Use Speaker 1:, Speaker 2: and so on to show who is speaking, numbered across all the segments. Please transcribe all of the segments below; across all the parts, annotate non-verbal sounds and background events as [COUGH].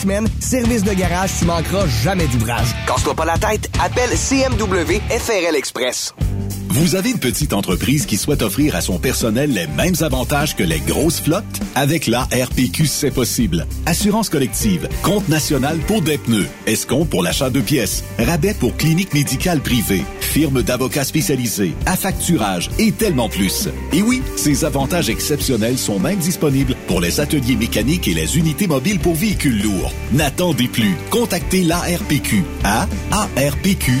Speaker 1: semaines. Service de garage, tu manqueras jamais d'ouvrage. Casse-toi pas la tête. Appelle CMW FRL Express.
Speaker 2: Vous avez une petite entreprise qui souhaite offrir à son personnel les mêmes avantages que les grosses flottes? Avec la RPQ, c'est possible. Assurance collective, compte national pour des pneus, escompte pour l'achat de pièces, rabais pour clinique médicale privée, firme d'avocats spécialisés, affacturage et tellement plus. Et oui, ces avantages exceptionnels sont même disponibles pour les ateliers mécaniques et les unités mobiles pour véhicules lourds. N'attendez plus. Contactez l'ARPQ à arpq.org.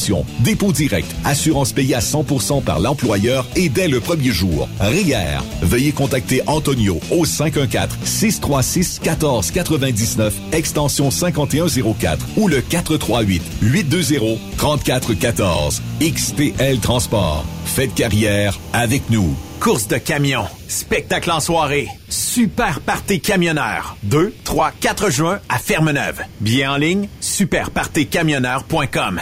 Speaker 2: dépôt direct, assurance payée à 100% par l'employeur et dès le premier jour. RIER. Veuillez contacter Antonio au 514-636-1499, extension 5104 ou le 438-820-3414. XTL Transport. Faites carrière avec nous.
Speaker 3: Course de camion, spectacle en soirée, super party camionneur. 2, 3, 4 juin à Fermeneuve. Bien en ligne, superpartycamionneur.com.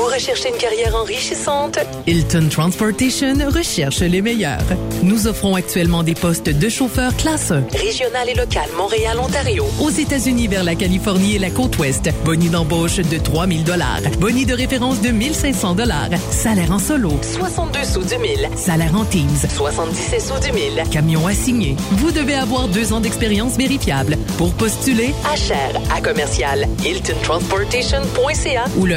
Speaker 4: Vous recherchez une carrière enrichissante?
Speaker 5: Hilton Transportation recherche les meilleurs. Nous offrons actuellement des postes de chauffeur classe 1.
Speaker 4: Régional et local, Montréal, Ontario.
Speaker 5: Aux États-Unis vers la Californie et la côte ouest. Boni d'embauche de 3000 dollars. Boni de référence de 1500 dollars. Salaire en solo.
Speaker 4: 62 sous du mille.
Speaker 5: Salaire en Teams.
Speaker 4: 77 sous du mille.
Speaker 5: Camion assigné. Vous devez avoir deux ans d'expérience vérifiable. Pour postuler,
Speaker 4: Achère à commercial hiltontransportation.ca
Speaker 5: ou le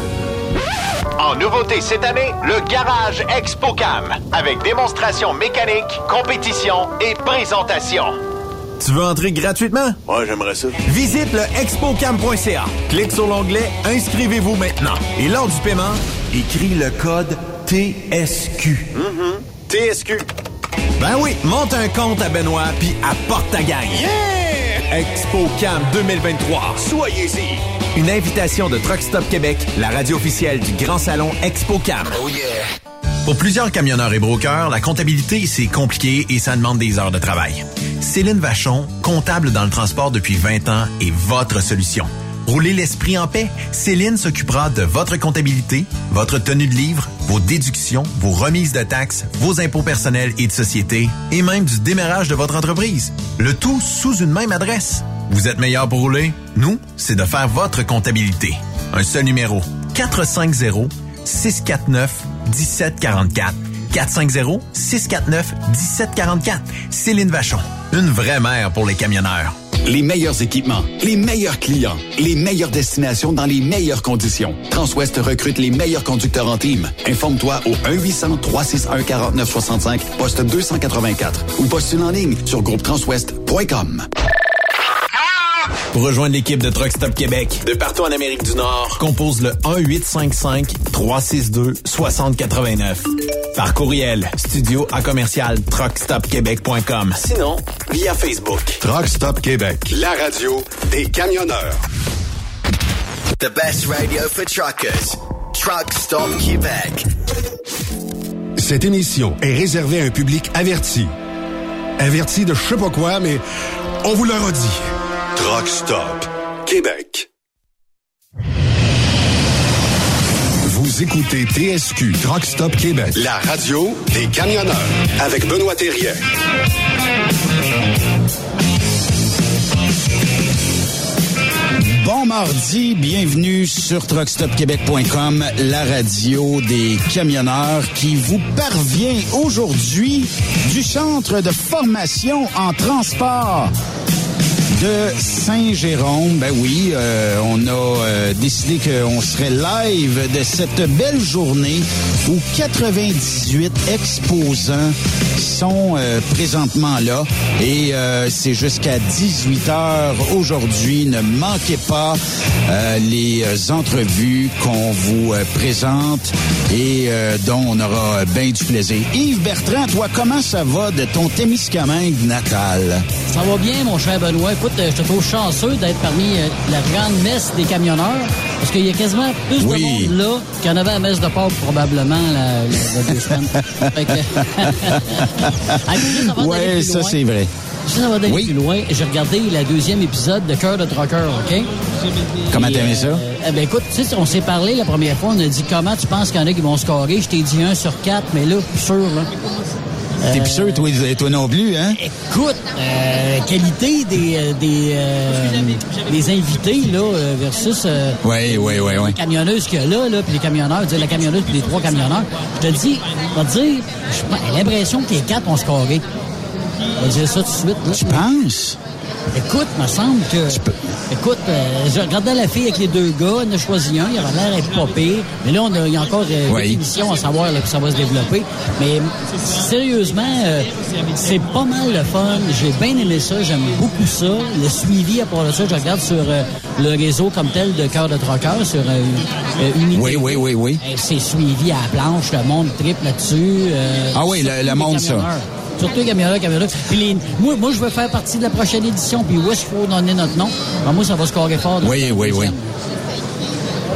Speaker 6: En nouveauté cette année, le Garage ExpoCam, avec démonstration mécanique, compétition et présentation.
Speaker 3: Tu veux entrer gratuitement?
Speaker 7: Ouais, j'aimerais ça.
Speaker 3: Visite le expocam.ca. Clique sur l'onglet Inscrivez-vous maintenant. Et lors du paiement, écris le code TSQ.
Speaker 7: Mm-hmm. TSQ.
Speaker 3: Ben oui, monte un compte à Benoît puis apporte ta gagne.
Speaker 7: Yeah!
Speaker 3: ExpoCam 2023.
Speaker 7: Soyez-y.
Speaker 3: Une invitation de Truck Stop Québec, la radio officielle du Grand Salon ExpoCam.
Speaker 7: Oh yeah!
Speaker 3: Pour plusieurs camionneurs et brokers, la comptabilité, c'est compliqué et ça demande des heures de travail. Céline Vachon, comptable dans le transport depuis 20 ans, est votre solution. Roulez l'esprit en paix. Céline s'occupera de votre comptabilité, votre tenue de livre, vos déductions, vos remises de taxes, vos impôts personnels et de société, et même du démarrage de votre entreprise. Le tout sous une même adresse. Vous êtes meilleur pour rouler? Nous, c'est de faire votre comptabilité. Un seul numéro. 450 649 1744. 450-649-1744. Céline Vachon. Une vraie mère pour les camionneurs.
Speaker 8: Les meilleurs équipements, les meilleurs clients, les meilleures destinations dans les meilleures conditions. Transwest recrute les meilleurs conducteurs en team. Informe-toi au 1-800-361-4965, poste 284 ou postule en ligne sur groupetranswest.com.
Speaker 3: Pour rejoindre l'équipe de Truck Stop Québec, de partout en Amérique du Nord, compose le 1-855-362-6089. Par courriel, studio à commercial truckstopquebec.com. Sinon, via Facebook.
Speaker 9: Truck Stop Québec, la radio des camionneurs.
Speaker 10: The best radio for truckers. Truck Stop Québec.
Speaker 9: Cette émission est réservée à un public averti. Averti de je sais pas quoi, mais on vous le redit. Truck Stop Québec. Vous écoutez TSQ Truck Stop Québec, la radio des camionneurs avec Benoît Thérien.
Speaker 11: Bon mardi, bienvenue sur truckstopquebec.com, la radio des camionneurs qui vous parvient aujourd'hui du centre de formation en transport de Saint-Jérôme. Ben oui, euh, on a euh, décidé qu'on serait live de cette belle journée où 98 exposants sont euh, présentement là et c'est jusqu'à 18 heures aujourd'hui. Ne manquez pas les entrevues qu'on vous présente et dont on aura bien du plaisir. Yves Bertrand, toi, comment ça va de ton Témiscamingue natal?
Speaker 12: Ça va bien, mon cher Benoît. Écoute, je te trouve chanceux d'être parmi la grande messe des camionneurs. Parce qu'il y a quasiment plus de monde là qu'il y en avait à la messe de Pâques, probablement, la, la, deux [LAUGHS] semaines. [LAUGHS]
Speaker 11: Oui, ça, c'est vrai.
Speaker 12: D'aller plus loin. J'ai regardé la deuxième épisode de Cœur de Trucker, OK?
Speaker 11: Comment t'aimais ça?
Speaker 12: Eh ben écoute, tu sais, on s'est parlé la première fois, on a dit comment tu penses qu'il y en a qui vont scorer? Je t'ai dit un sur quatre, mais là, plus sûr, là.
Speaker 11: T'es plus sûr, toi, toi non plus, hein?
Speaker 12: Écoute, euh, qualité des euh, des, euh, des invités, là, euh, versus
Speaker 11: oui.
Speaker 12: les camionneuses qu'il y a là, là, puis les camionneurs, dire la camionneuse puis les trois camionneurs. Je te dis, je vais te dire, j'ai l'impression que les quatre ont scoré. Je vais dire ça tout de suite. Là.
Speaker 11: Tu penses?
Speaker 12: Écoute, me semble que. Écoute, euh, je regardais la fille avec les deux gars, on a choisi un, il avait l'air d'être pas pire. Mais là, on a, il y a encore euh,
Speaker 11: oui.
Speaker 12: une émission à savoir là, que ça va se développer. Mais sérieusement, euh, c'est pas mal le fun. J'ai bien aimé ça, j'aime beaucoup ça. Le suivi à part de ça, je regarde sur euh, le réseau comme tel de Cœur de Troqueur, sur euh, une
Speaker 11: Oui, oui, oui, oui.
Speaker 12: C'est suivi à la planche, le monde triple là-dessus.
Speaker 11: ah oui, le, le monde, ça.
Speaker 12: Surtout les camionneurs, camionneurs. Puis les, moi, moi, je veux faire partie de la prochaine édition. Puis où est-ce qu'il faut donner notre nom? Ben, moi, ça va scorer fort.
Speaker 11: Oui, oui, oui.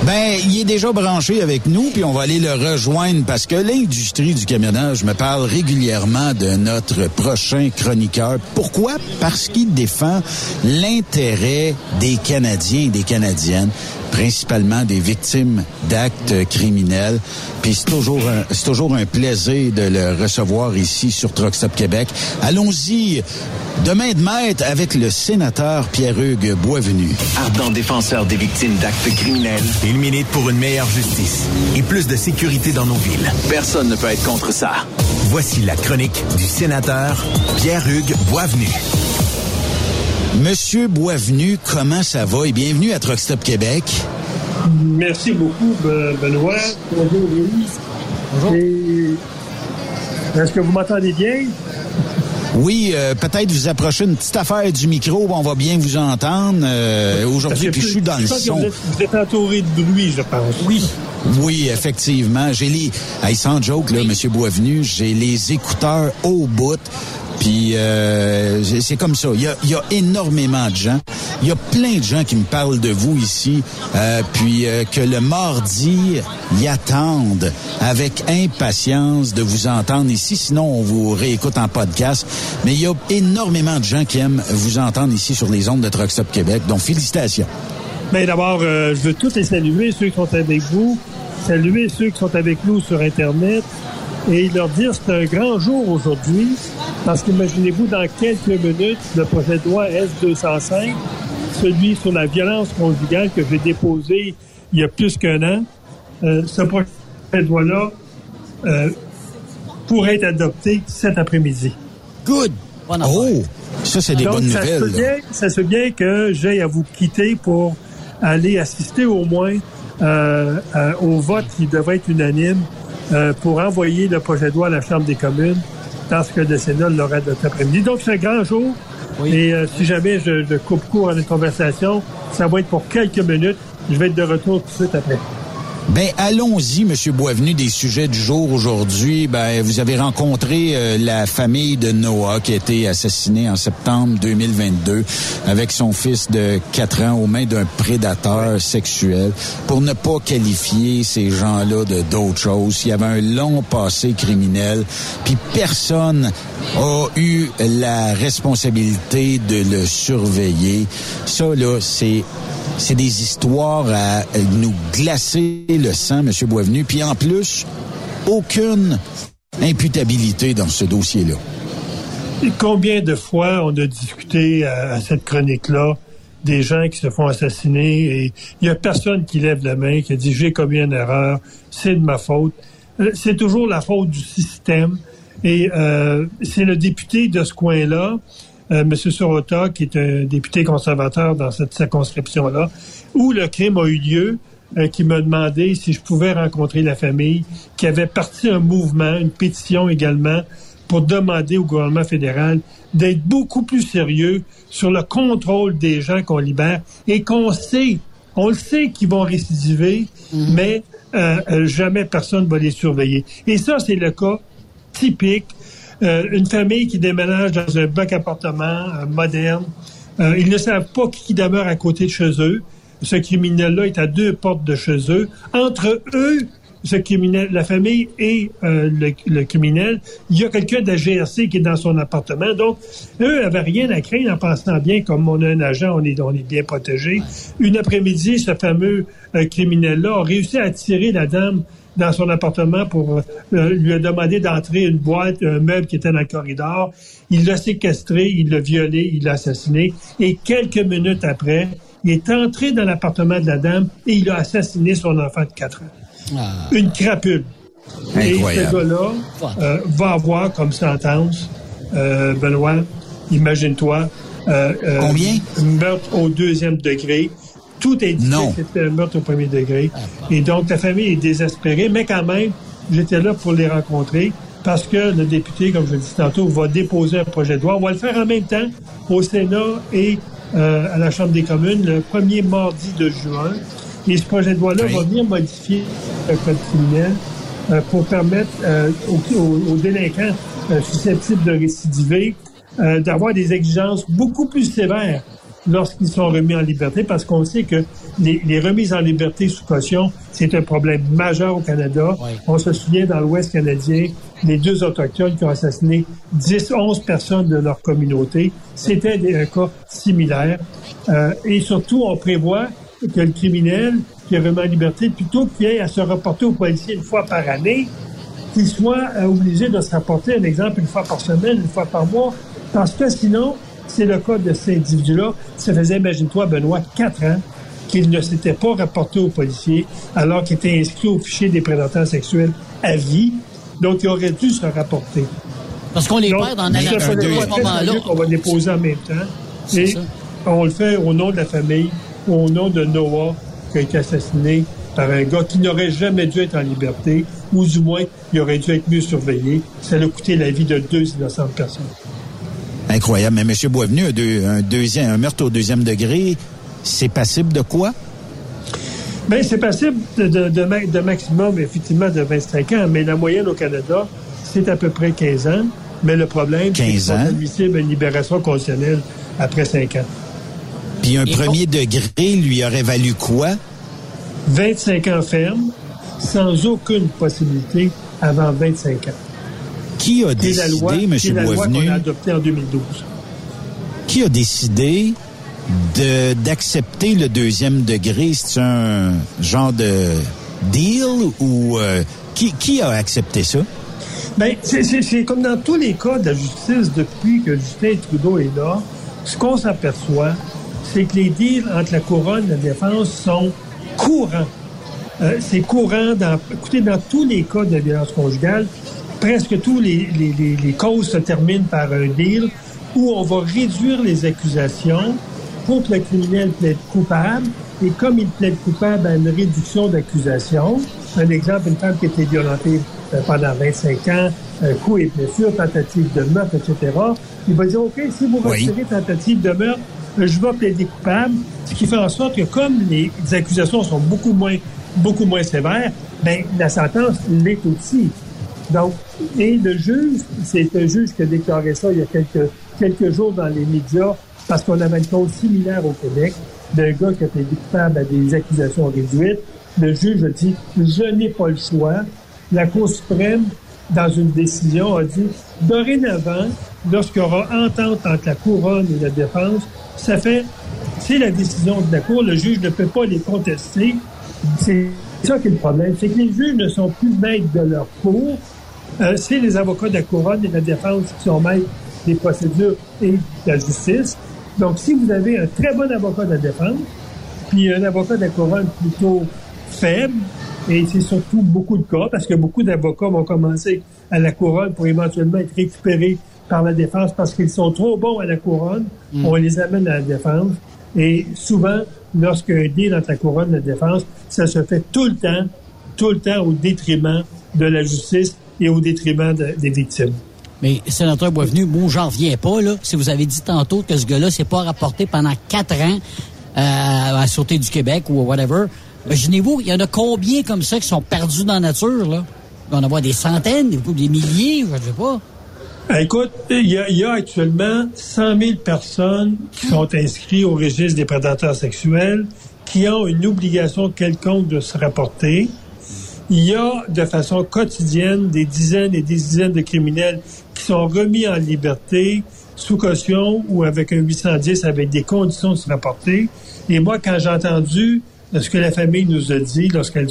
Speaker 11: Ben, il est déjà branché avec nous, puis on va aller le rejoindre parce que l'industrie du camionnage me parle régulièrement de notre prochain chroniqueur. Pourquoi? Parce qu'il défend l'intérêt des Canadiens et des Canadiennes principalement des victimes d'actes criminels. Puis c'est toujours un, c'est toujours un plaisir de le recevoir ici sur Truck Stop Québec. Allons-y demain de maître avec le sénateur Pierre-Hugues Boisvenu.
Speaker 3: Ardent défenseur des victimes d'actes criminels, il milite pour une meilleure justice et plus de sécurité dans nos villes. Personne ne peut être contre ça. Voici la chronique du sénateur Pierre-Hugues Boisvenu.
Speaker 11: Monsieur Boisvenu, comment ça va? Et bienvenue à Truck Stop Québec.
Speaker 13: Merci beaucoup, Be- Benoît. Bonjour, Louis.
Speaker 12: Bonjour.
Speaker 13: Est-ce que vous m'entendez bien?
Speaker 11: Oui, euh, peut-être vous approchez une petite affaire du micro, on va bien vous entendre. Euh, Aujourd'hui, puis je suis dans le son.
Speaker 13: Vous êtes, vous êtes entouré de bruit, je pense.
Speaker 12: Oui.
Speaker 11: Oui, effectivement. J'ai les. Hey, sans joke, là, Monsieur Boisvenu, j'ai les écouteurs au bout. Puis euh, c'est- comme ça. Il y, a, y a énormément de gens. Il y a plein de gens qui me parlent de vous ici. euh, puis euh, que le mardi, ils attendent avec impatience de vous entendre ici. Sinon, on vous réécoute en podcast. Mais il y a énormément de gens qui aiment vous entendre ici sur les ondes de Truck Stop Québec. Donc, félicitations.
Speaker 13: Mais d'abord, euh, je veux tous les saluer, ceux qui sont avec vous, saluer ceux qui sont avec nous sur Internet et leur dire que c'est un grand jour aujourd'hui parce qu'imaginez-vous, dans quelques minutes, le projet de loi S-205, celui sur la violence conjugale que j'ai déposé il y a plus qu'un an, euh, ce projet de loi-là euh, pourrait être adopté cet après-midi.
Speaker 11: Good! Oh! Ça, c'est des
Speaker 13: Donc,
Speaker 11: bonnes
Speaker 13: ça Se
Speaker 11: nouvelles.
Speaker 13: bien, ça se bien que j'aille à vous quitter pour aller assister au moins euh, euh, au vote qui devrait être unanime euh, pour envoyer le projet de loi à la Chambre des communes parce que le Sénat l'aura de cet après-midi. Donc, c'est un grand jour. Et euh, si jamais je, je coupe court à notre conversation, ça va être pour quelques minutes. Je vais être de retour tout de suite après.
Speaker 11: Ben allons-y, Monsieur Boisvenu, des sujets du jour aujourd'hui. Ben vous avez rencontré euh, la famille de Noah qui a été assassinée en septembre 2022 avec son fils de 4 ans aux mains d'un prédateur sexuel. Pour ne pas qualifier ces gens-là de d'autres choses, il y avait un long passé criminel, puis personne a eu la responsabilité de le surveiller. Ça là, c'est c'est des histoires à nous glacer le sang, M. Boisvenu. Puis en plus, aucune imputabilité dans ce dossier-là.
Speaker 13: Combien de fois on a discuté à, à cette chronique-là des gens qui se font assassiner et il y a personne qui lève la main, qui a dit j'ai commis une erreur, c'est de ma faute. Euh, C'est toujours la faute du système. Et euh, c'est le député de ce coin-là, euh, M. Sorota, qui est un député conservateur dans cette circonscription-là, où le crime a eu lieu, euh, qui m'a demandé si je pouvais rencontrer la famille, qui avait parti un mouvement, une pétition également, pour demander au gouvernement fédéral d'être beaucoup plus sérieux sur le contrôle des gens qu'on libère et qu'on sait, on le sait qu'ils vont récidiver, mais euh, euh, jamais personne va les surveiller. Et ça, c'est le cas typique. Euh, une famille qui déménage dans un bloc appartement moderne. Ils ne savent pas qui demeure à côté de chez eux. Ce criminel-là est à deux portes de chez eux. Entre eux, ce criminel, la famille et euh, le, criminel, il y a quelqu'un de la GRC qui est dans son appartement. Donc, eux n'avaient rien à craindre en pensant bien, comme on a un agent, on est, on est bien protégé. Une après-midi, ce fameux euh, criminel-là a réussi à attirer la dame dans son appartement pour euh, lui a demandé d'entrer une boîte, un meuble qui était dans le corridor. Il l'a séquestré, il l'a violé, il l'a assassiné. Et quelques minutes après, il est entré dans l'appartement de la dame et il a assassiné son enfant de 4 ans. Une crapule. Et
Speaker 11: Incroyable.
Speaker 13: ce gars-là euh, va avoir comme sentence, euh, Benoît, imagine-toi, euh, euh,
Speaker 11: Combien?
Speaker 13: meurtre au deuxième degré. Tout est dit
Speaker 11: Non.
Speaker 13: que c'était un meurtre au premier degré. Et donc, la famille est désespérée, mais quand même, j'étais là pour les rencontrer parce que le député, comme je le disais tantôt, va déposer un projet de loi. On va le faire en même temps au Sénat et euh, à la Chambre des communes le premier mardi de juin. Et ce projet de loi-là va venir modifier le code criminel euh, pour permettre euh, aux, aux- aux délinquants euh, susceptibles de récidiver euh, d'avoir des exigences beaucoup plus sévères lorsqu'ils sont remis en liberté, parce qu'on sait que les, les remises en liberté sous caution, c'est un problème majeur au Canada. On se souvient dans l'Ouest canadien, les deux autochtones qui ont assassiné 10, 11 personnes de leur communauté. C'était des- un cas similaire. Euh, et surtout, on prévoit que le criminel qui est remis en liberté, plutôt qu'il ait à se reporter au policier une fois par année, qu'il soit euh, obligé de se rapporter, un exemple, une fois par semaine, une fois par mois, parce que sinon, c'est le cas de cet individu-là. Ça faisait, imagine-toi, Benoît, quatre ans qu'il ne s'était pas rapporté au policier alors qu'il était inscrit au fichier des prédateurs sexuels à vie. Donc, il aurait dû se rapporter.
Speaker 12: Parce qu'on les
Speaker 13: Donc,
Speaker 12: perd nature
Speaker 13: un
Speaker 12: à ce moment-là.
Speaker 13: qu'on va déposer en même temps. Et
Speaker 12: ça.
Speaker 13: on le fait au nom de la famille, au nom de Noah, qui a été assassiné par un gars qui n'aurait jamais dû être en liberté, ou du moins, il aurait dû être mieux surveillé. Ça a coûté la vie de deux innocentes personnes.
Speaker 11: Incroyable. Mais M. Boisvenu, un, deuxième, un meurtre au deuxième degré, c'est passible de quoi?
Speaker 13: Bien, c'est passible de, de, maximum, effectivement, de 25 ans, mais la moyenne au Canada, c'est à peu près 15 ans. Mais le problème, c'est admissibles à une libération conditionnelle après 5 ans.
Speaker 11: Puis un premier degré lui aurait valu quoi?
Speaker 13: 25 ans ferme, sans aucune possibilité avant 25 ans.
Speaker 11: Qui a décidé, M. Boisvenu? la loi qu'on a
Speaker 13: adoptée en 2012.
Speaker 11: Qui a décidé d'accepter le deuxième degré? C'est un genre de deal ou euh, qui, qui a accepté ça?
Speaker 13: Bien, c'est comme dans tous les cas de la justice depuis que Justin Trudeau est là, ce qu'on s'aperçoit, c'est que les deals entre la couronne et la défense sont courants. Euh, c'est courant dans, écoutez, dans tous les cas de violence conjugale, presque tous les, les, les, causes se terminent par un deal où on va réduire les accusations pour que le criminel plaide coupable. Et comme il plaide coupable à une réduction d'accusation, un exemple, une femme qui a été violentée euh, pendant 25 ans, un coup et blessure, tentative de meurtre, etc., il va dire, OK, si vous retirez tentative de meurtre, je vais plaider coupable, ce qui fait en sorte que comme les accusations sont beaucoup moins, beaucoup moins sévères, ben, la sentence l'est aussi. Donc, et le juge, c'est un juge qui a déclaré ça il y a quelques, quelques jours dans les médias, parce qu'on avait une cause similaire au Québec d'un gars qui a été coupable à des accusations réduites. Le juge a dit, je n'ai pas le choix. La Cour suprême, dans une décision, a dit, dorénavant, lorsqu'il y aura entente entre la couronne et la défense, ça fait, c'est la décision de la Cour, le juge ne peut pas les contester. C'est ça qui est le problème, c'est que les juges ne sont plus maîtres de leur cour. Euh, c'est les avocats de la couronne et de la défense qui sont maîtres des procédures et de la justice. Donc, si vous avez un très bon avocat de la défense, puis un avocat de la couronne plutôt faible, et c'est surtout beaucoup de cas, parce que beaucoup d'avocats vont commencer à la couronne pour éventuellement être récupérés par la défense parce qu'ils sont trop bons à la couronne, mm. on les amène à la défense. Et souvent, lorsqu'un deal entre la couronne et la défense, ça se fait tout le temps, tout le temps au détriment de la justice et au détriment des victimes.
Speaker 12: Mais, sénateur Boisvenu, moi, j'en reviens pas, là. Si vous avez dit tantôt que ce gars-là s'est pas rapporté pendant quatre ans euh, à la Sûreté du Québec ou whatever, imaginez-vous, il y en a combien comme ça qui sont perdus dans la nature, là? Il va en avoir des centaines, des milliers, je sais pas.
Speaker 13: Ben, écoute, il y, a, actuellement 100 000 personnes qui sont inscrites au registre des prédateurs sexuels, qui ont une obligation quelconque de se rapporter. Il y a de façon quotidienne des dizaines et des dizaines de criminels qui sont remis en liberté sous caution ou avec un 810 avec des conditions de se rapporter. Et moi, quand j'ai entendu ce que la famille nous a dit lorsqu'elle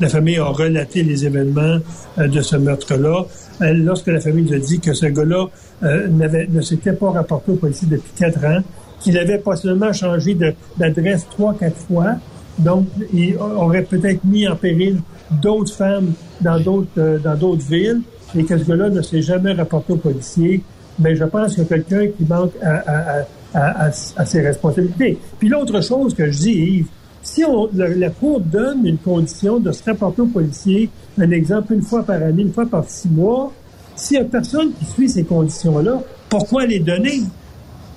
Speaker 13: la famille a relaté les événements euh, de ce meurtre-là, euh, lorsque la famille nous a dit que ce gars-là euh, ne s'était pas rapporté au policier depuis quatre ans, qu'il avait possiblement changé d'adresse trois, quatre fois, donc il aurait peut-être mis en péril d'autres femmes dans d'autres dans d'autres villes, et que ce gars-là ne s'est jamais rapporté au policier, mais je pense que quelqu'un qui manque à, à, à, ses responsabilités. Puis l'autre chose que je dis, Yves, si on, la, Cour donne une condition de se rapporter au policier, un exemple une fois par année, une fois par six mois, s'il n'y a personne qui suit ces conditions-là, pourquoi les donner?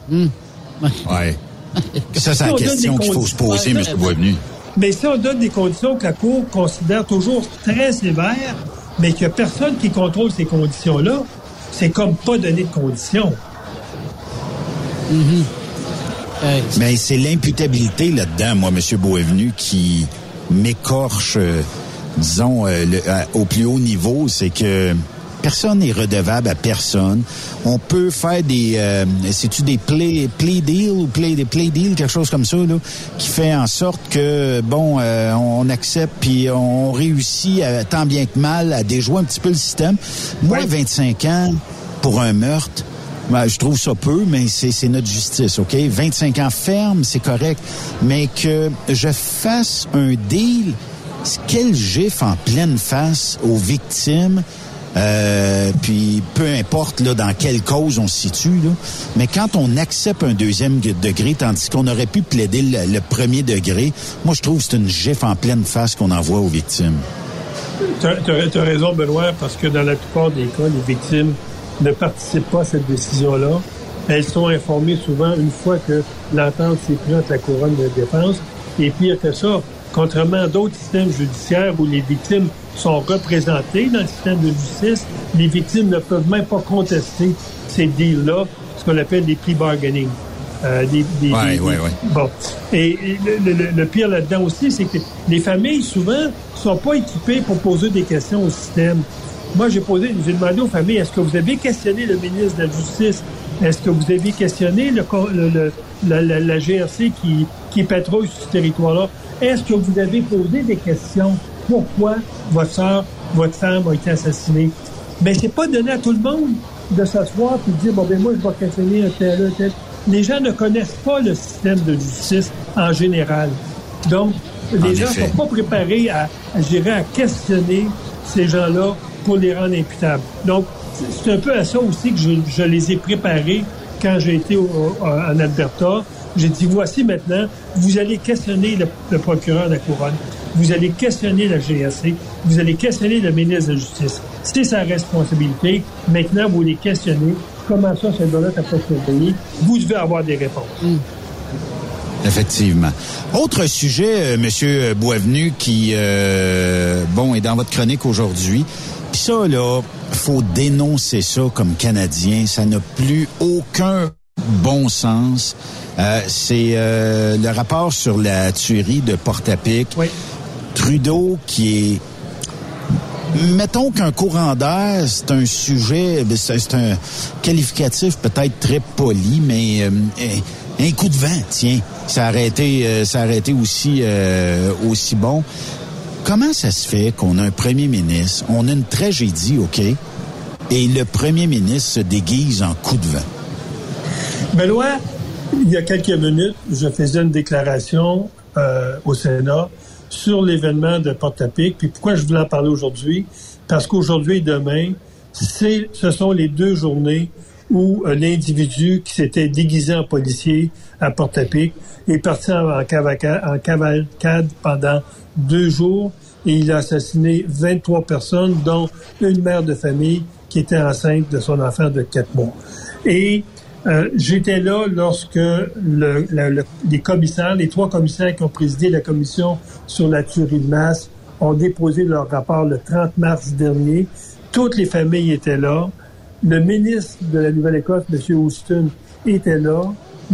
Speaker 11: Hmm. Ouais. [LAUGHS] Ça, c'est la question qu'il faut se poser, M. Boisvenu.
Speaker 13: Mais si on donne des conditions que la Cour considère toujours très sévères, mais qu'il n'y a personne qui contrôle ces conditions-là, c'est comme pas donner de conditions.
Speaker 11: Mm-hmm. Mais c'est l'imputabilité là-dedans, moi, M. Boisvenu, qui m'écorche, euh, disons, euh, euh, au plus haut niveau. C'est que personne n'est redevable à personne. On peut faire des, c'est-tu des play, play deal ou play, des play deal, quelque chose comme ça, là, qui fait en sorte que, bon, on accepte puis on réussit tant bien que mal à déjouer un petit peu le système. Moi, 25 ans pour un meurtre, ben, je trouve ça peu, mais c'est notre justice, OK? 25 ans ferme, c'est correct. Mais que je fasse un deal, quel gif en pleine face aux victimes Euh, puis peu importe là, dans quelle cause on se situe, là, mais quand on accepte un deuxième degré, tandis qu'on aurait pu plaider le, premier degré, moi je trouve que c'est une gifle en pleine face qu'on envoie aux victimes.
Speaker 13: Tu as, raison, Benoît, parce que dans la plupart des cas, les victimes ne participent pas à cette décision-là. Elles sont informées souvent une fois que l'entente s'est prise entre la couronne de défense. Et pire que ça, contrairement à d'autres systèmes judiciaires où les victimes sont représentées dans le système de justice, les victimes ne peuvent même pas contester ces deals-là, ce qu'on appelle des prix bargaining.
Speaker 11: Euh, des, des,
Speaker 13: Bon. Et, le, pire là-dedans aussi, c'est que les familles, souvent, sont pas équipées pour poser des questions au système. Moi, j'ai posé, j'ai demandé aux familles, est-ce que vous avez questionné le ministre de la Justice? Est-ce que vous avez questionné le, le la, la, GRC qui, qui patrouille sur ce territoire-là? Est-ce que vous avez posé des questions? Pourquoi votre soeur, votre femme a été assassinée? Mais c'est pas donné à tout le monde de s'asseoir et de dire, bon, ben moi, je vais questionner un tel, un tel. Les gens ne connaissent pas le système de justice en général. Donc, les gens ne sont pas préparés à, à, à questionner ces gens-là pour les rendre imputables. Donc, c'est un peu à ça aussi que je, je les ai préparés quand j'ai été en Alberta. J'ai dit, voici maintenant, vous allez questionner le, procureur de la Couronne, vous allez questionner la GRC, vous allez questionner le ministre de la Justice. C'est sa responsabilité. Maintenant, vous les questionnez. Comment ça, cette donne n'a pas surveillé? Vous devez avoir des réponses. Mm.
Speaker 11: Effectivement. Autre sujet, euh, Monsieur Boisvenu, qui euh, bon est dans votre chronique aujourd'hui. Ça là, faut dénoncer ça comme Canadien. Ça n'a plus aucun bon sens. Euh, c'est euh, le rapport sur la tuerie de Portapic.
Speaker 13: Oui.
Speaker 11: Trudeau qui est mettons qu'un courant d'air, c'est un sujet, ben, c'est un qualificatif peut-être très poli, mais euh, un coup de vent, tiens, ça aurait été, ça aurait été aussi, aussi bon. Comment ça se fait qu'on a un premier ministre, on a une tragédie, OK, et le premier ministre se déguise en coup de vent?
Speaker 13: Benoît, il y a quelques minutes, je faisais une déclaration euh, au Sénat sur l'événement de Porte-à-Pic. Puis pourquoi je voulais en parler aujourd'hui? Parce qu'aujourd'hui et demain, c'est, ce sont les deux journées où l'individu qui s'était déguisé en policier à Porte-à-Pic est parti en, en, cavalcade pendant deux jours et il a assassiné 23 personnes, dont une mère de famille qui était enceinte de son enfant de quatre mois. Et euh, j'étais là lorsque le, les commissaires, les trois commissaires qui ont présidé la commission sur la tuerie de masse, ont déposé leur rapport le 30 mars dernier. Toutes les familles étaient là. Le ministre de la Nouvelle-Écosse, M. Houston, était là.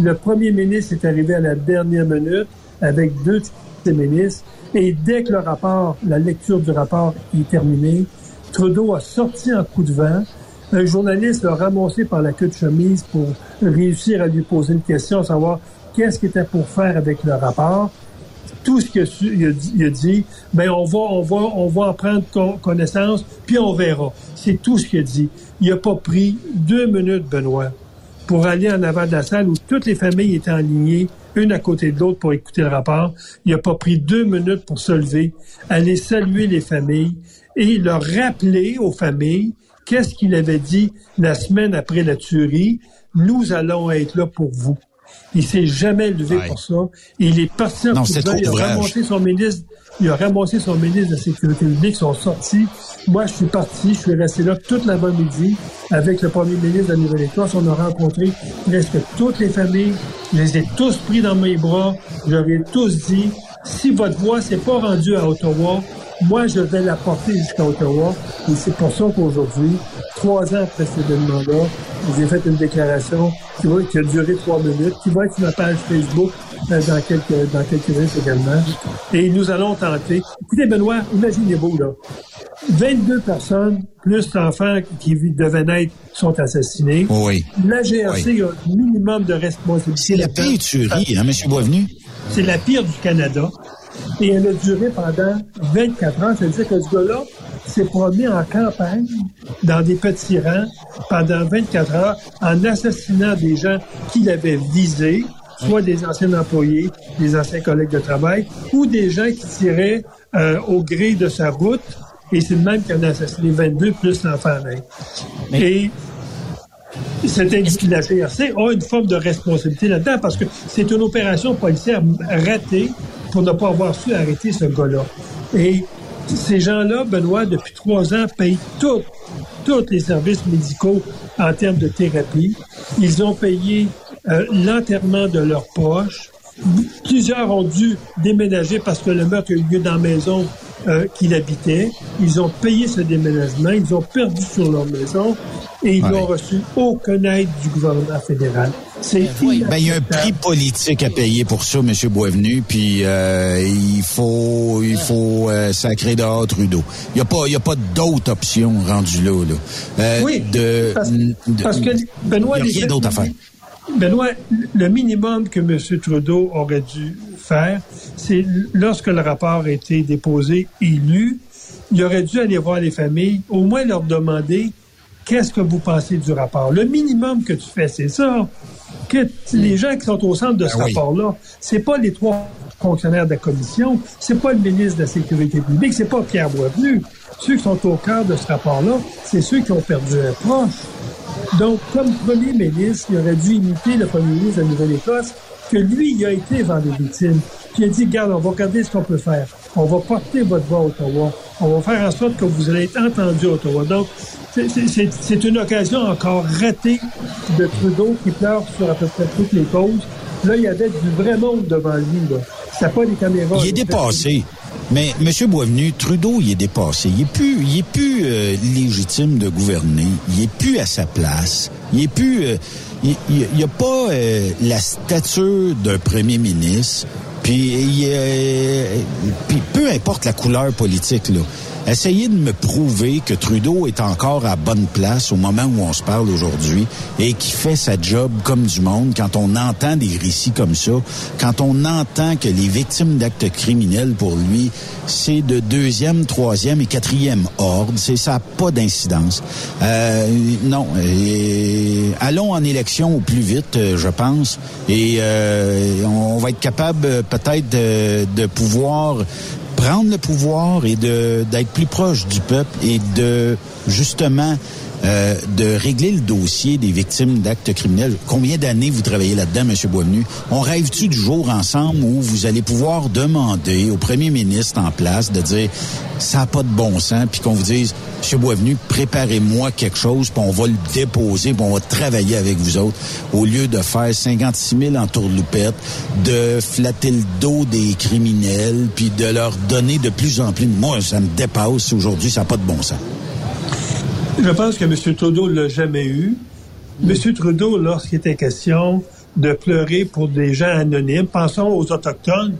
Speaker 13: Le premier ministre est arrivé à la dernière minute avec deux de ministres. Et dès que le rapport, la lecture du rapport est terminée, Trudeau a sorti un coup de vent un journaliste l'a ramassé par la queue de chemise pour réussir à lui poser une question, savoir qu'est-ce qu'il était pour faire avec le rapport. Tout ce qu'il a, dit, ben on va, on va, on va en prendre connaissance, puis on verra. C'est tout ce qu'il a dit. Il n'a pas pris deux minutes, Benoît, pour aller en avant de la salle où toutes les familles étaient alignées, une à côté de l'autre pour écouter le rapport. Il n'a pas pris deux minutes pour se lever, aller saluer les familles et leur rappeler aux familles Qu'est-ce qu'il avait dit la semaine après la tuerie? Nous allons être là pour vous. Il s'est jamais levé pour ça. Il est parti en
Speaker 11: non,
Speaker 13: il a ramassé son ministre, il a ramassé son ministre de la Sécurité publique, ils sont sortis. Moi, je suis parti, je suis resté là toute la bonne midi avec le premier ministre de la Nouvelle-Écosse. On a rencontré presque toutes les familles. Je les ai tous pris dans mes bras. Je leur ai tous dit, si votre voix s'est pas rendue à Ottawa, moi, je vais la porter jusqu'à Ottawa. Et c'est pour ça qu'aujourd'hui, trois ans après cet événement-là, j'ai fait une déclaration qui, va, qui a duré trois minutes, qui va être sur ma page Facebook euh, dans quelques, dans quelques minutes également. Et nous allons tenter. Écoutez, Benoît, imaginez-vous, là. 22 personnes, plus d'enfants qui devaient naître, sont assassinés.
Speaker 11: Oui.
Speaker 13: La GRC a un minimum de responsabilité.
Speaker 11: C'est la pire tuerie, hein, M. Boisvenu?
Speaker 13: C'est la pire du Canada. Et elle a duré pendant 24 ans. C'est-à-dire que ce gars-là s'est promené en campagne, dans des petits rangs, pendant 24 heures, en assassinant des gens qu'il avait visés, soit des anciens employés, des anciens collègues de travail, ou des gens qui tiraient euh, au gré de sa route Et c'est le même qui en a assassiné 22 plus l'enfant. Et cet individu de la GRC a une forme de responsabilité là-dedans parce que c'est une opération policière ratée pour ne pas avoir su arrêter ce gars-là. Et ces gens-là, Benoît, depuis trois ans, payent tous tous les services médicaux en termes de thérapie. Ils ont payé euh, l'enterrement de leurs proches. Plusieurs ont dû déménager parce que le meurtre a eu lieu dans la maison euh, qu'il habitait. Ils ont payé ce déménagement. Ils ont perdu sur leur maison et ils n'ont reçu aucune aide du gouvernement fédéral.
Speaker 11: Ben, il y a un prix politique à payer pour ça, M. Boisvenu, puis euh, il faut il faut euh, sacrer dehors Trudeau. Il n'y a pas y a pas d'autre option rendue là. là. Euh,
Speaker 13: oui,
Speaker 11: de,
Speaker 13: parce,
Speaker 11: de-
Speaker 13: parce que Benoît,
Speaker 11: il a rien d'autre à faire.
Speaker 13: Benoît, le minimum que M. Trudeau aurait dû faire, c'est lorsque le rapport a été déposé et lu, il aurait dû aller voir les familles, au moins leur demander qu'est-ce que vous pensez du rapport? Le minimum que tu fais, c'est ça. Que les gens qui sont au centre de ce
Speaker 11: Ben oui.
Speaker 13: rapport-là, c'est pas les trois fonctionnaires de la commission, c'est pas le ministre de la Sécurité publique, c'est pas Pierre Boisvenu. Ceux qui sont au cœur de ce rapport-là, c'est ceux qui ont perdu un proche. Donc, comme premier ministre, il aurait dû imiter le premier ministre de la Nouvelle-Écosse, que lui, il a été vers les victimes. Puis il a dit, regarde, on va regarder ce qu'on peut faire. On va porter votre voix à Ottawa. On va faire en sorte que vous allez être entendu à Ottawa. Donc, c'est- une occasion encore ratée de Trudeau qui pleure sur à peu près toutes les causes. Là, il y avait du vrai monde devant lui. Là. C'était pas des caméras.
Speaker 11: Il est dépassé. Mais M. Boisvenu, Trudeau, il est dépassé. Il est plus, il est plus euh, légitime de gouverner. Il est plus à sa place. Il est plus, euh, il, il, il a pas euh, la stature d'un premier ministre. Puis, peu importe la couleur politique là. Essayez de me prouver que Trudeau est encore à bonne place au moment où on se parle aujourd'hui et qui fait sa job comme du monde quand on entend des récits comme ça, quand on entend que les victimes d'actes criminels pour lui, c'est de deuxième, troisième et quatrième ordre, c'est ça pas d'incidence. Euh, non, allons en élection au plus vite, euh, je pense, et euh, on va être capable euh, peut-être de, de pouvoir prendre le pouvoir et de d'être plus proche du peuple et de justement euh, de régler le dossier des victimes d'actes criminels. Combien d'années vous travaillez là-dedans, M. Boisvenu? On rêve-tu du jour ensemble où vous allez pouvoir demander au premier ministre en place de dire ça n'a pas de bon sens, puis qu'on vous dise, M. Boisvenu, préparez-moi quelque chose, puis on va le déposer, puis on va travailler avec vous autres, au lieu de faire 56 000 en tourloupette, de flatter le dos des criminels, puis de leur donner de plus en plus. Moi, ça me dépasse aujourd'hui, ça n'a pas de bon sens.
Speaker 13: Je pense que M. Trudeau l'a jamais eu. M. Trudeau, lorsqu'il était question de pleurer pour des gens anonymes, pensons aux Autochtones.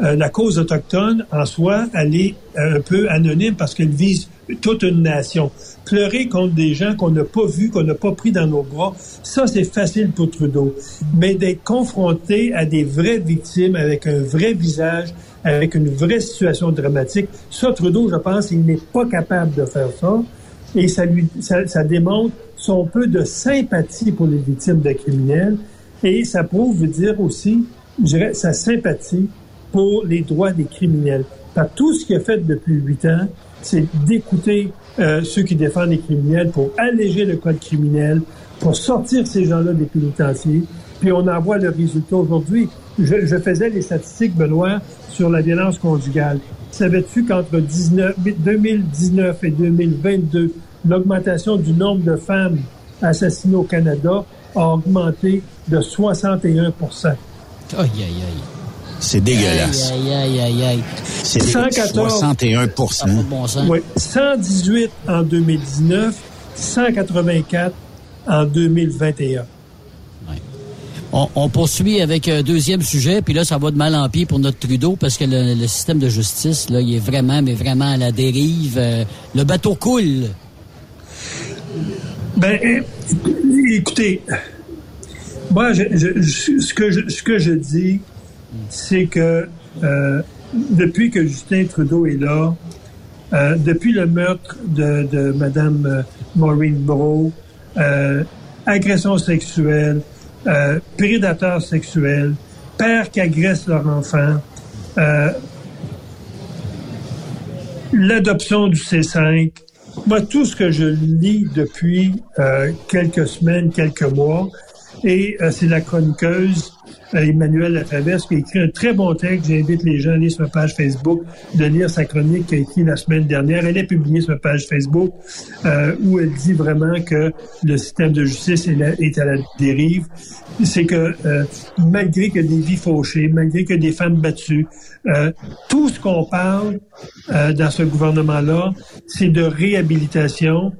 Speaker 13: Euh, la cause autochtone, en soi, elle est un peu anonyme parce qu'elle vise toute une nation. Pleurer contre des gens qu'on n'a pas vus, qu'on n'a pas pris dans nos bras, ça, c'est facile pour Trudeau. Mais d'être confronté à des vraies victimes avec un vrai visage, avec une vraie situation dramatique, ça, Trudeau, je pense, il n'est pas capable de faire ça et ça lui ça, ça démontre son peu de sympathie pour les victimes de criminels et ça prouve veut dire aussi je dirais sa sympathie pour les droits des criminels. Par tout ce qu'il a fait depuis huit ans, c'est d'écouter euh, ceux qui défendent les criminels pour alléger le code criminel, pour sortir ces gens-là des pénitenciers. Puis on en voit le résultat aujourd'hui. Je, je faisais les statistiques, Benoît, sur la violence conjugale. Savais-tu qu'entre 19 2019 et 2022, l'augmentation du nombre de femmes assassinées au Canada a augmenté de 61%
Speaker 12: Aïe, aïe, aïe.
Speaker 11: C'est dégueulasse.
Speaker 12: Aïe, aïe, aïe, aïe.
Speaker 11: C'est
Speaker 13: 114.
Speaker 11: 61
Speaker 12: Bon.
Speaker 13: Oui, 118 en 2019, 184 en 2021.
Speaker 12: On, poursuit avec un deuxième sujet, puis là, ça va de mal en pis pour notre Trudeau, parce que le, système de justice, là, il est vraiment, mais vraiment à la dérive. Euh, le bateau coule.
Speaker 13: Ben, écoutez, moi, ce, que je, ce que je dis, c'est que euh, depuis que Justin Trudeau est là, euh, depuis le meurtre de, de Mme Maureen Bro, agression sexuelle, euh, prédateur sexuel, père qui agresse leur enfant, euh, l'adoption du C5, moi, tout ce que je lis depuis euh, quelques semaines, quelques mois, et c'est la chroniqueuse Emmanuel Latraverse qui écrit un très bon texte. J'invite les gens à lire sur ma page Facebook de lire sa chronique qui a écrit la semaine dernière. Elle est publiée sur ma page Facebook euh, où elle dit vraiment que le système de justice est, à la dérive. C'est que euh, malgré que des vies fauchées, malgré que des femmes battues, tout ce qu'on parle dans ce gouvernement-là, c'est de réhabilitation,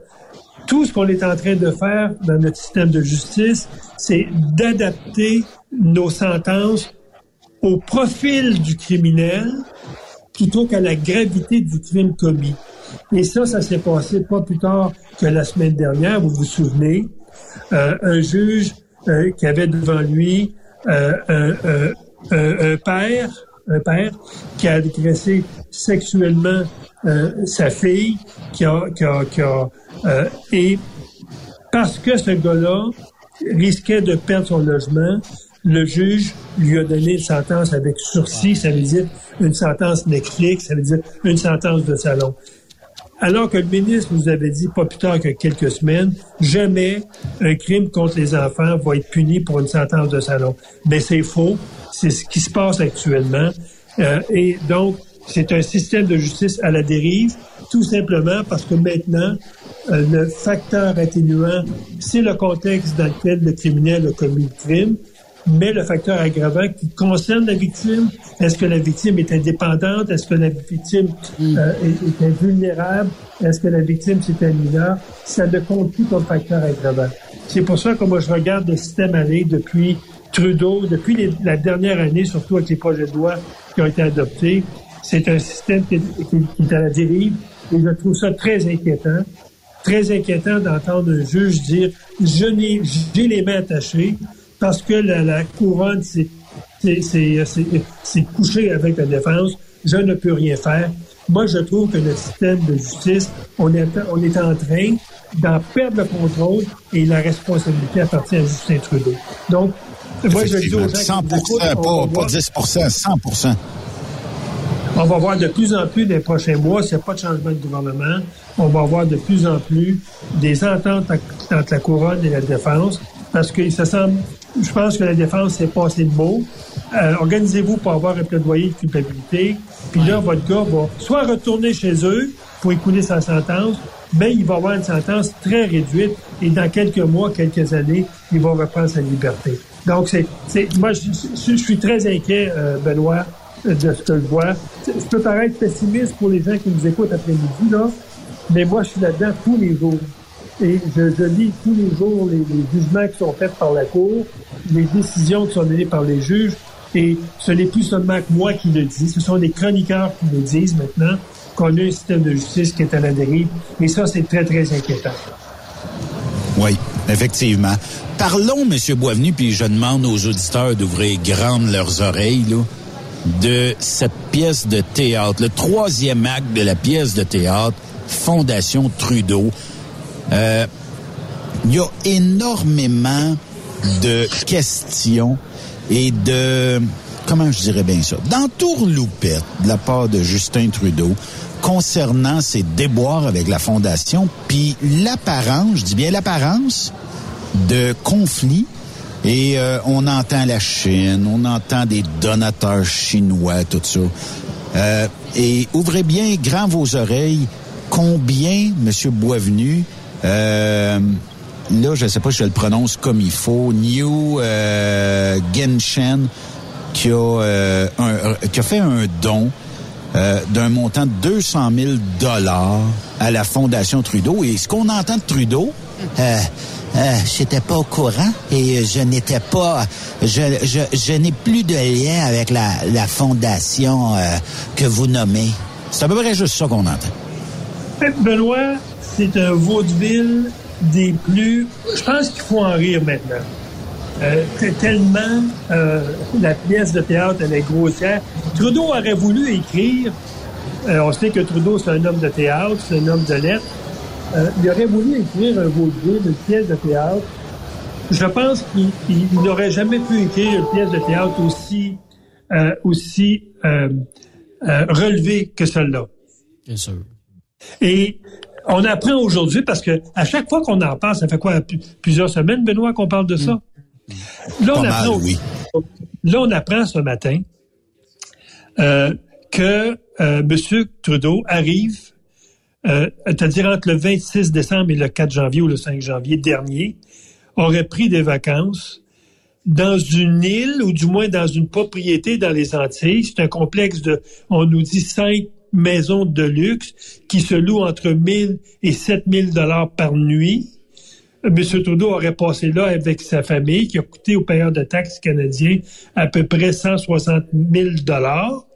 Speaker 13: tout ce qu'on est en train de faire dans notre système de justice, c'est d'adapter nos sentences au profil du criminel plutôt qu'à la gravité du crime commis. Et ça, ça s'est passé pas plus tard que la semaine dernière, vous vous souvenez, euh, un juge euh, qui avait devant lui euh, un, père, un père qui a agressé sexuellement sa fille, qui a, qui a, qui a et parce que ce gars-là risquait de perdre son logement, le juge lui a donné une sentence avec sursis, ça veut dire une sentence Netflix, ça veut dire une sentence de salon. Alors que le ministre nous avait dit, pas plus tard que quelques semaines, jamais un crime contre les enfants va être puni pour une sentence de salon. Mais c'est faux. C'est ce qui se passe actuellement. Euh, et donc, c'est un système de justice à la dérive, tout simplement parce que maintenant, euh, le facteur atténuant, c'est le contexte dans lequel le criminel a commis le crime mais le facteur aggravant qui concerne la victime, est-ce que la victime est indépendante, est-ce que la victime mm. euh, est, vulnérable, est-ce que la victime c'est un mineur, ça ne compte plus comme facteur aggravant. C'est pour ça que moi je regarde le système aller depuis Trudeau, depuis la dernière année, surtout avec les projets de loi qui ont été adoptés. C'est un système qui est, à la dérive et je trouve ça très inquiétant très inquiétant d'entendre un juge dire je n'ai j'ai les mains attachées, parce que la, couronne s'est couchée avec la défense, je ne peux rien faire. Moi, je trouve que notre système de justice, on est, on est en train d'en perdre le contrôle et la responsabilité appartient à Justin Trudeau. Donc, moi, je dis aux gens 100%
Speaker 11: pas, 10% 100%
Speaker 13: on va voir de plus en plus des prochains mois, s'il n'y a pas de changement de gouvernement, on va voir de plus en plus des ententes entre la couronne et la défense, parce que ça semble je pense que la défense s'est passé de mots. Euh, organisez-vous pour avoir un plaidoyer de culpabilité. Puis là, votre gars va soit retourner chez eux pour écouler sa sentence, mais il va avoir une sentence très réduite et dans quelques mois, quelques années, il va reprendre sa liberté. Donc, c'est, moi, je, suis très inquiet, euh, Benoît, de ce que je vois. Je peux paraître pessimiste pour les gens qui nous écoutent après-midi, là, mais moi, je suis là-dedans tous les jours. Et je, lis tous les jours les, jugements qui sont faits par la Cour, les décisions qui sont données par les juges, et ce n'est plus seulement que moi qui le dis, ce sont des chroniqueurs qui le disent maintenant, qu'on a un système de justice qui est à la dérive, et ça, c'est très, très inquiétant.
Speaker 11: Oui, effectivement. Parlons, M. Boisvenu, puis je demande aux auditeurs d'ouvrir grandes leurs oreilles, là, de cette pièce de théâtre, le troisième acte de la pièce de théâtre, Fondation Trudeau. Euh, il y a énormément de questions et de comment je dirais bien ça d'entourloupette de la part de Justin Trudeau concernant ses déboires avec la fondation puis l'apparence, je dis bien l'apparence de conflit et euh, on entend la Chine, on entend des donateurs chinois, tout ça. Euh, et ouvrez bien grand vos oreilles. Combien, Monsieur Boisvenu, euh, là, je ne sais pas si je le prononce comme il faut. New euh, Genshen qui a, euh, a fait un don euh, d'un montant de 200 000 dollars à la Fondation Trudeau. Et ce qu'on entend de Trudeau, euh, euh, j'étais pas au courant et je n'étais pas, je, n'ai plus de lien avec la, la fondation que vous nommez. C'est à peu près juste ça qu'on entend.
Speaker 13: Benoît, c'est un vaudeville des plus... Je pense qu'il faut en rire maintenant. Euh, tellement euh, la pièce de théâtre elle est grossière. Trudeau aurait voulu écrire, euh, on sait que Trudeau c'est un homme de théâtre, c'est un homme de lettres, euh, il aurait voulu écrire un vaudeville, une pièce de théâtre. Je pense qu'il n'aurait jamais pu écrire une pièce de théâtre aussi, aussi relevée que celle-là.
Speaker 12: C'est sûr.
Speaker 13: Et on apprend aujourd'hui parce que à chaque fois qu'on en parle, ça fait quoi plusieurs semaines, Benoît, qu'on parle de ça?
Speaker 11: Mm.
Speaker 13: Là, on apprend, là, on apprend ce matin euh, que euh, M. Trudeau arrive, euh, c'est-à-dire entre le 26 décembre et le 4 janvier ou le 5 janvier dernier, aurait pris des vacances dans une île ou du moins dans une propriété dans les Antilles. C'est un complexe de, on nous dit, cinq maisons de luxe qui se louent entre 1000 et 7000 dollars par nuit. M. Trudeau aurait passé là avec sa famille, qui a coûté aux payeurs de taxes canadiens à peu près 160 000 dollars.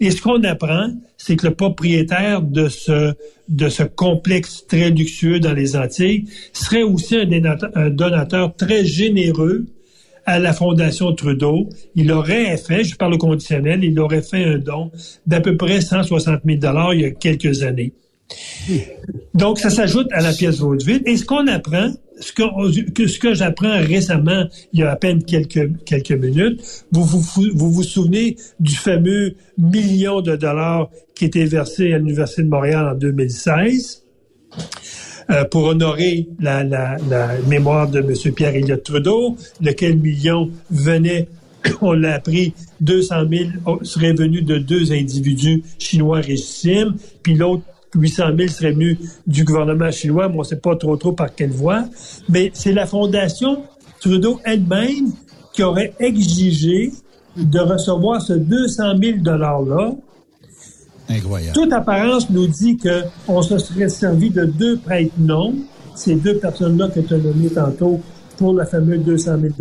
Speaker 13: Et ce qu'on apprend, c'est que le propriétaire de ce, de ce complexe très luxueux dans les Antilles serait aussi un donateur très généreux à la Fondation Trudeau. Il aurait fait, je parle au conditionnel, il aurait fait un don d'à peu près 160 000 dollars il y a quelques années. Donc, ça s'ajoute à la pièce vaudeville. Et ce qu'on apprend, ce que, j'apprends récemment, il y a à peine quelques, minutes, vous vous, vous vous souvenez du fameux million de dollars qui était versé à l'Université de Montréal en 2016 euh, pour honorer la, la, la, mémoire de M. Pierre Elliott Trudeau, lequel million venait [COUGHS] on l'a appris, 200 000 serait venu de deux individus chinois richissimes, puis l'autre 800 000 serait venu du gouvernement chinois, mais on ne sait pas trop trop par quelle voie. Mais c'est la fondation Trudeau elle-même qui aurait exigé de recevoir ce 200 000 $-là.
Speaker 11: Incroyable.
Speaker 13: Toute apparence nous dit qu'on se serait servi de deux prêtres non, ces deux personnes-là que tu as nommées tantôt pour la fameuse 200 000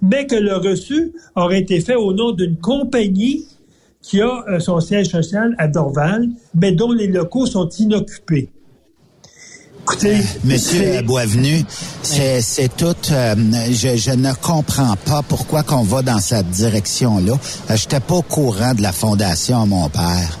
Speaker 13: mais que le reçu aurait été fait au nom d'une compagnie qui a euh, son siège social à Dorval, mais dont les locaux sont inoccupés. Écoutez,
Speaker 11: Monsieur Boisvenu, c'est, c'est tout. Euh, je, je, ne comprends pas pourquoi qu'on va dans cette direction-là. Euh, Je n'étais pas au courant de la fondation mon père.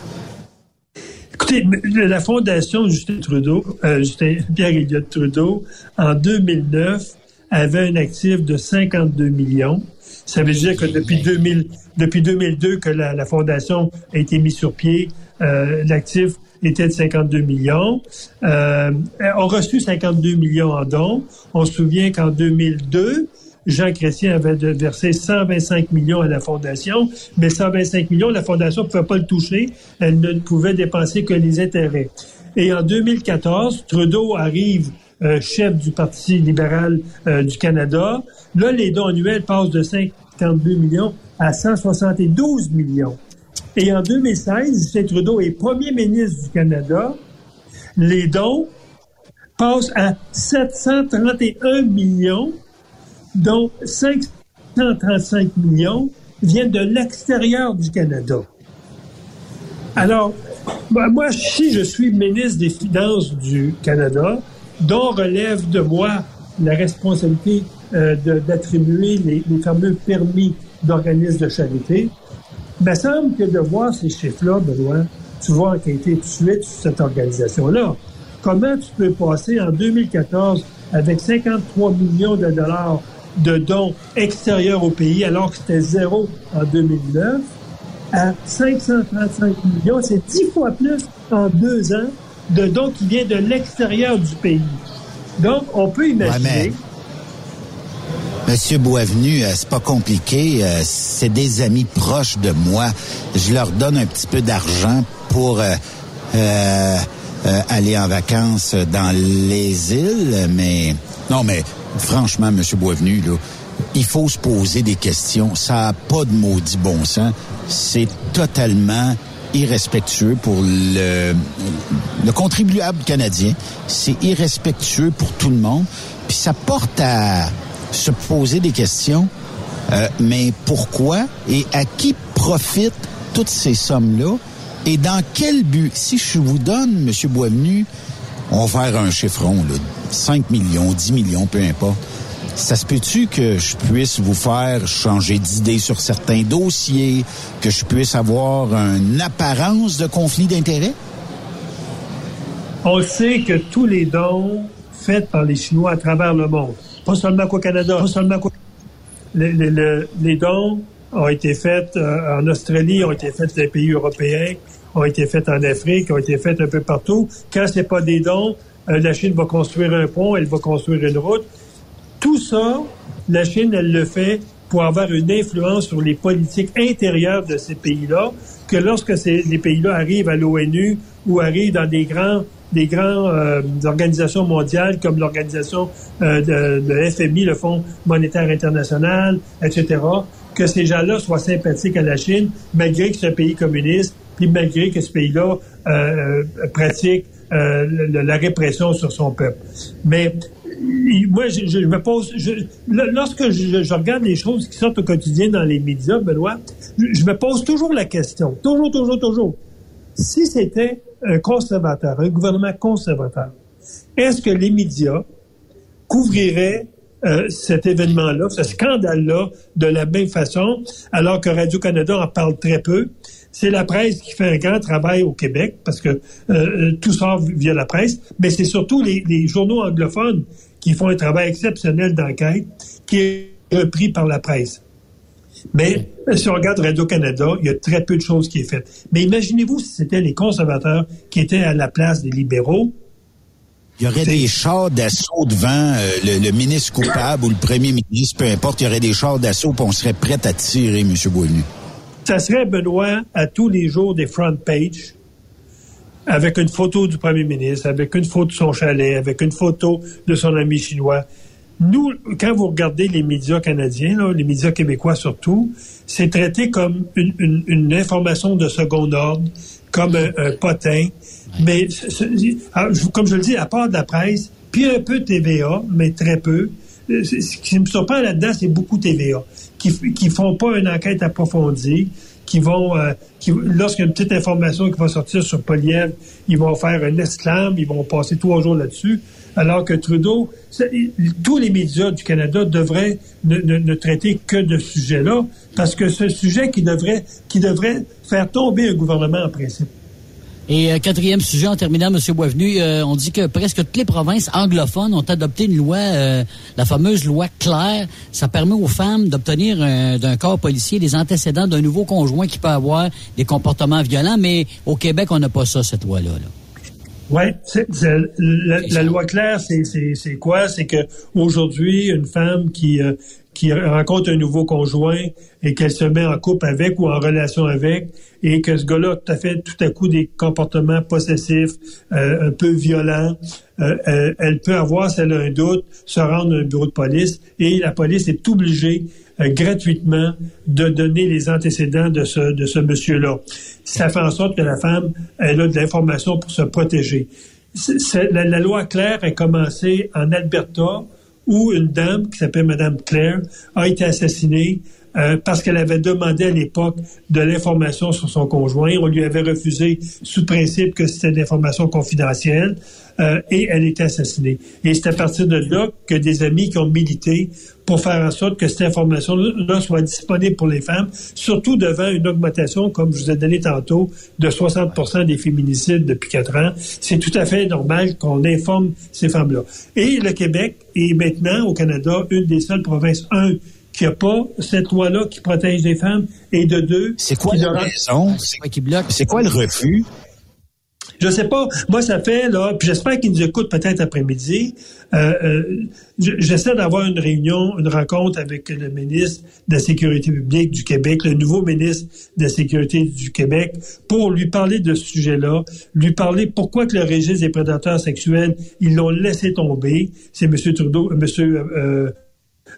Speaker 13: Écoutez, la fondation Justin Trudeau, euh, Justin Pierre Elliott Trudeau, en 2009, avait un actif de 52 millions. Ça veut dire que depuis 2000, depuis 2002 que la, la fondation a été mise sur pied, euh, l'actif était de 52 millions. Euh, on a reçu 52 millions en dons. On se souvient qu'en 2002, Jean Chrétien avait versé 125 millions à la Fondation, mais 125 millions, la Fondation ne pouvait pas le toucher. Elle ne pouvait dépenser que les intérêts. Et en 2014, Trudeau arrive euh, chef du Parti libéral euh, du Canada. Là, les dons annuels passent de 52 millions à 172 millions. Et en 2016, Justin Trudeau est premier ministre du Canada. Les dons passent à 731 millions, dont 535 millions viennent de l'extérieur du Canada. Alors, moi, si je suis ministre des Finances du Canada, dont relève de moi la responsabilité euh, d'attribuer les, fameux permis d'organismes de charité, il me semble que de voir ces chiffres-là, Benoît, tu vas enquêter tout de suite sur cette organisation-là. Comment tu peux passer en 2014 avec 53 millions de dollars de dons extérieurs au pays alors que c'était zéro en 2009 à 535 millions, c'est dix fois plus en deux ans de dons qui viennent de l'extérieur du pays. Donc, on peut imaginer...
Speaker 11: Ouais, Monsieur Boisvenu, euh, c'est pas compliqué. Euh, c'est des amis proches de moi. Je leur donne un petit peu d'argent pour euh, euh, aller en vacances dans les îles, mais non, mais franchement, Monsieur Boisvenu, là, il faut se poser des questions. Ça n'a pas de maudit bon sens. C'est totalement irrespectueux pour le, le contribuable canadien. C'est irrespectueux pour tout le monde. Puis ça porte à se poser des questions. Euh, mais pourquoi et à qui profitent toutes ces sommes-là? Et dans quel but? Si je vous donne, M. Boisvenu, on va faire un chiffron, là, 5 millions, 10 millions, peu importe. Ça se peut-tu que je puisse vous faire changer d'idée sur certains dossiers, que je puisse avoir une apparence de conflit d'intérêts?
Speaker 13: On sait que tous les dons faits par les Chinois à travers le monde, pas seulement qu'au Canada, pas seulement qu'au... Les, les, dons ont été faits euh, en Australie, ont été faits dans les pays européens, ont été faites en Afrique, ont été faites un peu partout. Quand c'est pas des dons, euh, la Chine va construire un pont, elle va construire une route. Tout ça, la Chine, elle le fait pour avoir une influence sur les politiques intérieures de ces pays-là, que lorsque ces, les pays-là arrivent à l'ONU ou arrivent dans des grands des grandes euh, organisations mondiales comme l'organisation euh, de, de, FMI, le Fonds monétaire international, etc., que ces gens-là soient sympathiques à la Chine, malgré que c'est un pays communiste, puis malgré que ce pays-là euh, pratique la répression sur son peuple. Mais moi, je, je me pose, je, lorsque je, je, regarde les choses qui sortent au quotidien dans les médias, Benoît, je, me pose toujours la question, toujours, toujours, toujours. Si c'était un conservateur, un gouvernement conservateur, est-ce que les médias couvriraient euh, cet événement-là, ce scandale-là, de la même façon, alors que Radio-Canada en parle très peu? C'est la presse qui fait un grand travail au Québec, parce que euh, euh tout sort via la presse, mais c'est surtout les, journaux anglophones qui font un travail exceptionnel d'enquête, qui est repris par la presse. Mais si on regarde Radio-Canada, il y a très peu de choses qui est faites. Mais imaginez-vous si c'était les conservateurs qui étaient à la place des libéraux.
Speaker 11: Il y aurait des chars d'assaut devant euh, le, ministre coupable ou le premier ministre, peu importe, il y aurait des chars d'assaut on serait prêt à tirer, M. Boisvenu.
Speaker 13: Ça serait, Benoît, à tous les jours des front pages, avec une photo du premier ministre, avec une photo de son chalet, avec une photo de son ami chinois. Nous, quand vous regardez les médias canadiens, les médias québécois surtout, c'est traité comme une, information de second ordre, comme un, potin. Mais comme je le dis, à part de la presse, puis un peu TVA, mais très peu. Euh, ce qui me surprend là-dedans, c'est beaucoup TVA, qui qui font pas une enquête approfondie, qui vont, euh, lorsqu'il y a une petite information qui va sortir sur Poliev, ils vont faire un esclame, ils vont passer trois jours là-dessus. Alors que Trudeau, tous les médias du Canada devraient ne, traiter que de ce sujet-là, parce que un sujet qui devrait, qui devrait faire tomber un gouvernement en principe.
Speaker 12: Et euh, quatrième sujet, en terminant, M. Boisvenu, euh, on dit que presque toutes les provinces anglophones ont adopté une loi, euh, la fameuse loi Claire. Ça permet aux femmes d'obtenir d'un corps policier des antécédents d'un nouveau conjoint qui peut avoir des comportements violents, mais au Québec, on n'a pas ça, cette loi-là. Là.
Speaker 13: Oui, la, la, loi claire, c'est quoi? C'est que aujourd'hui, une femme qui, euh, qui rencontre un nouveau conjoint et qu'elle se met en couple avec ou en relation avec, et que ce gars-là a tout à fait tout à coup des comportements possessifs, euh, un peu violents, euh, elle, peut avoir, si elle a un doute, se rendre à un bureau de police et la police est obligée gratuitement de donner les antécédents de ce, de ce monsieur-là ça fait en sorte que la femme, elle a de l'information pour se protéger. la, loi Claire a commencé en Alberta, où une dame qui s'appelle Madame Claire a été assassinée euh, parce qu'elle avait demandé à l'époque de l'information sur son conjoint. On lui avait refusé sous principe que c'était de l'information confidentielle euh, et elle était assassinée. Et c'est à partir de là que des amis qui ont milité pour faire en sorte que cette information-là soit disponible pour les femmes, surtout devant une augmentation, comme je vous ai donné tantôt, de 60 des féminicides depuis quatre ans. C'est tout à fait normal qu'on informe ces femmes-là. Et le Québec est maintenant, au Canada, une des seules provinces, un, qui n'a pas cette loi-là qui protège les femmes, et de deux...
Speaker 11: C'est quoi la raison? C'est quoi le refus?
Speaker 13: Je sais pas. Moi, ça fait, là, puis j'espère qu'ils nous écoutent peut-être après-midi. Euh, euh, j'essaie d'avoir une réunion, une rencontre avec le ministre de la Sécurité publique du Québec, le nouveau ministre de la Sécurité du Québec, pour lui parler de ce sujet-là, lui parler pourquoi que le registre des prédateurs sexuels, ils l'ont laissé tomber. C'est M. Trudeau, M. Euh,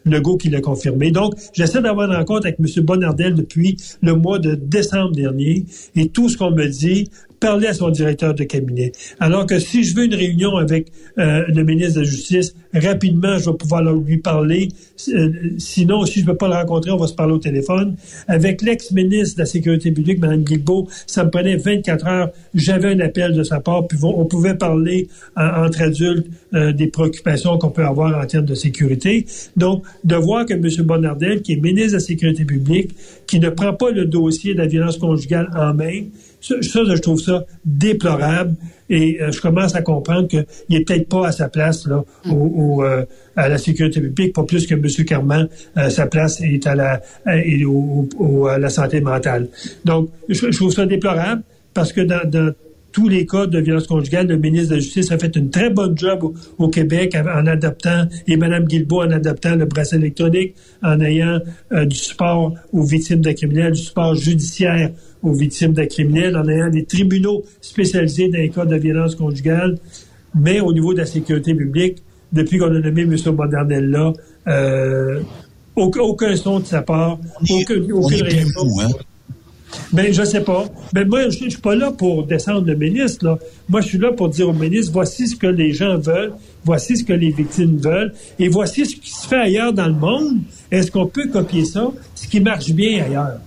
Speaker 13: Legault qui l'a confirmé. Donc, j'essaie d'avoir une rencontre avec M. Bonardel depuis le mois de décembre dernier et tout ce qu'on me dit, parler à son directeur de cabinet. Alors que si je veux une réunion avec euh, le ministre de la Justice, rapidement, je vais pouvoir lui parler. Euh, sinon, si je ne peux pas le rencontrer, on va se parler au téléphone. Avec l'ex-ministre de la Sécurité publique, Mme Guilbeault, ça me prenait 24 heures. J'avais un appel de sa part, puis on pouvait parler entre adultes euh, des préoccupations qu'on peut avoir en termes de sécurité. Donc, de voir que M. Bonnardel, qui est ministre de la Sécurité publique, qui ne prend pas le dossier de la violence conjugale en main, ça, je trouve ça déplorable et euh, je commence à comprendre qu'il n'est peut-être pas à sa place là, au, euh, à la sécurité publique, pas plus que M. Carman, euh, sa place est à la, est au, à la santé mentale. Donc, je, trouve ça déplorable parce que dans, dans tous les cas de violence conjugale, le ministre de la Justice a fait une très bonne job au, au Québec en adoptant, et Mme Guilbeault en adoptant le bracelet électronique, en ayant euh, du support aux victimes de criminels, du support judiciaire aux victimes de criminels, en ayant des tribunaux spécialisés dans les cas de violence conjugale. Mais au niveau de la sécurité publique, depuis qu'on a nommé M. Modernel-là, euh, aucun, son de sa part, aucune, aucune
Speaker 11: hein?
Speaker 13: Ben, je sais pas. Ben, moi, je, je suis pas là pour descendre le ministre, là. Moi, je suis là pour dire au ministre, voici ce que les gens veulent, voici ce que les victimes veulent, et voici ce qui se fait ailleurs dans le monde. Est-ce qu'on peut copier ça, ce qui marche bien ailleurs?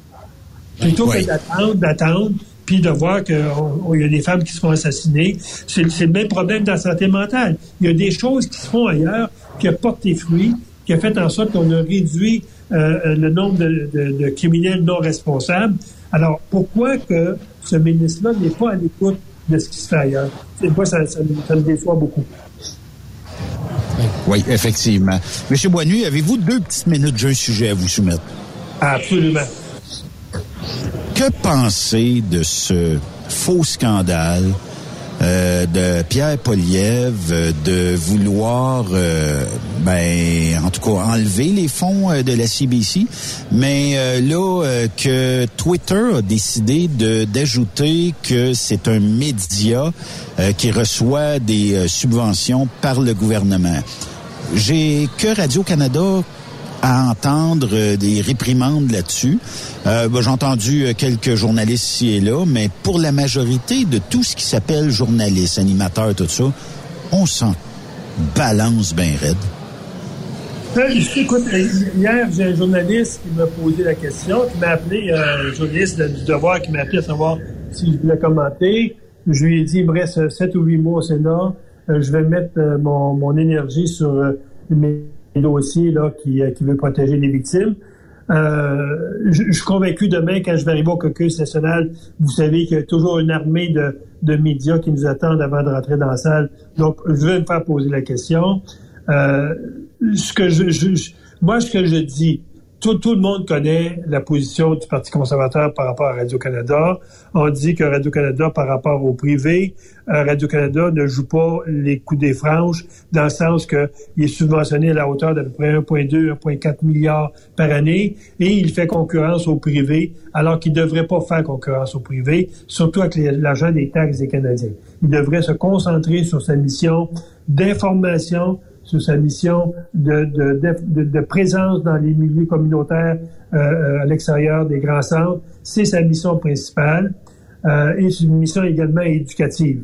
Speaker 13: Plutôt que d'attendre, d'attendre, puis de voir qu'il y a des femmes qui se font assassiner. C'est le même problème dans la santé mentale. Il y a des choses qui se font ailleurs, qui apportent des fruits, qui a fait en sorte qu'on a réduit euh, le nombre de, de- de criminels non responsables. Alors, pourquoi que ce ministre-là n'est pas à l'écoute de ce qui se fait ailleurs? Et moi, ça, ça, me- ça me déçoit beaucoup.
Speaker 11: Oui, effectivement. Monsieur Boisnuy, avez-vous deux petites minutes, j'ai un sujet à vous soumettre?
Speaker 13: Absolument.
Speaker 11: Que penser de ce faux scandale euh, de Pierre Poliev euh, de vouloir, euh, ben, en tout cas, enlever les fonds de la CBC, mais euh, là que Twitter a décidé de d'ajouter que c'est un média qui reçoit des subventions par le gouvernement. J'ai que Radio Canada à entendre euh, des réprimandes là-dessus. Euh, ben, J'ai entendu euh, quelques journalistes ici et là, mais pour la majorité de tout ce qui s'appelle journaliste, animateur, tout ça, on s'en balance bien raide.
Speaker 13: Euh, Écoute, euh, hier, j'ai un journaliste qui m'a posé la question, qui m'a appelé, un journaliste du Devoir, qui m'a appelé à savoir si je voulais commenter. Je lui ai dit, il me reste 7 ou 8 mois au Sénat. Je vais mettre mon, mon énergie sur mes dossiers là, euh, qui veut protéger les victimes. Euh, je, suis convaincu demain, quand je vais arriver au caucus national, vous savez qu'il y a toujours une armée de, médias qui nous attendent avant de rentrer dans la salle. Donc, je vais me faire poser la question. Euh, ce que je- moi, ce que je dis, tout, le monde connaît la position du Parti conservateur par rapport à Radio-Canada. On dit que Radio-Canada, par rapport au privé, euh, Radio-Canada ne joue pas les coups des franges dans le sens qu'il est subventionné à la hauteur d'à peu près 1,2, 1,4 milliards par année et il fait concurrence au privé alors qu'il ne devrait pas faire concurrence au privé, surtout avec l'argent des taxes des Canadiens. Il devrait se concentrer sur sa mission d'information, sur sa mission de, présence dans les milieux communautaires euh, euh, à l'extérieur des grands centres. C'est sa mission principale euh, et c'est une mission également éducative.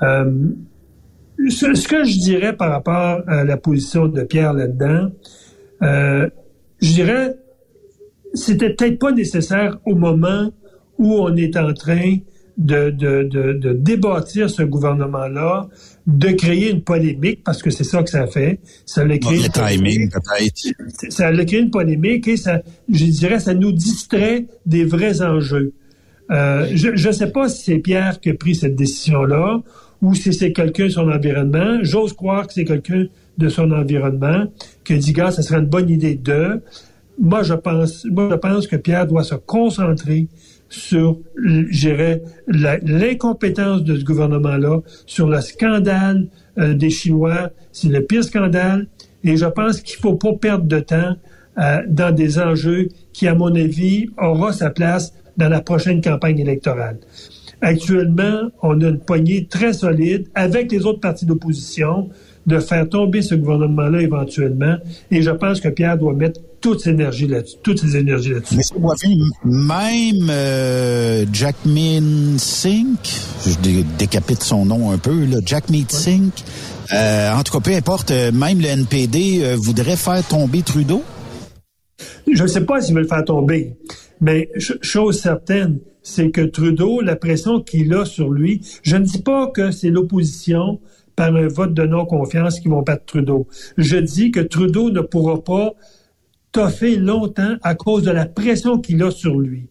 Speaker 13: Ce, que je dirais par rapport à la position de Pierre là-dedans, je dirais, c'était peut-être pas nécessaire au moment où on est en train de, de, de, de débâtir ce gouvernement-là, de créer une polémique, parce que c'est ça que ça fait. Ça
Speaker 11: Le
Speaker 13: une
Speaker 11: timing.
Speaker 13: Ça a créé une polémique et ça, je dirais, ça nous distrait des vrais enjeux. Euh, je ne sais pas si c'est Pierre qui a pris cette décision-là ou si c'est quelqu'un de son environnement. J'ose croire que c'est quelqu'un de son environnement qui dit, gars, ça serait une bonne idée de. Moi, je pense, moi, je pense que Pierre doit se concentrer sur, la- l'incompétence de ce gouvernement-là, sur le scandale euh, des Chinois. C'est le pire scandale. Et je pense qu'il faut pas perdre de temps euh, dans des enjeux qui, à mon avis, aura sa place dans la prochaine campagne électorale. Actuellement, on a une poignée très solide avec les autres partis d'opposition de faire tomber ce gouvernement-là éventuellement. Et je pense que Pierre doit mettre toute ses énergies là-dessus. Toutes ses énergies là-dessus.
Speaker 11: Monsieur Boivin, même euh, Jackmin Singh, je dé- décapite son nom un peu, là, Jackmeet Singh, euh, en tout cas, peu importe, euh, même le NPD euh, voudrait faire tomber Trudeau?
Speaker 13: Je ne sais pas s'il veut le faire tomber, mais ch- chose certaine, c'est que Trudeau, la pression qu'il a sur lui, je ne dis pas que c'est l'opposition par un vote de non-confiance qui vont battre Trudeau. Je dis que Trudeau ne pourra pas toffer longtemps à cause de la pression qu'il a sur lui.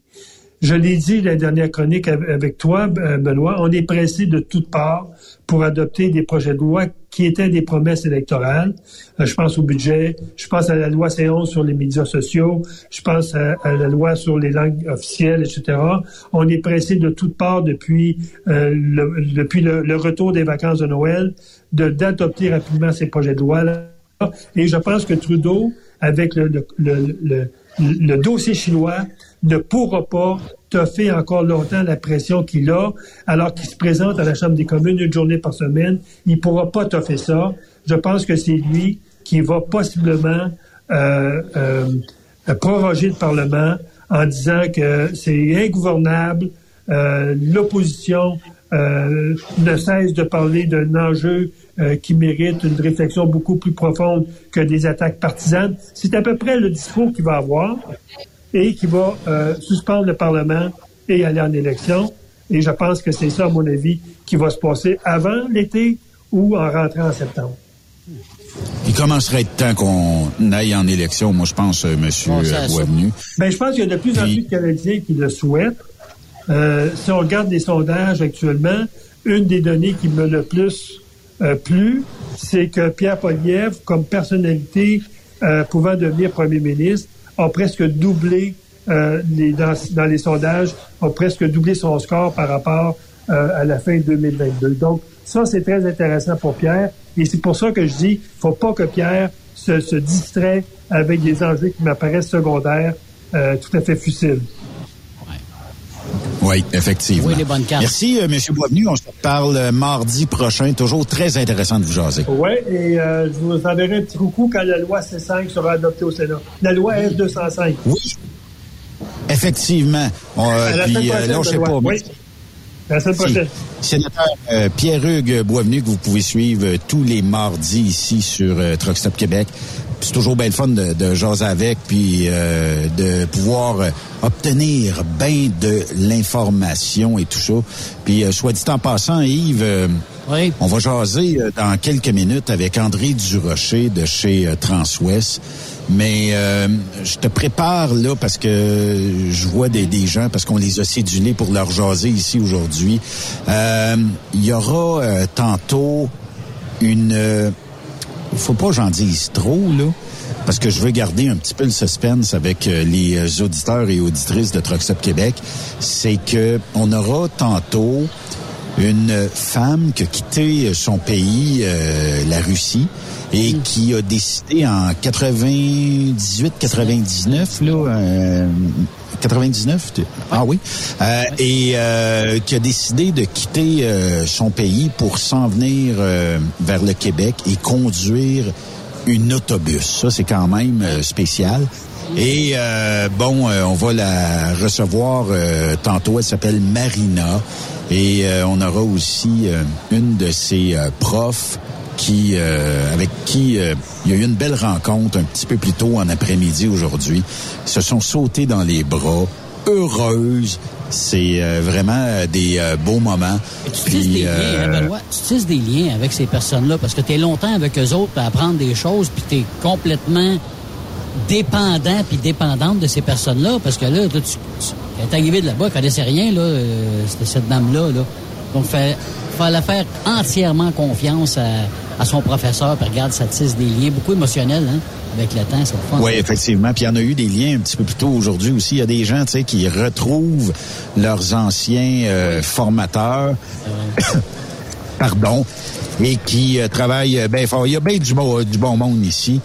Speaker 13: Je l'ai dit la dernière chronique avec toi, Benoît, on est pressé de toutes parts pour adopter des projets de loi qui étaient des promesses électorales. Euh, je pense au budget, je pense à la loi C11 sur les médias sociaux, je pense à, la loi sur les langues officielles, etc. On est pressé de toutes parts depuis, euh, le, depuis le, retour des vacances de Noël d'adopter rapidement ces projets de loi-là. Et je pense que Trudeau, avec le, le dossier chinois, ne pourra pas fait encore longtemps la pression qu'il a, alors qu'il se présente à la Chambre des communes une journée par semaine. Il pourra pas faire ça. Je pense que c'est lui qui va possiblement euh, euh, proroger le Parlement en disant que c'est ingouvernable. Euh, L'opposition euh, ne cesse de parler d'un enjeu qui mérite une réflexion beaucoup plus profonde que des attaques partisanes. C'est à peu près le discours qu'il va avoir et qui va euh, suspendre le Parlement et aller en élection. Et je pense que c'est ça, à mon avis, qui va se passer avant l'été ou en rentrant en septembre.
Speaker 11: Il commencerait de temps qu'on aille en élection, moi je pense, euh, M. Boisvenu.
Speaker 13: Ben, je pense qu'il y a de plus en plus de Canadiens qui le souhaitent. Euh, si on regarde les sondages actuellement, une des données qui me le plus euh, plu, c'est que Pierre Poilievre, comme personnalité euh, pouvant devenir premier ministre, a presque doublé euh, dans, les sondages, a presque doublé son score par rapport euh, à la fin 2022. Donc, ça, c'est très intéressant pour Pierre. Et c'est pour ça que je dis, faut pas que Pierre se, distrait avec des enjeux qui m'apparaissent secondaires, euh, tout à fait futiles.
Speaker 11: Oui, effectivement. Oui, les bonnes cartes. Merci, euh, M. Boisvenu. On se parle euh, mardi prochain. Toujours très intéressant de vous jaser.
Speaker 13: Oui, et euh, je vous enverrai un petit coucou quand la loi C5 sera adoptée au Sénat. La loi F205.
Speaker 11: Oui. Effectivement.
Speaker 13: Euh, puis,
Speaker 11: là, je sais pas.
Speaker 13: Oui. La semaine prochaine.
Speaker 11: Sénateur Pierre-Hugues Boisvenu, que vous pouvez suivre tous les mardis ici sur Truck Stop Québec c'est toujours bien le fun de, de jaser avec, puis euh, de pouvoir euh, obtenir bien de l'information et tout ça. Puis, euh, soit dit en passant, Yves, on va jaser dans quelques minutes avec André Durocher de chez Transwest. Mais je te prépare là parce que je vois des, des gens, parce qu'on les a cédulés pour leur jaser ici aujourd'hui. Il y aura tantôt une faut pas que j'en dise trop, là, parce que je veux garder un petit peu le suspense avec euh, les euh, auditeurs et auditrices de Truckstop Québec. C'est que on aura tantôt une femme qui a quitté son pays, euh, la Russie, et mm. qui a décidé en 98-99, là, 99, ah oui, euh, et euh, qui a décidé de quitter euh, son pays pour s'en venir vers le Québec et conduire une autobus. Ça, c'est quand même spécial. Et bon, on va la recevoir tantôt. Elle s'appelle Marina. Et on aura aussi une de ses profs qui, euh, avec qui euh, il y a eu une belle rencontre un petit peu plus tôt en après-midi aujourd'hui. Ils se sont sautés dans les bras, heureuses. C'est euh, vraiment des beaux moments.
Speaker 12: tu tisses des liens, hein, Benoît? Tu tisses des liens avec ces personnes-là parce que tu es longtemps avec eux autres à apprendre des choses, puis tu es complètement dépendant puis dépendante de ces personnes-là parce que là, tu, tu, tu arrivé de là-bas, elle connaissait rien, là, c'était cette dame-là. Là. Donc, il fallait faire entièrement confiance à, à son professeur, puis regarde, ça tisse des liens beaucoup émotionnels, hein, avec le temps, c'est fun.
Speaker 11: Oui, effectivement. Puis il y en a eu des liens un petit peu plus tôt aujourd'hui aussi. Il y a des gens, tu sais, qui retrouvent leurs anciens euh, formateurs. [COUGHS] Pardon. Et qui euh, travaillent euh, bien fort. Il y a bien du bon, du bon monde ici.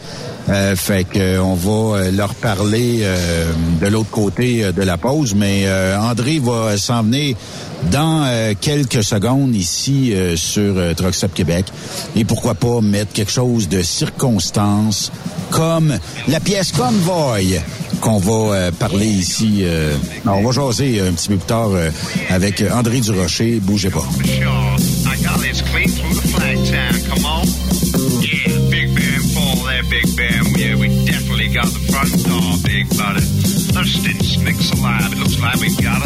Speaker 11: Euh, fait que on va leur parler de l'autre côté de la pause, mais André va s'en venir dans euh, quelques secondes ici euh, sur euh, Québec. Et pourquoi pas mettre quelque chose de circonstance comme la pièce Convoy qu'on va euh, parler ici. on va jaser un petit peu plus tard avec André Durocher. Bougez pas.
Speaker 14: It looks like we've got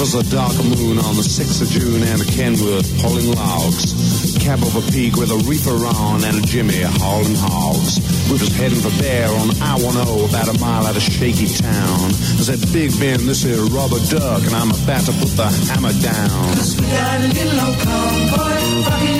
Speaker 14: was a dark moon on the 6th of June and a Kenwood pulling logs. Cab of a peak with a reefer on and a Jimmy hauling hogs. We was heading for Bear on I-10 about a mile out of Shaky Town. I said, Big Ben, this is Rubber Duck and I'm about to put the hammer down.
Speaker 15: Cause we got a little old convoy rocking through the night.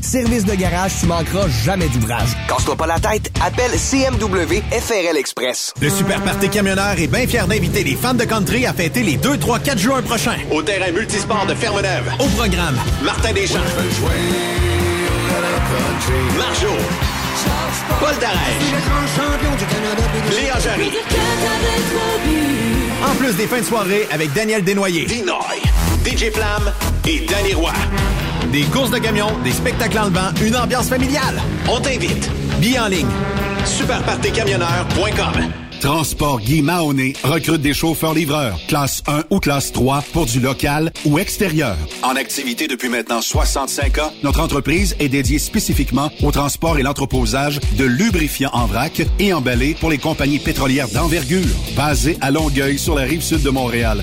Speaker 1: Service de garage, tu manqueras jamais d'ouvrage. Casse-toi pas la tête, appelle CMW FRL Express.
Speaker 3: Le Super Party Camionneur est bien fier d'inviter les fans de country à fêter les 2, 3, 4 juin prochains au terrain multisport de Ferme-Neuve. Au programme, Martin Deschamps, Marjo, Paul Darèche, Léa Jarry. En plus des fins de soirée avec Daniel Desnoyers, Dinoy, DJ Flamme et Danny Roy. Des courses de camions, des spectacles en levant, une ambiance familiale. On t'invite. Billets en ligne. Superpartycamionneur.com
Speaker 9: Transport Guy Mahoney recrute des chauffeurs-livreurs, classe 1 ou classe 3 pour du local ou extérieur. En activité depuis maintenant 65 ans, notre entreprise est dédiée spécifiquement au transport et l'entreposage de lubrifiants en vrac et emballés pour les compagnies pétrolières d'envergure, basées à Longueuil sur la rive sud de Montréal.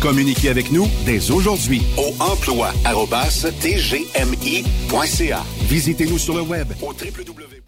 Speaker 9: Communiquez avec nous dès aujourd'hui au emploi.tgmi.ca. Visitez-nous sur le web au www.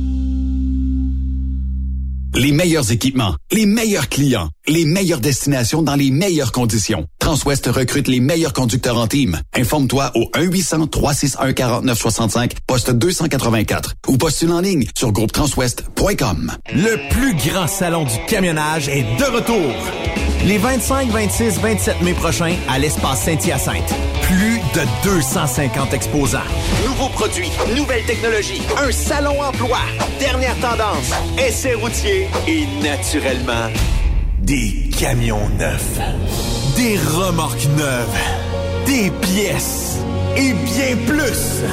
Speaker 8: Les meilleurs équipements, les meilleurs clients, les meilleures destinations dans les meilleures conditions. Transwest recrute les meilleurs conducteurs en team. Informe-toi au 1-800-361-4965, poste 284 ou postule en ligne sur groupetranswest.com.
Speaker 3: Le plus grand salon du camionnage est de retour. Les 25, 26, 27 mai prochains à l'espace Saint-Hyacinthe. Plus de 250 exposants.
Speaker 6: Nouveaux produits, nouvelles technologies, un salon emploi, dernière tendance, essais routiers et naturellement
Speaker 3: Des camions neufs. Des remorques neuves. Des pièces. Et bien plus.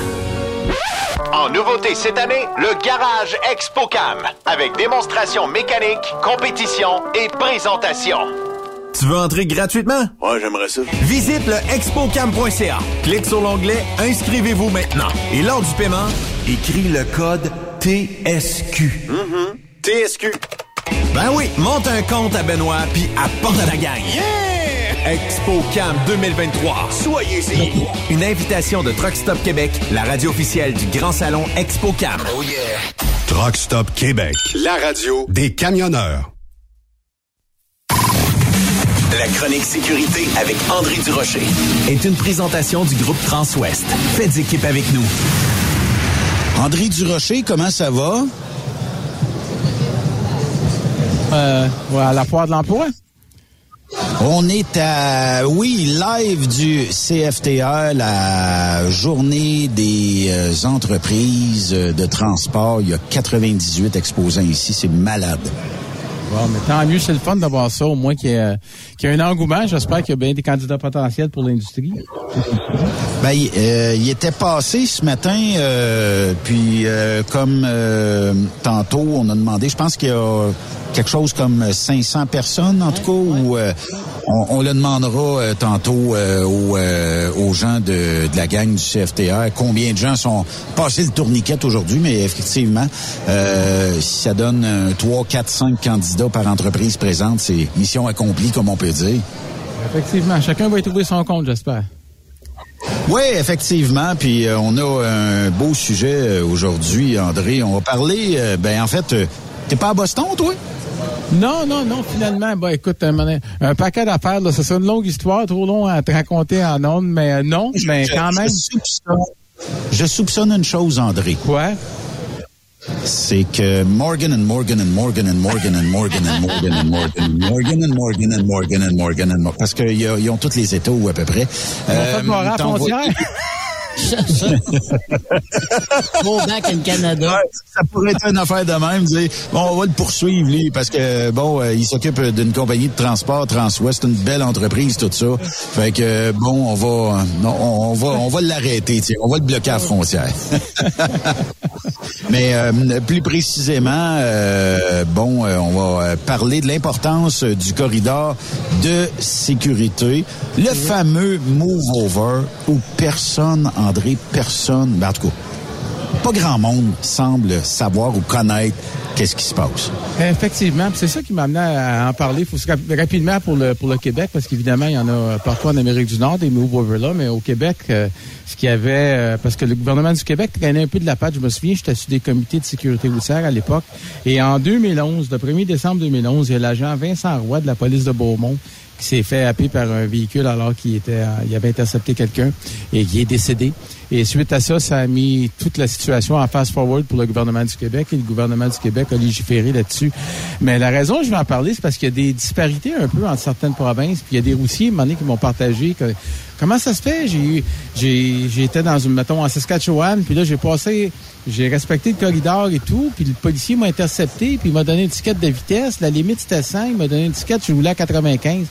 Speaker 6: En nouveauté cette année, le Garage ExpoCam, avec démonstration mécanique, compétition et présentation.
Speaker 3: Tu veux entrer gratuitement?
Speaker 7: Ouais, j'aimerais ça.
Speaker 3: Visite le expocam.ca. Clique sur l'onglet Inscrivez-vous maintenant. Et lors du paiement, écris le code TSQ.
Speaker 7: Mm-hmm. TSQ.
Speaker 3: Ben oui, monte un compte à Benoît puis apporte à la gang.
Speaker 7: Yeah!
Speaker 3: ExpoCam 2023.
Speaker 7: Soyez-y.
Speaker 3: Une invitation de Truck Stop Québec, la radio officielle du Grand Salon ExpoCam.
Speaker 7: Oh yeah.
Speaker 9: Truck Stop Québec.
Speaker 7: La radio
Speaker 9: Des camionneurs.
Speaker 16: La chronique sécurité avec André Durocher.
Speaker 3: Est une présentation du groupe Transouest. Faites équipe avec nous.
Speaker 11: André Durocher, comment ça va?
Speaker 17: Euh, ouais, à la foire de l'emploi.
Speaker 11: On est à, oui, live du CFTA, la journée des euh, entreprises de transport. Il y a 98 exposants ici, c'est malade.
Speaker 17: Bon, mais tant mieux, c'est le fun d'avoir ça, au moins qu'il y, ait, qu'il y ait un engouement. J'espère qu'il y a bien des candidats potentiels pour l'industrie.
Speaker 11: Ben, il, euh, il était passé ce matin, euh, puis euh, comme euh, tantôt, on a demandé, je pense qu'il y a quelque chose comme 500 personnes, en tout cas, où euh, on, on le demandera euh, tantôt euh, aux, euh, aux gens de, de la gang du CFTR, combien de gens sont passés le tourniquet aujourd'hui, mais effectivement, euh, si ça donne un 3, 4, 5 candidats par entreprise présente, c'est mission accomplie, comme on peut dire.
Speaker 17: Effectivement, chacun va y trouver son compte, j'espère.
Speaker 11: Oui, effectivement. Puis euh, on a un beau sujet euh, aujourd'hui, André. On va parler. euh, ben en fait, t'es pas à Boston, toi?
Speaker 17: Non, non, non, finalement, bah écoute, un, un paquet d'affaires, là, c'est une longue histoire, trop long à te raconter en ondes, mais non, mais
Speaker 11: Je-
Speaker 17: quand
Speaker 11: je
Speaker 17: même.
Speaker 11: soupçonne- Je soupçonne une chose, André.
Speaker 17: Quoi?
Speaker 11: c'est que Morgan and Morgan and Morgan and Morgan and Morgan and Morgan and Morgan Morgan and Morgan and Morgan and Morgan and Morgan parce qu'ils ont toutes les étaux à peu près.
Speaker 17: Ils
Speaker 12: Go back in Canada.
Speaker 11: Ouais, ça pourrait être une affaire de même. Dire, bon, on va le poursuivre, lui, parce que, bon, euh, il s'occupe d'une compagnie de transport, Transwest, une belle entreprise, tout ça. Fait que, bon, on va, on, on va, on va l'arrêter. On va le bloquer à la frontière. [LAUGHS] Mais euh, plus précisément, euh, bon, on va parler de l'importance du corridor de sécurité, le fameux move over où personne, Personne, ben, en tout cas, pas grand monde semble savoir ou connaître qu'est-ce qui se passe.
Speaker 17: Effectivement, c'est ça qui m'a amené à en parler. Faut rapidement pour le pour le Québec, parce qu'évidemment, il y en a partout en Amérique du Nord des over là, mais au Québec, euh, ce qu'il y avait, euh, parce que le gouvernement du Québec traînait un peu de la patte. Je me souviens, j'étais sur des comités de sécurité routière à l'époque, et en 2011, le 1er décembre 2011, il y a l'agent Vincent Roy de la police de Beaumont qui s'est fait happer par un véhicule alors qu'il était, il avait intercepté quelqu'un et qui est décédé. Et suite à ça, ça a mis toute la situation en fast-forward pour le gouvernement du Québec et le gouvernement du Québec a légiféré là-dessus. Mais la raison je vais en parler, c'est parce qu'il y a des disparités un peu entre certaines provinces. Puis il y a des routiers, qui m'ont partagé que comment ça se fait? J'ai j'ai, j'étais dans une, mettons, en Saskatchewan, puis là, j'ai passé, j'ai respecté le corridor et tout, puis le policier m'a intercepté, puis il m'a donné une ticket de vitesse. La limite, c'était 100, il m'a donné une ticket, je roulais à 95.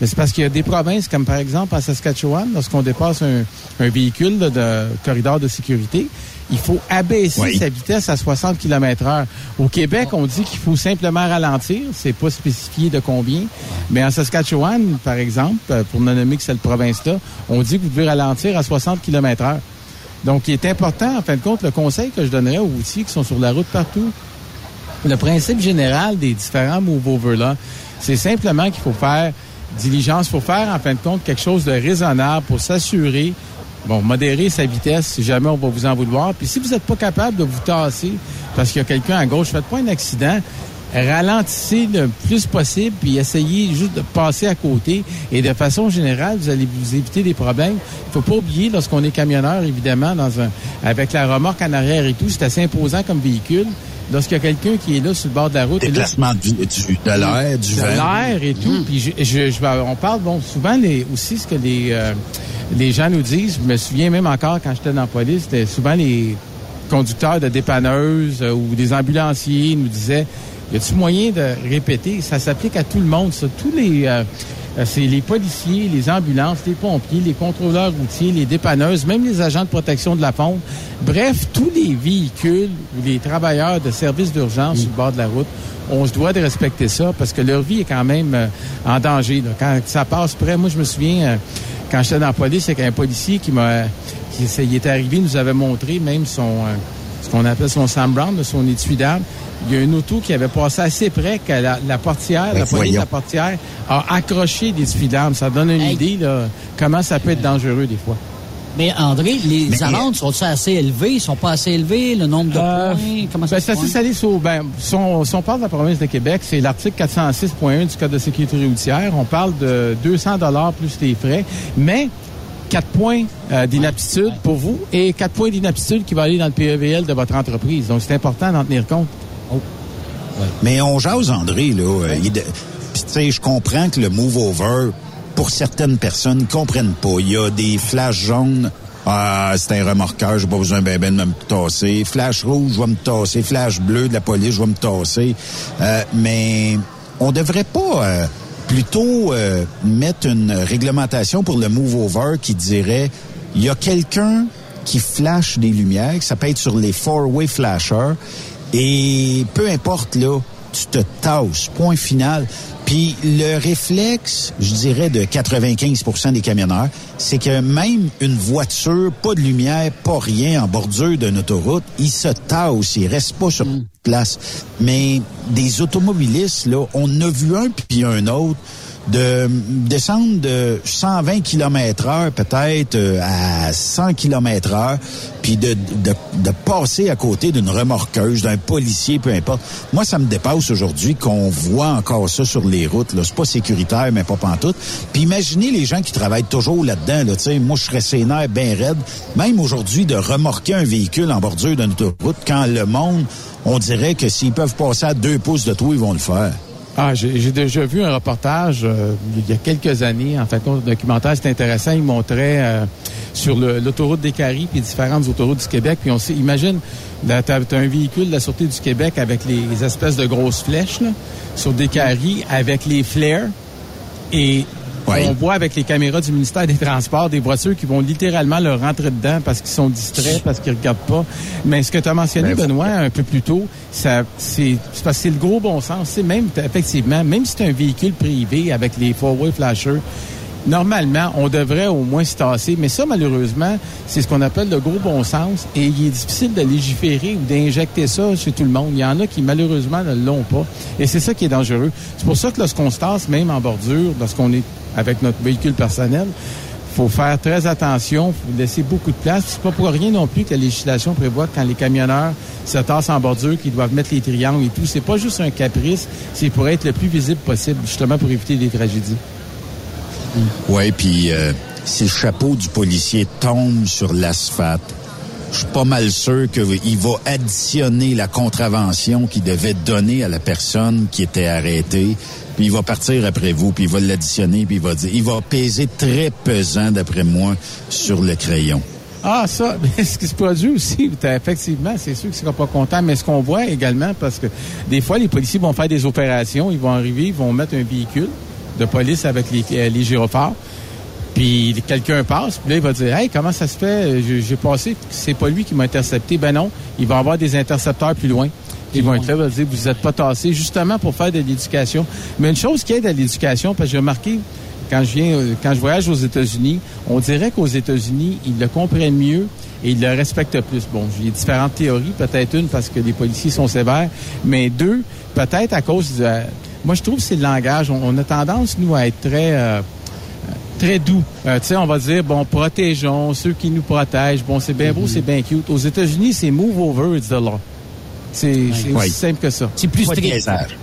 Speaker 17: Mais c'est parce qu'il y a des provinces, comme par exemple en Saskatchewan, lorsqu'on dépasse un, un véhicule de corridor de sécurité, il faut abaisser
Speaker 11: Oui.
Speaker 17: sa vitesse à 60 km heure. Au Québec, on dit qu'il faut simplement ralentir. C'est pas spécifié de combien. Mais en Saskatchewan, par exemple, euh, pour ne nommer que cette province-là, on dit que vous devez ralentir à 60 km heure. Donc, il est important, en fin de compte, le conseil que je donnerais aux routiers qui sont sur la route partout, le principe général des différents move-over là, c'est simplement qu'il faut faire diligence, il faut faire en fin de compte quelque chose de raisonnable pour s'assurer, bon, modérer sa vitesse si jamais on va vous en vouloir. Puis si vous n'êtes pas capable de vous tasser parce qu'il y a quelqu'un à gauche, faites pas un accident. Ralentissez le plus possible, puis essayez juste de passer à côté. Et de façon générale, vous allez vous éviter des problèmes. Il faut pas oublier, lorsqu'on est camionneur, évidemment, dans un, avec la remorque en arrière et tout, c'est assez imposant comme véhicule. Lorsqu'il y a quelqu'un qui est là sur le bord de la route,
Speaker 11: Déplacement du, du- de l'air, du
Speaker 17: de
Speaker 11: vent.
Speaker 17: l'air et tout. Puis je, je, je vais- on parle bon souvent les, aussi ce que les euh, les gens nous disent. Je me souviens même encore quand j'étais dans la police, c'était souvent les conducteurs de dépanneuses euh, ou des ambulanciers nous disaient y a-t-il moyen de répéter? Ça s'applique à tout le monde. Ça. Tous les euh, c'est les policiers, les ambulances, les pompiers, les contrôleurs routiers, les dépanneuses, même les agents de protection de la faune. Bref, tous les véhicules ou les travailleurs de services d'urgence sur le bord de la route, on se doit de respecter ça parce que leur vie est quand même euh, en danger. là. Quand ça passe près, moi je me souviens euh, quand j'étais dans la police, il y a un policier qui m'a qui il était arrivé, il nous avait montré même son euh, qu'on appelle son Sam Brown, là, son étui-d'armes. Il y a une auto qui avait passé assez près que la, la portière,
Speaker 11: Ben,
Speaker 17: la poignée de la portière, a accroché des étui-d'armes. Ça donne une
Speaker 12: Hey.
Speaker 17: idée là, comment ça peut être dangereux des fois.
Speaker 12: Mais André, les
Speaker 11: Mais-
Speaker 12: amendes sont assez élevées? Ils sont pas assez élevées? Le nombre de
Speaker 17: Euh,
Speaker 12: points? Comment ça
Speaker 17: Ben,
Speaker 12: se
Speaker 17: c'est assez
Speaker 12: passe?
Speaker 17: salé sur, ben, si on, si on parle de la province de Québec, c'est l'article 406.1 du Code de sécurité routière. On parle de 200 dollars plus les frais, mais 4 points euh, d'inaptitude pour vous et 4 points d'inaptitude qui va aller dans le PEVL de votre entreprise. Donc, c'est important d'en tenir compte.
Speaker 11: Mais on jase, André, là. euh, il de- Puis, tu sais, je comprends que le move over, pour certaines personnes, ils comprennent pas. Il y a des flashs jaunes. Ah, c'est un remorqueur, j'ai pas besoin ben ben de me tasser. Flash rouge, je vais me tasser. Flash bleu de la police, je vais me tasser. Euh, mais on devrait pas euh, plutôt euh, mettre une réglementation pour le move over qui dirait il y a quelqu'un qui flash des lumières, ça peut être sur les four-way flashers, et peu importe, là, tu te tasses, point final. Puis le réflexe, je dirais, de 95% des camionneurs, c'est que même une voiture, pas de lumière, pas rien en bordure d'une autoroute, ils se tassent, ils restent pas sur place. Mais des automobilistes, là, on a vu un puis un autre de descendre de 120 km heure peut-être euh, à 100 km heure, puis de, passer à côté d'une remorqueuse, d'un policier, peu importe. Moi, ça me dépasse aujourd'hui qu'on voit encore ça sur les routes. Là. C'est pas sécuritaire, mais pas pantoute. Puis imaginez les gens qui travaillent toujours là-dedans. Là, sais, moi, je serais sénère bien raide. Même aujourd'hui, de remorquer un véhicule en bordure d'une autoroute, quand le monde, on dirait que s'ils peuvent passer à deux pouces de toi, ils vont le faire.
Speaker 17: Ah, j'ai déjà vu un reportage euh, il y a quelques années. En fait, un documentaire, c'était intéressant. Il montrait euh, sur l'autoroute des Caries puis différentes autoroutes du Québec. Puis on imagine, t'as as un véhicule de la Sûreté du Québec avec les espèces de grosses flèches là, sur des Caries avec les flares. Et on voit avec les caméras du ministère des Transports des voitures qui vont littéralement leur rentrer dedans parce qu'ils sont distraits, parce qu'ils regardent pas. Mais ce que tu as mentionné,
Speaker 11: Ben,
Speaker 17: Benoît, un peu plus tôt, ça, c'est c'est parce que c'est le gros bon sens. C'est même, effectivement, même si c'est un véhicule privé avec les four-way flashers, Normalement, on devrait au moins se tasser, mais ça, malheureusement, c'est ce qu'on appelle le gros bon sens et il est difficile de légiférer ou d'injecter ça chez tout le monde. Il y en a qui, malheureusement, ne l'ont pas et c'est ça qui est dangereux. C'est pour ça que lorsqu'on se tasse, même en bordure, lorsqu'on est avec notre véhicule personnel, faut faire très attention, faut laisser beaucoup de place. C'est pas pour rien non plus que la législation prévoit que quand les camionneurs se tassent en bordure, qu'ils doivent mettre les triangles et tout. C'est pas juste un caprice, c'est pour être le plus visible possible, justement pour éviter des tragédies.
Speaker 11: Oui, puis euh, si le chapeau du policier tombe sur l'asphalte, je suis pas mal sûr qu'il va additionner la contravention qu'il devait donner à la personne qui était arrêtée, puis il va partir après vous, puis il va l'additionner, puis il va dire, il va peser très pesant d'après moi sur le crayon.
Speaker 17: Ah, ça, [LAUGHS] mais ce qui se produit aussi, effectivement, c'est sûr qu'ils ne pas contents, mais ce qu'on voit également, parce que des fois, les policiers vont faire des opérations, ils vont arriver, ils vont mettre un véhicule de police avec les, euh, les gyrophares, puis quelqu'un passe, puis là, il va dire, hey, comment ça se fait, j'ai passé, c'est pas lui qui m'a intercepté. Ben non, il va avoir des intercepteurs plus loin. Ils vont être là, ils vont dire, vous n'êtes pas tassé, justement pour faire de l'éducation. Mais une chose qui aide à l'éducation, parce que j'ai remarqué, quand je viens, euh, quand je voyage aux États-Unis, on dirait qu'aux États-Unis, ils le comprennent mieux et ils le respectent plus. Bon, j'ai différentes théories, peut-être une parce que les policiers sont sévères, mais deux, peut-être à cause de... Moi, je trouve que c'est le langage. On, on a tendance, nous, à être très... euh, très doux. Euh, tu sais, on va dire, bon, protégeons ceux qui nous protègent. Bon, c'est bien beau, c'est bien cute. Aux États-Unis, c'est move over, it's the law. C'est
Speaker 11: Oui.
Speaker 17: aussi simple que ça.
Speaker 12: C'est plus strict.
Speaker 11: niaisage.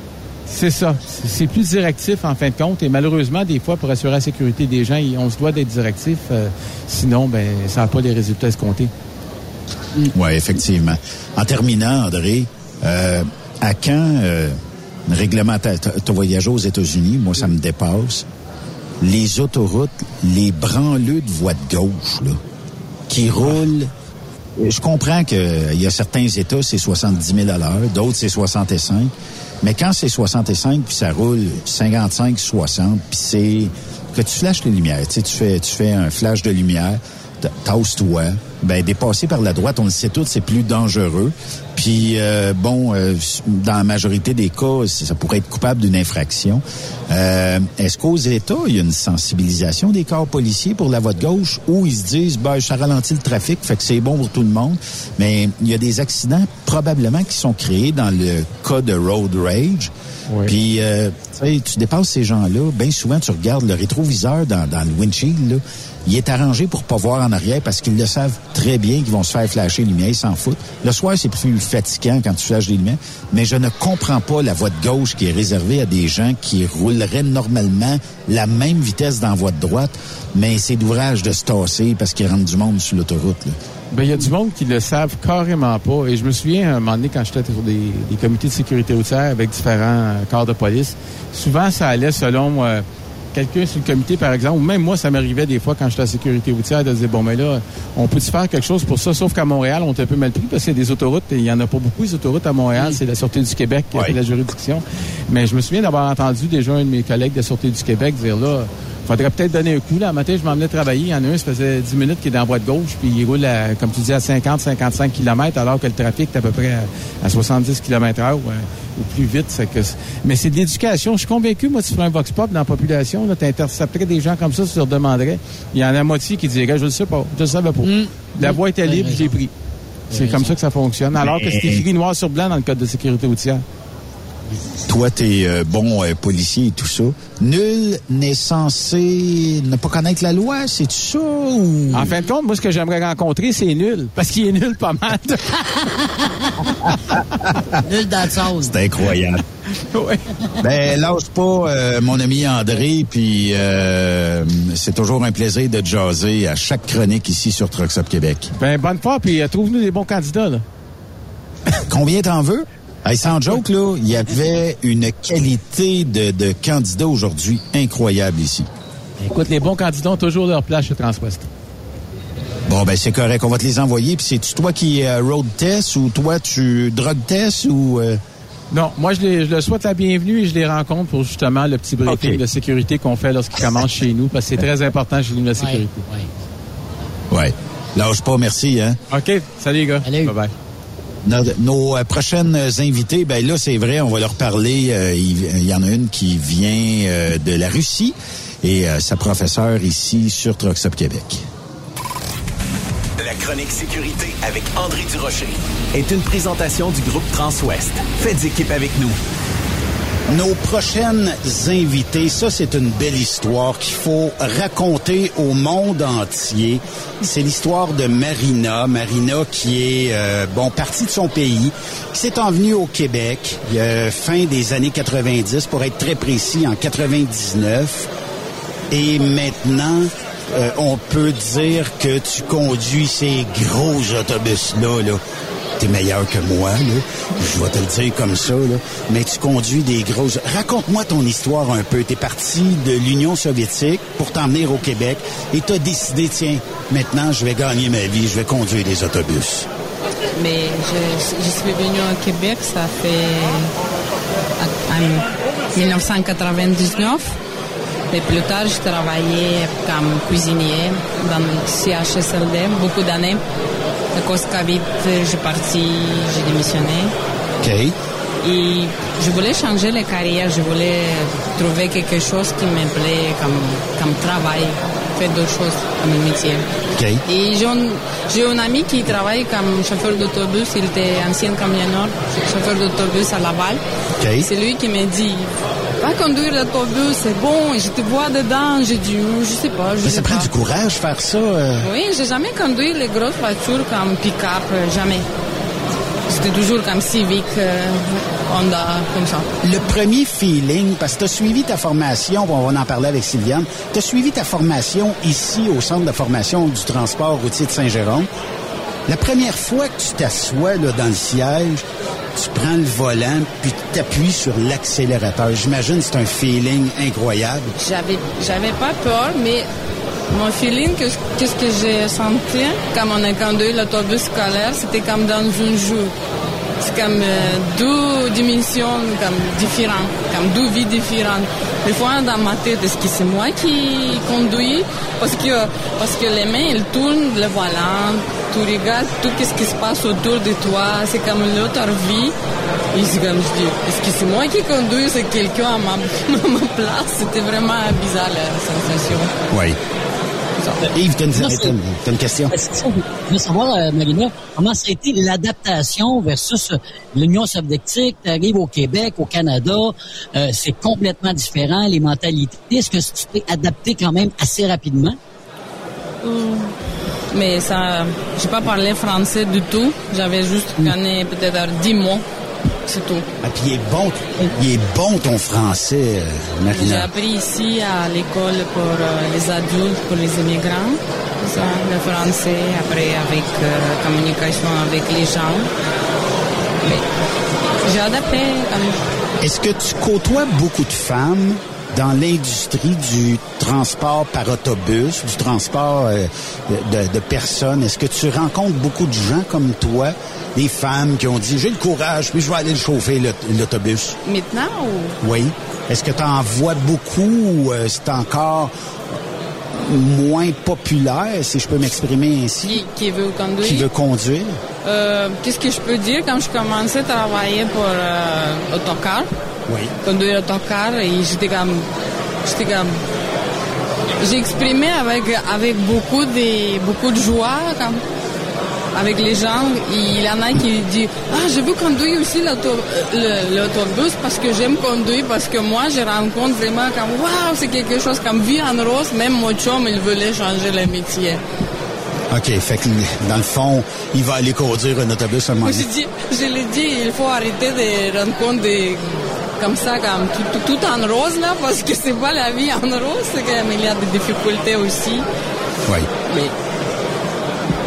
Speaker 17: C'est ça. C'est c'est plus directif en fin de compte. Et malheureusement, des fois, pour assurer la sécurité des gens, on se doit d'être directif. euh, sinon, ben, ça n'a pas les résultats escomptés.
Speaker 11: Oui, effectivement. En terminant, André, euh, à quand euh, réglementaire, tu as voyagé aux États-Unis, moi ça me dépasse. Les autoroutes, les branleux de voie de gauche, là, qui roulent. Je comprends qu'il y a certains États, c'est 70 000 à l'heure, d'autres, c'est 65. Mais quand c'est 65, puis ça roule 55, 60, puis c'est que tu flashes les lumières, tu sais, tu fais, tu fais un flash de lumière, tasse-toi, ben dépasser par la droite, on le sait tous, c'est plus dangereux. Puis euh, bon, euh, dans la majorité des cas, ça pourrait être coupable d'une infraction. Euh, Est-ce qu'aux États, il y a une sensibilisation des corps policiers pour la voie de gauche où ils se disent, ben ça ralentit le trafic, fait que c'est bon pour tout le monde. Mais il y a des accidents probablement qui sont créés dans le cas de road rage. Puis, euh, tu sais, tu dépasses ces gens-là, bien souvent, tu regardes le rétroviseur dans, dans le windshield, là, il est arrangé pour pas voir en arrière parce qu'ils le savent très bien qu'ils vont se faire flasher les lumières, ils s'en foutent. Le soir, c'est plus fatigant quand tu flashes les lumières, mais je ne comprends pas la voie de gauche qui est réservée à des gens qui rouleraient normalement la même vitesse dans la voie de droite, mais c'est d'ouvrage de se tasser parce qu'il rentre du monde sur l'autoroute.
Speaker 17: Ben, il y a du monde qui le savent carrément pas. Et je me souviens, un moment donné, quand j'étais sur des, des comités de sécurité routière avec différents euh, corps de police, souvent, ça allait selon euh, quelqu'un sur le comité, par exemple, ou même moi, ça m'arrivait des fois quand j'étais à la sécurité routière de dire, bon, mais là, on peut-tu faire quelque chose pour ça? Sauf qu'à Montréal, on est un peu mal pris parce qu'il y a des autoroutes, et il y en a pas beaucoup, les autoroutes à Montréal. C'est la Sûreté du Québec qui a fait la juridiction. Mais je me souviens d'avoir entendu déjà un de mes collègues de la Sûreté du Québec dire, là, faudrait peut-être donner un coup. Là, un matin, je m'emmenais travailler. Il y en a un, ça faisait 10 minutes qui est dans la voie de gauche, puis il roule, à, comme tu dis, à 50, 55 km, alors que le trafic est à peu près à, à 70 km heure ou, euh, ou plus vite. c'est Que, c'est- mais c'est de l'éducation. Je suis convaincu, moi, tu ferais un vox pop dans la population, tu intercepterais des gens comme ça, tu leur demanderais. Il y en a la moitié qui dirait, je le sais pas, je le savais pas. La voie était libre, je l'ai pris. C'est comme ça que ça fonctionne. Alors que c'est écrit noir sur blanc dans le code de sécurité routière.
Speaker 11: Toi, t'es euh, bon euh, policier et tout ça. Nul n'est censé ne pas connaître la loi, c'est ça ou...
Speaker 17: En fin de compte, moi, ce que j'aimerais rencontrer, c'est nul. Parce qu'il est nul pas mal. [LAUGHS]
Speaker 12: Nul dans le sauce.
Speaker 11: C'est incroyable. [LAUGHS]
Speaker 17: oui.
Speaker 11: Ben, lâche pas, euh, mon ami André, puis euh, c'est toujours un plaisir de jaser à chaque chronique ici sur Trucks Up Québec.
Speaker 17: Ben, bonne fois, puis euh, trouve-nous des bons candidats, là.
Speaker 11: Combien t'en veux? Hey, sans joke, là, il y avait une qualité de, de candidat aujourd'hui incroyable ici.
Speaker 17: Écoute, les bons candidats ont toujours leur place chez Transwest.
Speaker 11: Bon, ben c'est correct. On va te les envoyer. Puis c'est-tu toi qui euh, road test ou toi tu drug test ou... euh,
Speaker 17: Non, moi, je, les, je leur souhaite la bienvenue et je les rencontre pour justement le petit briefing de sécurité qu'on fait lorsqu'ils commencent chez nous, parce que c'est très important chez nous, la sécurité.
Speaker 11: Ouais. Lâche pas, merci, hein.
Speaker 17: OK. Salut, les gars. Bye-bye.
Speaker 11: Nos, nos, euh, prochaines invités, ben là, c'est vrai, on va leur parler. euh, il, il y en a une qui vient euh, de la Russie et euh, sa professeure ici sur Truck Stop Québec.
Speaker 16: La chronique sécurité avec André Durocher est une présentation du groupe Transwest. Faites équipe avec nous.
Speaker 11: Nos prochaines invités, ça c'est une belle histoire qu'il faut raconter au monde entier. C'est l'histoire de Marina, Marina qui est euh, bon partie de son pays, qui s'est envenue au Québec euh, fin des années 90 pour être très précis en 99 et maintenant euh, on peut dire que tu conduis ces gros autobus là là t'es meilleur que moi, là. Je vais te le dire comme ça. Mais tu conduis des grosses... Raconte-moi ton histoire un peu. T'es parti de l'Union soviétique pour t'en venir au Québec et t'as décidé, tiens, maintenant, je vais gagner ma vie, je vais conduire des autobus.
Speaker 18: Mais je, suis venue au Québec, ça fait en 1999. Et plus tard, je travaillais comme cuisinier dans le CHSLD beaucoup d'années. À cause Covid, j'ai parti, j'ai démissionné.
Speaker 11: OK.
Speaker 18: Et je voulais changer la carrière, je voulais trouver quelque chose qui me plaît comme, comme travail, faire d'autres choses comme métier. Et j'ai un, ami qui travaille comme chauffeur d'autobus, il était ancien camionneur, chauffeur d'autobus à Laval. C'est lui qui m'a dit, va conduire l'autobus, c'est bon, et je te vois dedans. J'ai dit, Oh, je sais pas, je
Speaker 11: Mais
Speaker 18: sais
Speaker 11: ça prend du courage faire ça. euh.
Speaker 18: Oui, j'ai jamais conduit les grosses voitures comme pick-up, euh, jamais. C'était toujours comme Civic, euh, Honda, comme ça.
Speaker 11: Le premier feeling, parce que tu as suivi ta formation, on va en parler avec Sylviane, tu as suivi ta formation ici au Centre de formation du transport routier de Saint-Jérôme. La première fois que tu t'assois là, dans le siège, tu prends le volant, puis tu t'appuies sur l'accélérateur. J'imagine que c'est un feeling incroyable.
Speaker 18: J'avais, j'avais pas peur, mais mon feeling, que- qu'est-ce que j'ai senti quand on a conduit l'autobus scolaire, c'était comme dans un jeu. C'est comme euh, deux dimensions comme différentes, comme deux vies différentes. Des fois, dans ma tête, est-ce que c'est moi qui conduis? Parce que, parce que les mains, elles tournent le volant, tu regardes tout ce qui se passe autour de toi, c'est comme l'autre vie. Et comme je dis, est-ce que c'est moi qui conduis, c'est quelqu'un à ma, [LAUGHS] à ma place? C'était vraiment bizarre la sensation.
Speaker 11: Oui. Yves, t'as une, question?
Speaker 12: C'est ça. Je veux savoir, euh, Marina, comment ça a été l'adaptation versus euh, l'Union soviétique? Tu arrives au Québec, au Canada, euh, c'est complètement différent, les mentalités. Est-ce que tu t'es adapté quand même assez rapidement?
Speaker 18: Mais ça, j'ai pas parlé français du tout. J'avais juste gagné peut-être 10 mots. C'est tout.
Speaker 11: Ah, puis il est bon, il est bon ton français, euh,
Speaker 18: J'ai
Speaker 11: Marina.
Speaker 18: appris ici à l'école pour euh, les adultes, pour les immigrants. Ça, le français, après avec euh, communication avec les gens. Mais j'ai adapté.
Speaker 11: Est-ce que tu côtoies beaucoup de femmes? Dans l'industrie du transport par autobus, du transport euh, de, de personnes? Est-ce que tu rencontres beaucoup de gens comme toi, des femmes qui ont dit j'ai le courage, puis je vais aller le chauffer l'aut- l'autobus?
Speaker 18: Maintenant ou?
Speaker 11: Oui. Est-ce que tu en vois beaucoup ou euh, c'est encore moins populaire, si je peux m'exprimer ainsi,
Speaker 18: qui, qui veut conduire?
Speaker 11: qui veut conduire?
Speaker 18: Euh, Qu'est-ce que je peux dire quand je commençais à travailler pour euh, autocar?
Speaker 11: Oui.
Speaker 18: Et j'étais comme, j'étais comme, j'ai exprimé avec avec beaucoup de beaucoup de joie comme avec les gens. Il y en a qui disent ah je veux conduire aussi l'autobus parce que j'aime conduire parce que moi je rencontre vraiment comme waouh c'est quelque chose comme vie en rose. Même mon chum il voulait changer le métier.
Speaker 11: OK, fait que dans le fond, il va aller conduire un autobus à un moment
Speaker 18: Moi, je,
Speaker 11: donné.
Speaker 18: dis, je lui dis, il faut arrêter de rendre compte de, comme ça, comme tout, tout, tout en rose, là, parce que c'est pas la vie en rose, c'est qu'il y a des difficultés aussi.
Speaker 11: Oui.
Speaker 18: Mais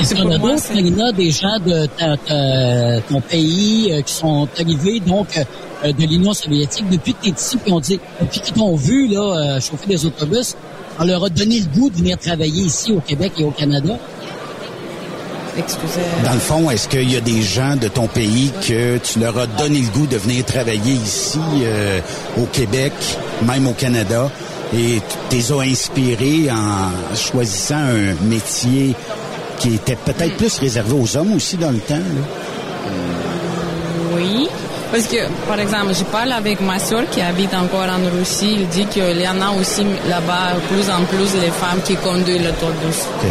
Speaker 12: Est-ce qu'il y en a d'autres, Marina, des gens de ta- ta- ton pays euh, qui sont arrivés donc euh, de l'Union soviétique depuis que tu es ici, puis on dit, puis qui t'ont vu là euh, chauffer des autobus, on leur a donné le goût de venir travailler ici au Québec et au Canada?
Speaker 18: Excusez.
Speaker 11: Dans le fond, est-ce qu'il y a des gens de ton pays que tu leur as donné le goût de venir travailler ici euh, au Québec, même au Canada, et tu les as inspirés en choisissant un métier qui était peut-être plus réservé aux hommes aussi dans le temps? là?
Speaker 18: Oui. Parce que, par exemple, je parle avec ma soeur qui habite encore en Russie. Il dit qu'il y en a aussi là-bas plus en plus les femmes qui conduisent l'autobus.
Speaker 11: OK.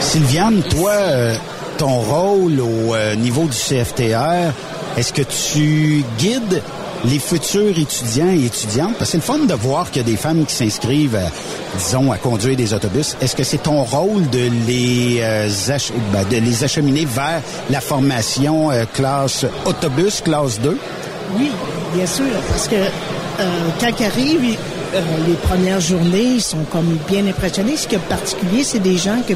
Speaker 11: Sylviane, toi, euh, ton rôle au euh, niveau du CFTR, est-ce que tu guides les futurs étudiants et étudiantes? Parce que c'est le fun de voir qu'il y a des femmes qui s'inscrivent, à, disons, à conduire des autobus. Est-ce que c'est ton rôle de les, euh, ben, de les acheminer vers la formation euh, classe autobus, classe 2?
Speaker 19: Oui, bien sûr, parce que euh, quand ils arrivent, euh, les premières journées, ils sont comme bien impressionnés. Ce qui est particulier, c'est des gens que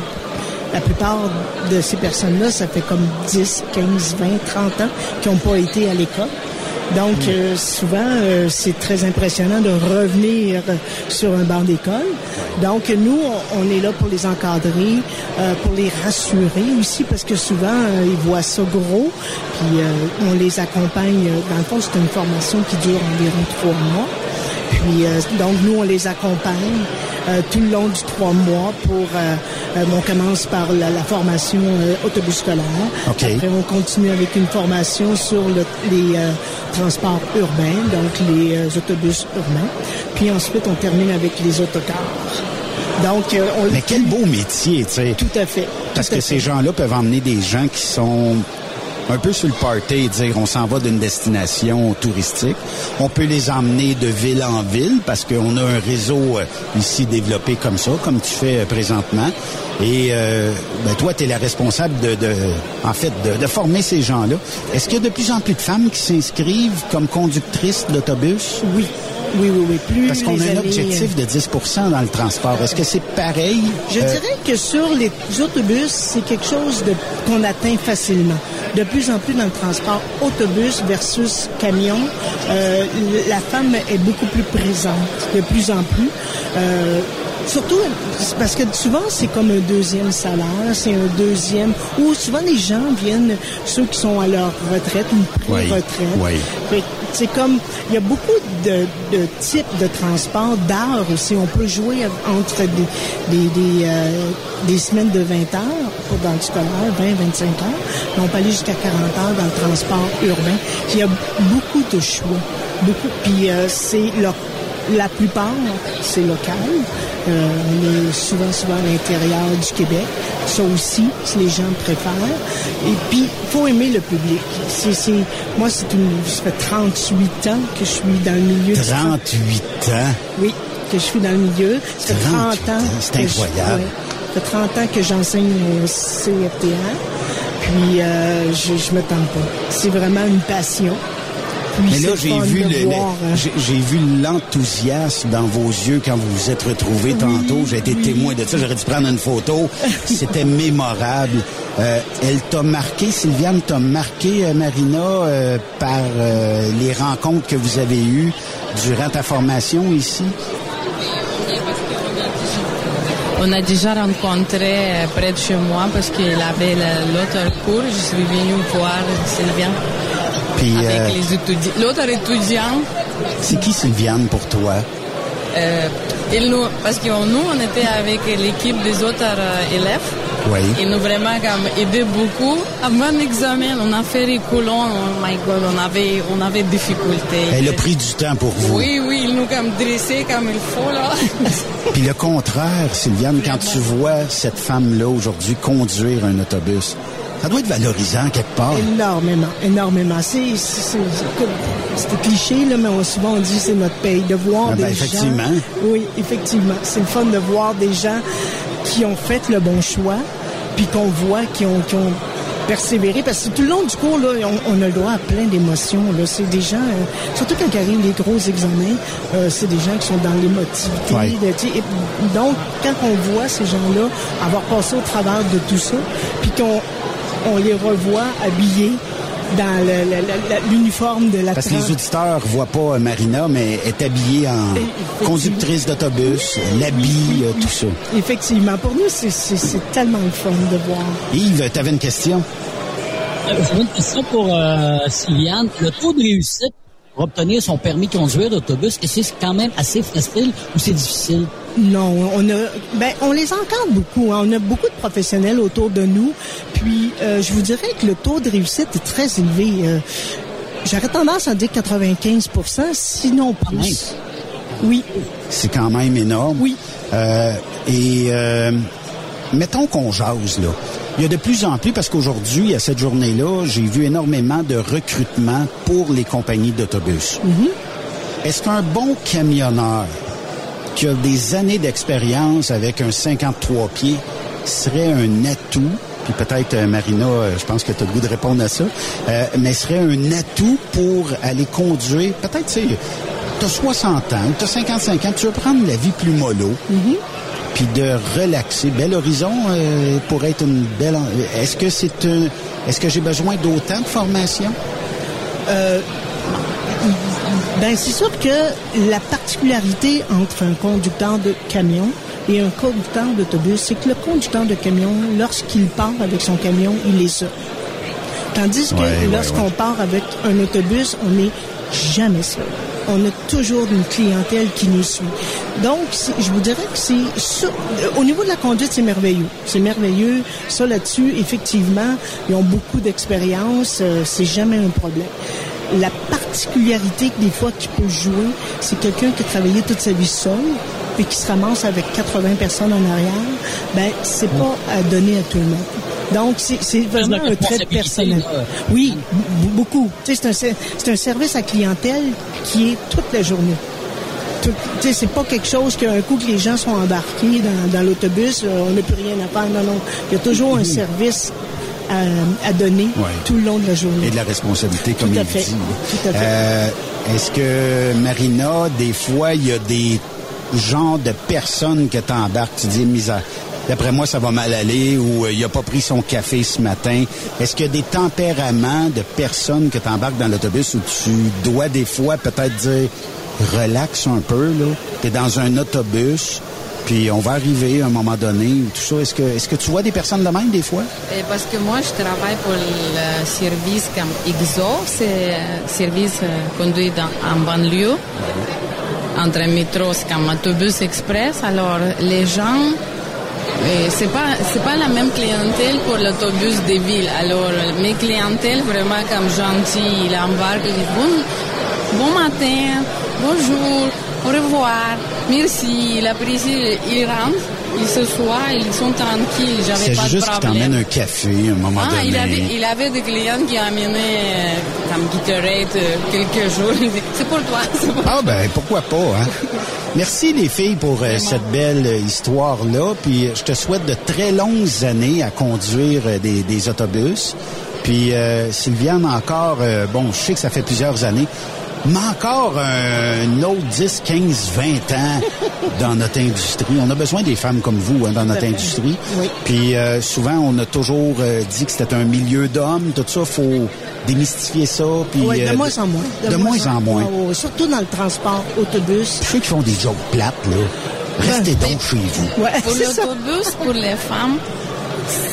Speaker 19: la plupart de ces personnes-là, ça fait comme 10, 15, 20, 30 ans qui n'ont pas été à l'école. Donc, euh, souvent, euh, c'est très impressionnant de revenir sur un banc d'école. Donc, nous, on, on est là pour les encadrer, euh, pour les rassurer aussi, parce que souvent, ils voient ça gros, puis euh, on les accompagne. Dans le fond, c'est une formation qui dure environ trois mois. Puis, euh, donc, nous, on les accompagne euh, tout le long du trois mois pour... euh, on commence par la, la formation autobus scolaire. Après, on continue avec une formation sur le- les transports urbains, donc les autobus urbains. Puis ensuite, on termine avec les autocars. Donc, euh, on...
Speaker 11: Mais quel beau métier, tu sais.
Speaker 19: Tout à fait.
Speaker 11: Parce
Speaker 19: à
Speaker 11: que ces gens-là peuvent emmener des gens qui sont un peu sur le party et dire on s'en va d'une destination touristique. On peut les emmener de ville en ville parce qu'on a un réseau euh, ici développé comme ça, comme tu fais euh, présentement. Et euh, ben, toi, tu es la responsable de, en fait, de, de former ces gens-là. Est-ce qu'il y a de plus en plus de femmes qui s'inscrivent comme conductrices d'autobus?
Speaker 19: Oui. Oui, oui, oui. Plus
Speaker 11: Parce qu'on a un objectif de 10% dans le transport. Est-ce que c'est pareil?
Speaker 19: Je
Speaker 11: Euh,
Speaker 19: dirais que sur les autobus, c'est quelque chose qu'on atteint facilement. De plus en plus dans le transport autobus versus camion, euh, la femme est beaucoup plus présente, de plus en plus. Euh, Surtout parce que souvent c'est comme un deuxième salaire, c'est un deuxième. Ou souvent les gens viennent, ceux qui sont à leur retraite, pré-retraite.
Speaker 11: Oui, oui.
Speaker 19: Fait que C'est comme il y a beaucoup de, de types de transport, d'heures aussi. On peut jouer entre des, des, des, euh, des semaines de 20 heures pour dans le scolaire, 20, 25 heures. Mais on peut aller jusqu'à 40 heures dans le transport urbain. Il y a beaucoup de choix. Beaucoup. Puis euh, c'est leur la plupart, c'est local. Euh, on est souvent, souvent à l'intérieur du Québec. Ça aussi, si les gens préfèrent. Et puis, il faut aimer le public. C'est, c'est, moi, c'est une, ça fait 38 ans que je suis dans le milieu. du-
Speaker 11: 38 ans?
Speaker 19: Oui, que je suis dans le milieu. Ça fait 30 ans.
Speaker 11: 38 ans, c'est
Speaker 19: je-
Speaker 11: incroyable.
Speaker 19: ouais. ça fait 30 ans que j'enseigne au CFTR. Puis, euh, je, je me tente pas. C'est vraiment une passion. Puis
Speaker 11: Mais là, j'ai vu, le-
Speaker 19: hein.
Speaker 11: j'ai j'ai vu l'enthousiasme dans vos yeux quand vous vous êtes retrouvés tantôt. J'ai été témoin de ça. J'aurais dû prendre une photo. [LAUGHS] C'était mémorable. Euh, elle t'a marqué, Sylviane t'a marqué, euh, Marina, euh, par euh, les rencontres que vous avez eues durant ta formation ici?
Speaker 18: On a déjà rencontré euh, près de chez moi parce qu'il avait l'autre cours. Je suis venue voir Sylvian
Speaker 11: Puis,
Speaker 18: avec
Speaker 11: euh,
Speaker 18: les étudiants. L'autre étudiant,
Speaker 11: c'est qui Sylviane pour toi?
Speaker 18: euh, il nous, parce que nous, on était avec l'équipe des autres élèves.
Speaker 11: Oui.
Speaker 18: Il nous vraiment comme aidé beaucoup. Avant l'examen, on a fait les colons. Oh my God, on avait, on avait des difficultés.
Speaker 11: Elle a pris du temps pour vous.
Speaker 18: Oui, oui, il nous comme dressé comme il faut là. [LAUGHS]
Speaker 11: Puis le contraire, Sylviane, quand tu vois cette femme-là aujourd'hui conduire un autobus, ça doit être valorisant quelque part.
Speaker 19: Énormément, énormément. C'est, cliché, là, mais on, souvent on dit que c'est notre pays. De voir
Speaker 11: Ah ben,
Speaker 19: des
Speaker 11: effectivement.
Speaker 19: gens... Oui, effectivement. C'est le fun de voir des gens qui ont fait le bon choix, puis qu'on voit qui ont, qui ont persévérer parce que tout le long du cours, là, on, on a le droit à plein d'émotions. Là. C'est des gens, euh, surtout quand arrivent les gros examens, euh, c'est des gens qui sont dans l'émotivité.
Speaker 11: Ouais.
Speaker 19: de- tu sais, et donc, quand on voit ces gens-là avoir passé au travers de tout ça, puis qu'on on les revoit habillés dans l'uniforme de la
Speaker 11: Parce que les auditeurs voient pas euh, Marina, mais elle est habillée en conductrice d'autobus, l'habit, euh, tout ça.
Speaker 19: Effectivement, pour nous, c'est- tellement le fun de voir.
Speaker 11: Yves, tu avais une question?
Speaker 12: Euh, J'avais une question pour euh, Sylviane. Le taux de réussite pour obtenir son permis de conduire d'autobus, est-ce que c'est quand même assez facile ou c'est difficile?
Speaker 19: Non, on a, ben, on les encadre beaucoup. hein. On a beaucoup de professionnels autour de nous. Puis, euh, je vous dirais que le taux de réussite est très élevé. Euh, J'aurais tendance à dire 95% sinon plus. Oui.
Speaker 11: C'est quand même énorme.
Speaker 19: Oui.
Speaker 11: Euh, et euh, mettons qu'on jase, là. Il y a de plus en plus, parce qu'aujourd'hui, à cette journée-là, j'ai vu énormément de recrutement pour les compagnies d'autobus. Est-ce qu'un bon camionneur qui a des années d'expérience avec un 53 pieds serait un atout? Puis peut-être, euh, Marina, euh, je pense que tu as le goût de répondre à ça, euh, mais serait un atout pour aller conduire, peut-être, tu sais, tu as 60 ans, tu as 55 ans, tu veux prendre la vie plus mollo, puis de relaxer. Bel horizon euh, pour être une belle... Est-ce que c'est un... Est-ce que j'ai besoin d'autant de formation?
Speaker 19: Euh, ben, c'est sûr que la particularité entre un conducteur de camion et un conducteur d'autobus, c'est que le conducteur de camion, lorsqu'il part avec son camion, il est seul. Tandis que
Speaker 11: Ouais,
Speaker 19: lorsqu'on
Speaker 11: ouais.
Speaker 19: part avec un autobus, on n'est jamais seul. On a toujours une clientèle qui nous suit. Donc, je vous dirais que c'est au niveau de la conduite, c'est merveilleux. C'est merveilleux. Ça là-dessus, effectivement, ils ont beaucoup d'expérience. euh, c'est jamais un problème. La particularité que des fois tu peux jouer, c'est quelqu'un qui a travaillé toute sa vie seul puis qui se ramasse avec 80 personnes en arrière. Ben, c'est pas à donner à tout le monde. Donc, c'est vraiment un trait personnel. Oui, beaucoup. C'est un, c'est un service à clientèle qui est toute la journée. C'est pas quelque chose qu'un coup que les gens sont embarqués dans, dans l'autobus, euh, on n'a plus rien à faire. Non, non. Il y a toujours un service à, à donner
Speaker 11: Ouais.
Speaker 19: tout le long de la journée.
Speaker 11: Et de la responsabilité, comme
Speaker 19: Tout à
Speaker 11: il
Speaker 19: fait.
Speaker 11: dit.
Speaker 19: Tout à fait.
Speaker 11: Euh, Est-ce que, Marina, des fois, il y a des genres de personnes que tu embarques, tu dis, mise à... D'après moi, ça va mal aller ou euh, il a pas pris son café ce matin. Est-ce qu'il y a des tempéraments de personnes que tu embarques dans l'autobus où tu dois des fois peut-être dire relax un peu, là? Tu es dans un autobus, puis on va arriver à un moment donné ou tout ça. Est-ce que, est-ce que tu vois des personnes de même des fois?
Speaker 18: Et parce que moi, je travaille pour le service comme EXO, c'est un service euh, conduit en banlieue. Entre métro, c'est comme autobus express. Alors, les gens, et c'est pas pas la même clientèle pour l'autobus des villes. Alors, mes clientèles vraiment comme gentils, ils embarquent, ils disent bon, bon matin, bonjour, au revoir, merci. Il apprécie, ils rentrent, ils se soient, ils sont tranquilles,
Speaker 11: Il
Speaker 18: j'avais pas de
Speaker 11: juste qu'il
Speaker 18: problème.
Speaker 11: t'emmène un café à un moment
Speaker 18: Ah,
Speaker 11: donné.
Speaker 18: il avait, il avait des clients qui amenaient euh, comme Gatorade euh, quelques jours. Il C'est pour toi. [LAUGHS] pour
Speaker 11: Ah ben pourquoi pas, hein? Merci les filles pour euh, cette belle euh, histoire-là. Puis euh, je te souhaite de très longues années à conduire euh, des, des autobus. Puis euh, Sylviane, encore, euh, bon, je sais que ça fait plusieurs années, mais encore euh, un autre 10, 15, 20 ans dans notre industrie. On a besoin des femmes comme vous hein, dans notre industrie. Puis euh, souvent, on a toujours euh, dit que c'était un milieu d'hommes. Tout ça, faut démystifier ça. Puis,
Speaker 19: Oui, de
Speaker 11: euh,
Speaker 19: moins en moins.
Speaker 11: De, moins en moins.
Speaker 19: Oui, surtout dans le transport autobus.
Speaker 11: Ceux qui font des jokes plates, là, restez donc chez vous.
Speaker 19: Ouais,
Speaker 18: Pour
Speaker 19: c'est ça.
Speaker 18: l'autobus, pour les femmes,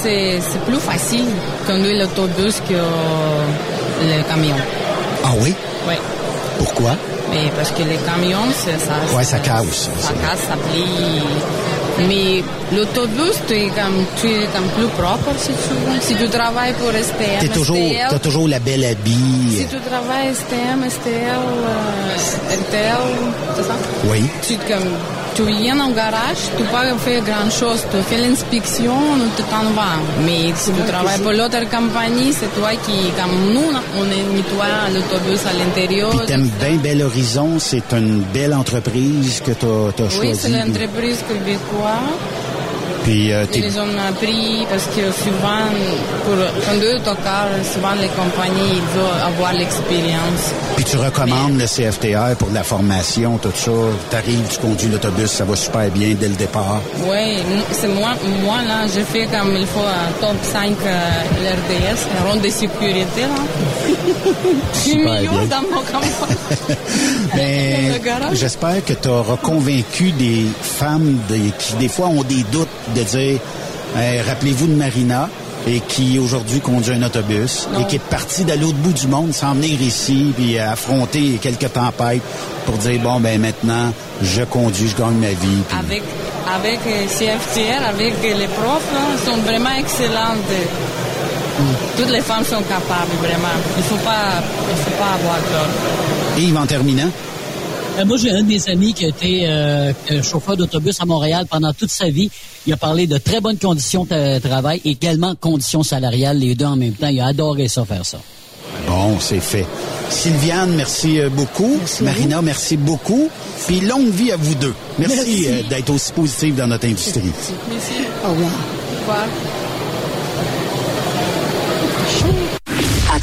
Speaker 18: c'est c'est plus facile de conduire l'autobus que le camion.
Speaker 11: Ah oui?
Speaker 18: Oui.
Speaker 11: Pourquoi?
Speaker 18: Mais parce que les camions, c'est ça.
Speaker 11: Ouais, ça casse.
Speaker 18: Ça casse, ça plie. Mais l'autobus, tu es comme, tu es comme plus propre si tu veux. Si tu travailles pour STM,
Speaker 11: T'es toujours, t'as toujours la belle habille.
Speaker 18: Si tu travailles STM, STL, euh, RTL, c'est ça?
Speaker 11: Oui.
Speaker 18: Tu, comme, tu viens au garage, tu pas faire grand chose. Tu fais l'inspection, tu t'en vas. Mais si tu travailles pour l'autre compagnie, c'est toi qui, comme nous, on est nettoie l'autobus à l'intérieur.
Speaker 11: Puis t'aimes bien Bel Horizon, c'est une belle entreprise que t'as as
Speaker 18: Oui, c'est
Speaker 11: choisie.
Speaker 18: l'entreprise québécoise.
Speaker 11: Puis, euh,
Speaker 18: Ils ont appris parce que souvent, pour conduire ton car, souvent les compagnies, ils veulent avoir l'expérience.
Speaker 11: puis tu recommandes le CFTR pour la formation, tout ça. T'arrives, tu conduis l'autobus, ça va super bien dès le départ.
Speaker 18: Oui, c'est moi, moi là, je fais comme il faut un top 5 euh, l'RDS, la ronde de sécurité là. [LAUGHS] Je suis
Speaker 11: bien.
Speaker 18: dans mon campagne.
Speaker 11: Mais [LAUGHS]
Speaker 18: le garage.
Speaker 11: j'espère que tu auras convaincu des femmes qui, des fois, ont des doutes de dire Hey, rappelez-vous de Marina et qui aujourd'hui conduit un autobus et qui est partie de l'autre bout du monde sans venir ici puis affronter quelques tempêtes pour dire bon ben maintenant je conduis, je gagne ma vie. puis-
Speaker 18: Avec, avec euh, CFTR, avec les profs, là, ils sont vraiment excellentes. Toutes les femmes sont capables, vraiment. Il ne faut pas, il faut pas avoir peur.
Speaker 11: Yves, en terminant,
Speaker 12: moi, j'ai un de mes amis qui a été euh, euh, chauffeur d'autobus à Montréal pendant toute sa vie. Il a parlé de très bonnes conditions de travail, également conditions salariales, les deux en même temps. Il a adoré ça, faire ça.
Speaker 11: bon, c'est fait. Sylviane, merci euh, beaucoup. Marina, merci beaucoup. Puis longue vie à vous deux. Merci,
Speaker 19: Merci.
Speaker 11: euh, d'être aussi positive dans notre industrie.
Speaker 18: Merci.
Speaker 19: Au revoir.
Speaker 18: Au revoir.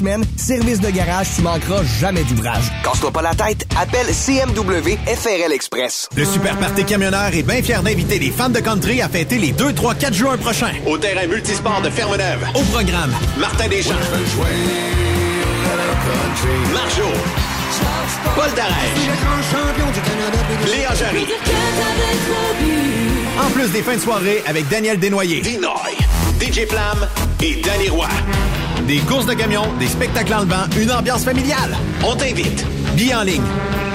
Speaker 1: semaines. Service de garage, tu manqueras jamais d'ouvrage. Casse-toi pas la tête, appelle CMW FRL Express.
Speaker 3: Le Super Party Camionneur est bien fier d'inviter les fans de country à fêter les 2, 3, 4 juin prochains. Au terrain multisport de Ferme-Neuve. Au programme, Martin Deschamps. Marjo. Paul Darèche. Jarry. En plus des fins de soirée avec Daniel Desnoyers.
Speaker 6: Dinoy, DJ Flam et Danny Roy.
Speaker 3: Des courses de camions, des spectacles en levant, une ambiance familiale.
Speaker 6: On t'invite.
Speaker 3: Billets en ligne.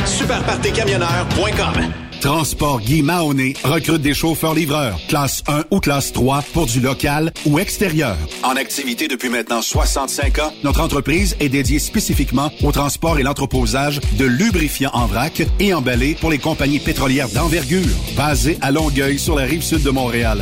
Speaker 6: Superpartycamionneur.com
Speaker 9: Transport Guy Mahoney recrute des chauffeurs-livreurs, classe 1 ou classe 3 pour du local ou extérieur. En activité depuis maintenant 65 ans, notre entreprise est dédiée spécifiquement au transport et l'entreposage de lubrifiants en vrac et emballés pour les compagnies pétrolières d'envergure, basées à Longueuil sur la rive sud de Montréal.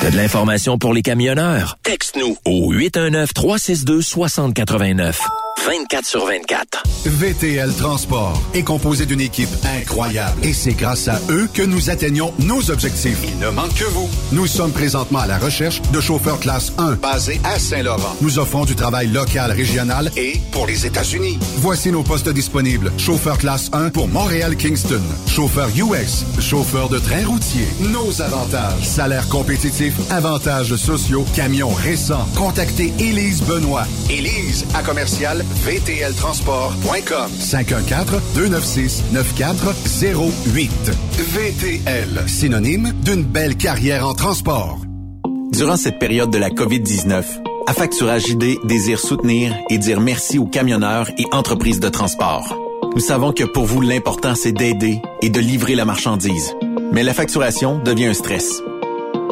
Speaker 16: T'as de l'information pour les camionneurs? Texte-nous au 819-362-6089. 24 sur 24.
Speaker 9: VTL Transport est composé d'une équipe incroyable et c'est grâce à eux que nous atteignons nos objectifs. Il ne manque que vous. Nous sommes présentement à la recherche de chauffeurs classe 1 basés à Saint-Laurent. Nous offrons du travail local, régional et pour les États-Unis. Voici nos postes disponibles. Chauffeur classe 1 pour Montréal-Kingston. Chauffeur US. Chauffeur de train routier. Nos avantages. Salaire compétitif. Avantages sociaux. Camions récents. Contactez Élise Benoît. Élise à commercial vtltransport.com 514-296-9408. VTL, synonyme d'une belle carrière en transport.
Speaker 3: Durant cette période de la COVID-19, Affacturage JD désire soutenir et dire merci aux camionneurs et entreprises de transport. Nous savons que pour vous, l'important, c'est d'aider et de livrer la marchandise. Mais la facturation devient un stress.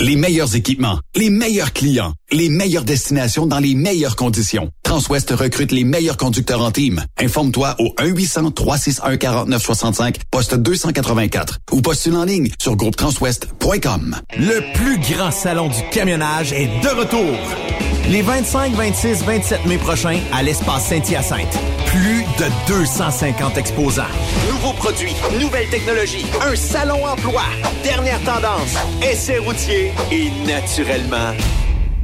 Speaker 8: Les meilleurs équipements, les meilleurs clients, les meilleures destinations dans les meilleures conditions. Transwest recrute les meilleurs conducteurs en team. Informe-toi au 1-800-361-4965, poste 284 ou postule en ligne sur groupetranswest.com.
Speaker 3: Le plus grand salon du camionnage est de retour. Les 25, 26, 27 mai prochains à l'espace Saint-Hyacinthe. Plus de 250 exposants. Nouveaux produits, nouvelles technologies, un salon emploi, dernière tendance, essais routiers et naturellement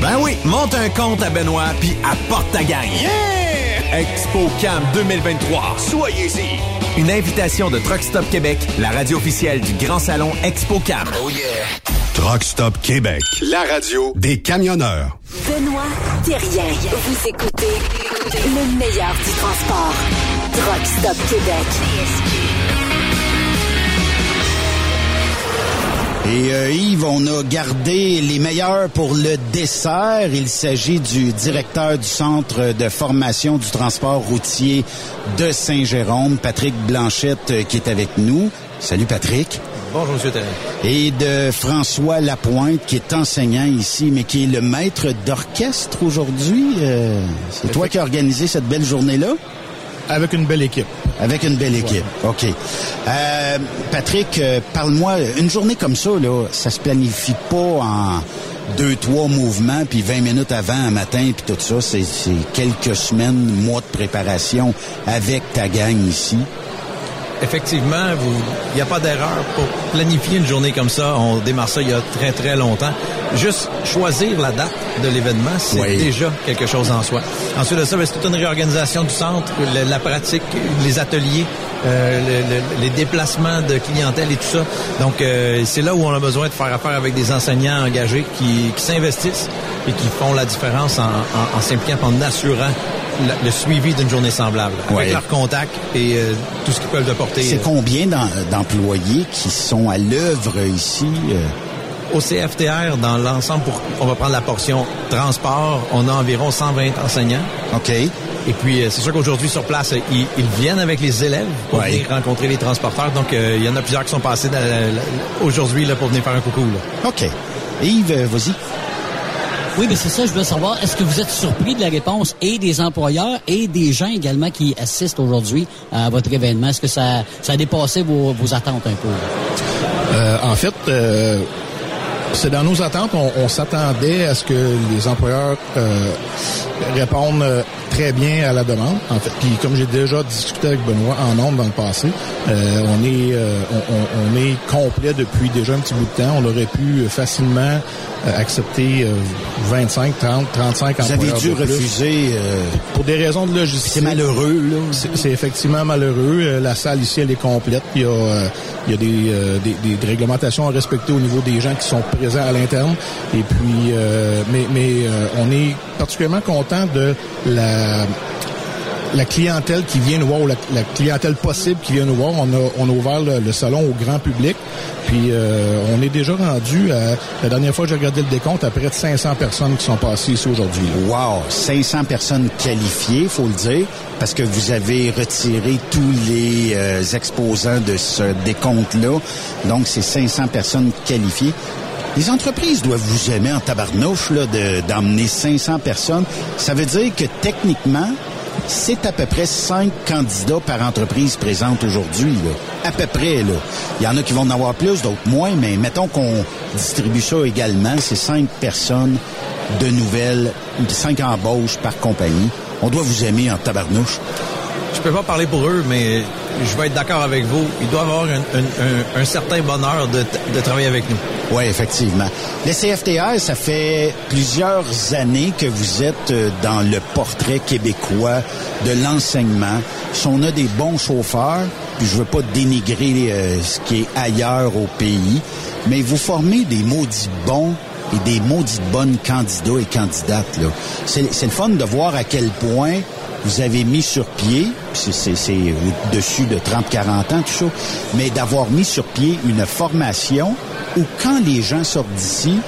Speaker 3: Ben oui, monte un compte à Benoît puis apporte ta gagne.
Speaker 6: Yeah!
Speaker 3: ExpoCam 2023.
Speaker 6: Soyez-y.
Speaker 3: Une invitation de Truck Stop Québec, la radio officielle du Grand Salon ExpoCam.
Speaker 6: Oh yeah.
Speaker 9: Truck Stop Québec, la radio des camionneurs.
Speaker 20: Benoît Thérien. Vous écoutez le meilleur du transport. Truck Stop Québec.
Speaker 11: Et euh, Yves, on a gardé les meilleurs pour le dessert. Il s'agit du directeur du Centre de formation du transport routier de Saint-Jérôme, Patrick Blanchette, euh, qui est avec nous. Salut Patrick.
Speaker 21: Bonjour, M. Terrain.
Speaker 11: Et de François Lapointe, qui est enseignant ici, mais qui est le maître d'orchestre aujourd'hui. Euh, c'est toi qui as organisé cette belle journée-là?
Speaker 21: Avec une belle équipe.
Speaker 11: Avec une belle équipe. OK. Euh, Patrick, euh, parle-moi, une journée comme ça, là, ça se planifie pas en deux, trois mouvements, puis 20 minutes avant, un matin, puis tout ça. C'est c'est quelques semaines, mois de préparation avec ta gang ici?
Speaker 22: Effectivement, vous- il n'y a pas d'erreur pour planifier une journée comme ça. On démarre ça il y a très, très longtemps. Juste choisir la date de l'événement, c'est
Speaker 11: Oui.
Speaker 22: déjà quelque chose en soi. Ensuite de ça, ben, c'est toute une réorganisation du centre, la pratique, les ateliers, euh, le- le- les déplacements de clientèle et tout ça. Donc, euh, c'est là où on a besoin de faire affaire avec des enseignants engagés qui, qui s'investissent et qui font la différence en, en- en s'impliquant, en assurant le, le suivi d'une journée semblable,
Speaker 11: Ouais.
Speaker 22: avec leur contact et euh, tout ce qu'ils peuvent apporter.
Speaker 11: C'est combien d'em- d'employés qui sont à l'œuvre ici? euh?
Speaker 22: Au CFTR, dans l'ensemble, pour, on va prendre la portion transport, on a environ 120 enseignants.
Speaker 11: OK.
Speaker 22: Et puis, euh, c'est sûr qu'aujourd'hui, sur place, ils, ils viennent avec les élèves pour
Speaker 11: Ouais.
Speaker 22: venir rencontrer les transporteurs. Donc, euh, il y en a plusieurs qui sont passés aujourd'hui pour venir faire un coucou. Là.
Speaker 11: OK. Yves, vas-y.
Speaker 12: Oui, mais c'est ça, je veux savoir, est-ce que vous êtes surpris de la réponse et des employeurs et des gens également qui assistent aujourd'hui à votre événement? Est-ce que ça, ça a dépassé vos, vos attentes un peu?
Speaker 21: Euh, en fait, euh, c'est dans nos attentes. On, on s'attendait à ce que les employeurs euh, répondent euh, très bien à la demande. En fait, puis comme j'ai déjà discuté avec Benoît en nombre dans le passé, euh, on est euh, on, on- est complet depuis déjà un petit bout de temps. On aurait pu facilement euh, accepter euh, 25, 30, 35
Speaker 11: Vous avez
Speaker 21: employeurs
Speaker 11: dû
Speaker 21: de plus.
Speaker 11: refuser... euh,
Speaker 21: Pour des raisons de logistique.
Speaker 11: C'est malheureux, là.
Speaker 21: C'est- effectivement malheureux. La salle ici, elle est complète. Il y a, euh, il y a des, euh, des, des- réglementations à respecter au niveau des gens qui sont présents à l'interne. Et puis, euh, mais, mais euh, on est particulièrement content de la la clientèle qui vient nous voir, ou la, clientèle possible qui vient nous voir, on a, on a ouvert le, le salon au grand public. Puis euh, on est déjà rendu à, la dernière fois que j'ai regardé le décompte, à près de 500 personnes qui sont passées ici aujourd'hui.
Speaker 11: Wow, 500 personnes qualifiées, faut le dire, parce que vous avez retiré tous les euh, exposants de ce décompte-là. Donc, c'est 500 personnes qualifiées. Les entreprises doivent vous aimer en tabarnouche là, de- d'emmener 500 personnes. Ça veut dire que techniquement, c'est à peu près 5 candidats par entreprise présente aujourd'hui. À peu près. Là. Il y en a qui vont en avoir plus, d'autres moins, mais mettons qu'on distribue ça également. C'est 5 personnes de nouvelles, 5 embauches par compagnie. On doit vous aimer en tabarnouche.
Speaker 22: Je peux pas parler pour eux, mais je vais être d'accord avec vous. Ils doivent avoir un, un- un- un certain bonheur de, de travailler avec nous.
Speaker 11: Oui, effectivement. Le CFTR, ça fait plusieurs années que vous êtes euh, dans le portrait québécois de l'enseignement. Si on a des bons chauffeurs, puis je veux pas dénigrer euh, ce qui est ailleurs au pays, mais vous formez des maudits bons et des maudites bonnes candidats et candidates. C'est c'est le fun de voir à quel point vous avez mis sur pied, c'est au-dessus de 30-40 ans, tout ça, mais d'avoir mis sur pied une formation où quand les gens sortent d'ici,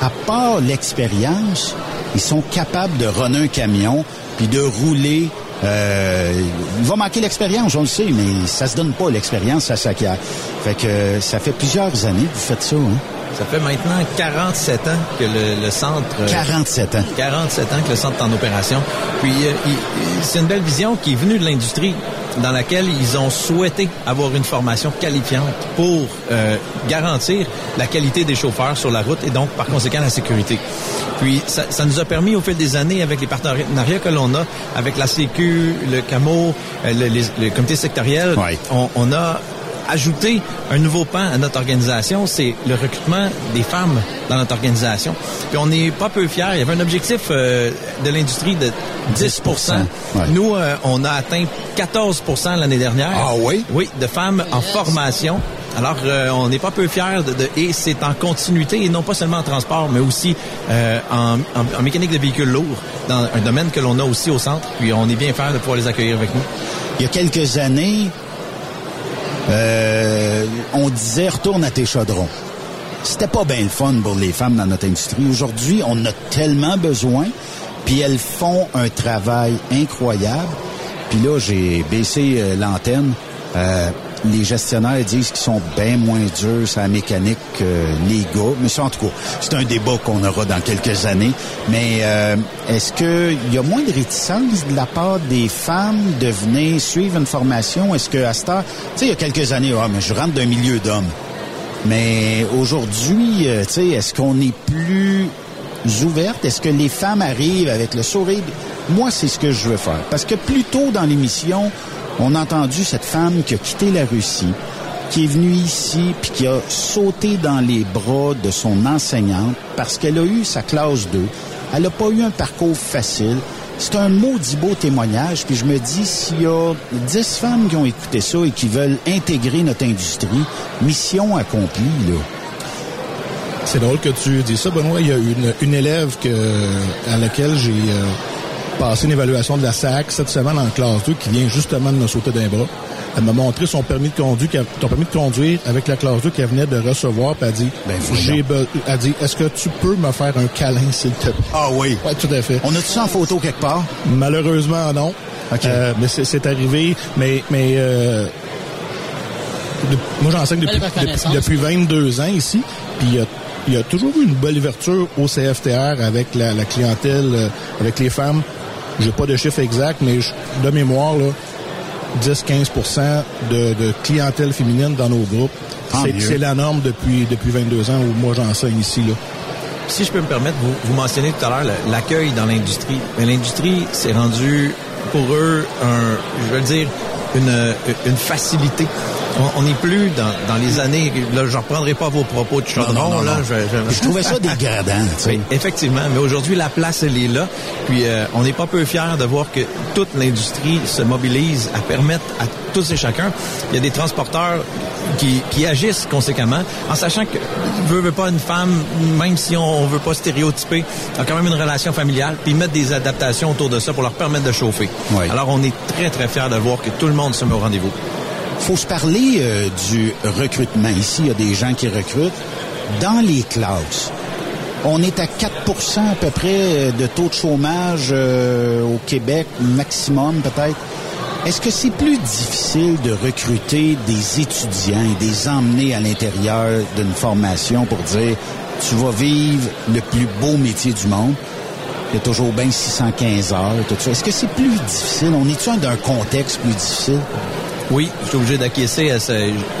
Speaker 11: à part l'expérience, ils sont capables de runner un camion puis de rouler. Euh, il va manquer l'expérience, on le sait, mais ça se donne pas l'expérience, ça s'acquiert. Fait que euh, ça fait plusieurs années que vous faites ça. Hein?
Speaker 22: Ça fait maintenant 47 ans que le, le centre... euh,
Speaker 11: 47 ans.
Speaker 22: 47 ans que le centre est en opération. Puis euh, c'est une belle vision qui est venue de l'industrie dans laquelle ils ont souhaité avoir une formation qualifiante pour euh, garantir la qualité des chauffeurs sur la route et donc par conséquent la sécurité. Puis ça, ça nous a permis au fil des années avec les partenariats que l'on a avec la Sécu, le CAMO, euh, le, les- le comité sectoriel, on, on a ajouté un nouveau pan à notre organisation, c'est le recrutement des femmes dans notre organisation. Puis on n'est pas peu fiers. Il y avait un objectif euh, de l'industrie de 10 Nous, euh, on a atteint 14 l'année dernière. Ah
Speaker 11: oui?
Speaker 22: Oui, de femmes en formation. Alors, euh, on n'est pas peu fiers de, de- et c'est en continuité et non pas seulement en transport, mais aussi euh, en, en- en mécanique de véhicules lourds, dans un domaine que l'on a aussi au centre. Puis on est bien fiers de pouvoir les accueillir avec nous.
Speaker 11: Il y a quelques années, euh, on disait retourne à tes chaudrons. C'était pas bien le fun pour les femmes dans notre industrie. Aujourd'hui, on a tellement besoin, puis elles font un travail incroyable. Puis là, j'ai baissé euh, l'antenne. Euh, les gestionnaires disent qu'ils sont bien moins durs sur la mécanique que les gars. Mais ça, en tout cas, c'est un débat qu'on aura dans quelques années. Mais euh, est-ce qu'il y a moins de réticence de la part des femmes de venir suivre une formation? Est-ce que à cette heure, tu sais, il y a quelques années, ah, mais je rentre d'un milieu d'hommes. Mais aujourd'hui, euh, tu sais, est-ce qu'on est plus ouvertes? Est-ce que les femmes arrivent avec le sourire? Moi, c'est ce que je veux faire. Parce que plus tôt dans l'émission, on a entendu cette femme qui a quitté la Russie, qui est venue ici, puis qui a sauté dans les bras de son enseignante parce qu'elle a eu sa classe 2. Elle n'a pas eu un parcours facile. C'est un maudit beau témoignage, puis je me dis, s'il y a 10 femmes qui ont écouté ça et qui veulent intégrer notre industrie, mission accomplie, là.
Speaker 21: C'est drôle que tu dis ça, Benoît. Il y a une, élève à laquelle j'ai euh, passé une évaluation de la SAC cette semaine en classe 2 qui vient justement de me sauter d'un bras. Elle m'a montré son permis de conduire, ton permis de conduire avec la classe 2 qu'elle venait de recevoir, puis elle dit, j'ai be- elle dit, est-ce que tu peux me faire un câlin, s'il te plaît?
Speaker 11: Ah oui.
Speaker 21: Ouais, tout à fait.
Speaker 11: On a-tu ça en photo quelque part?
Speaker 21: Malheureusement, non. Euh, mais c'est- c'est arrivé, mais, mais euh, de- moi j'enseigne depuis, depuis, depuis 22 ans ici, puis il y a, il y a toujours eu une belle ouverture au CFTR avec la, la clientèle, euh, avec les femmes. J'ai pas de chiffre exact, mais je- de mémoire, là, 10-15 de, de clientèle féminine dans nos groupes. C'est la norme depuis, depuis 22 ans où moi j'enseigne ici. Là.
Speaker 22: Si je peux me permettre, vous, vous mentionnez tout à l'heure l'accueil dans l'industrie. Mais l'industrie s'est rendu pour eux un, je veux dire, une, une facilité. On n'est plus dans, dans les années, là, je reprendrai pas vos propos de chaudron,
Speaker 11: non, non,
Speaker 22: là.
Speaker 11: non. Je trouvais ça dégradant, tu sais.
Speaker 22: Oui, effectivement, mais aujourd'hui, la place, elle est là. Puis, euh, on n'est pas peu fiers de voir que toute l'industrie se mobilise à permettre à tous et chacun. Il y a des transporteurs qui, qui agissent conséquemment, en sachant que veut, veut pas une femme, même si on, on veut pas stéréotyper, a quand même une relation familiale, puis mettre des adaptations autour de ça pour leur permettre de chauffer. Alors, on est très, très fiers de voir que tout le monde se met au rendez-vous.
Speaker 11: Faut se parler euh, du recrutement. Ici, il y a des gens qui recrutent. Dans les classes, on est à 4% à peu près euh, de taux de chômage euh, au Québec, maximum peut-être. Est-ce que c'est plus difficile de recruter des étudiants et des emmener à l'intérieur d'une formation pour dire tu vas vivre le plus beau métier du monde? Il y a toujours bien 615 heures, tout ça. Est-ce que c'est plus difficile? On est-tu dans un contexte plus difficile?
Speaker 22: Oui, je suis obligé d'acquiescer à ça.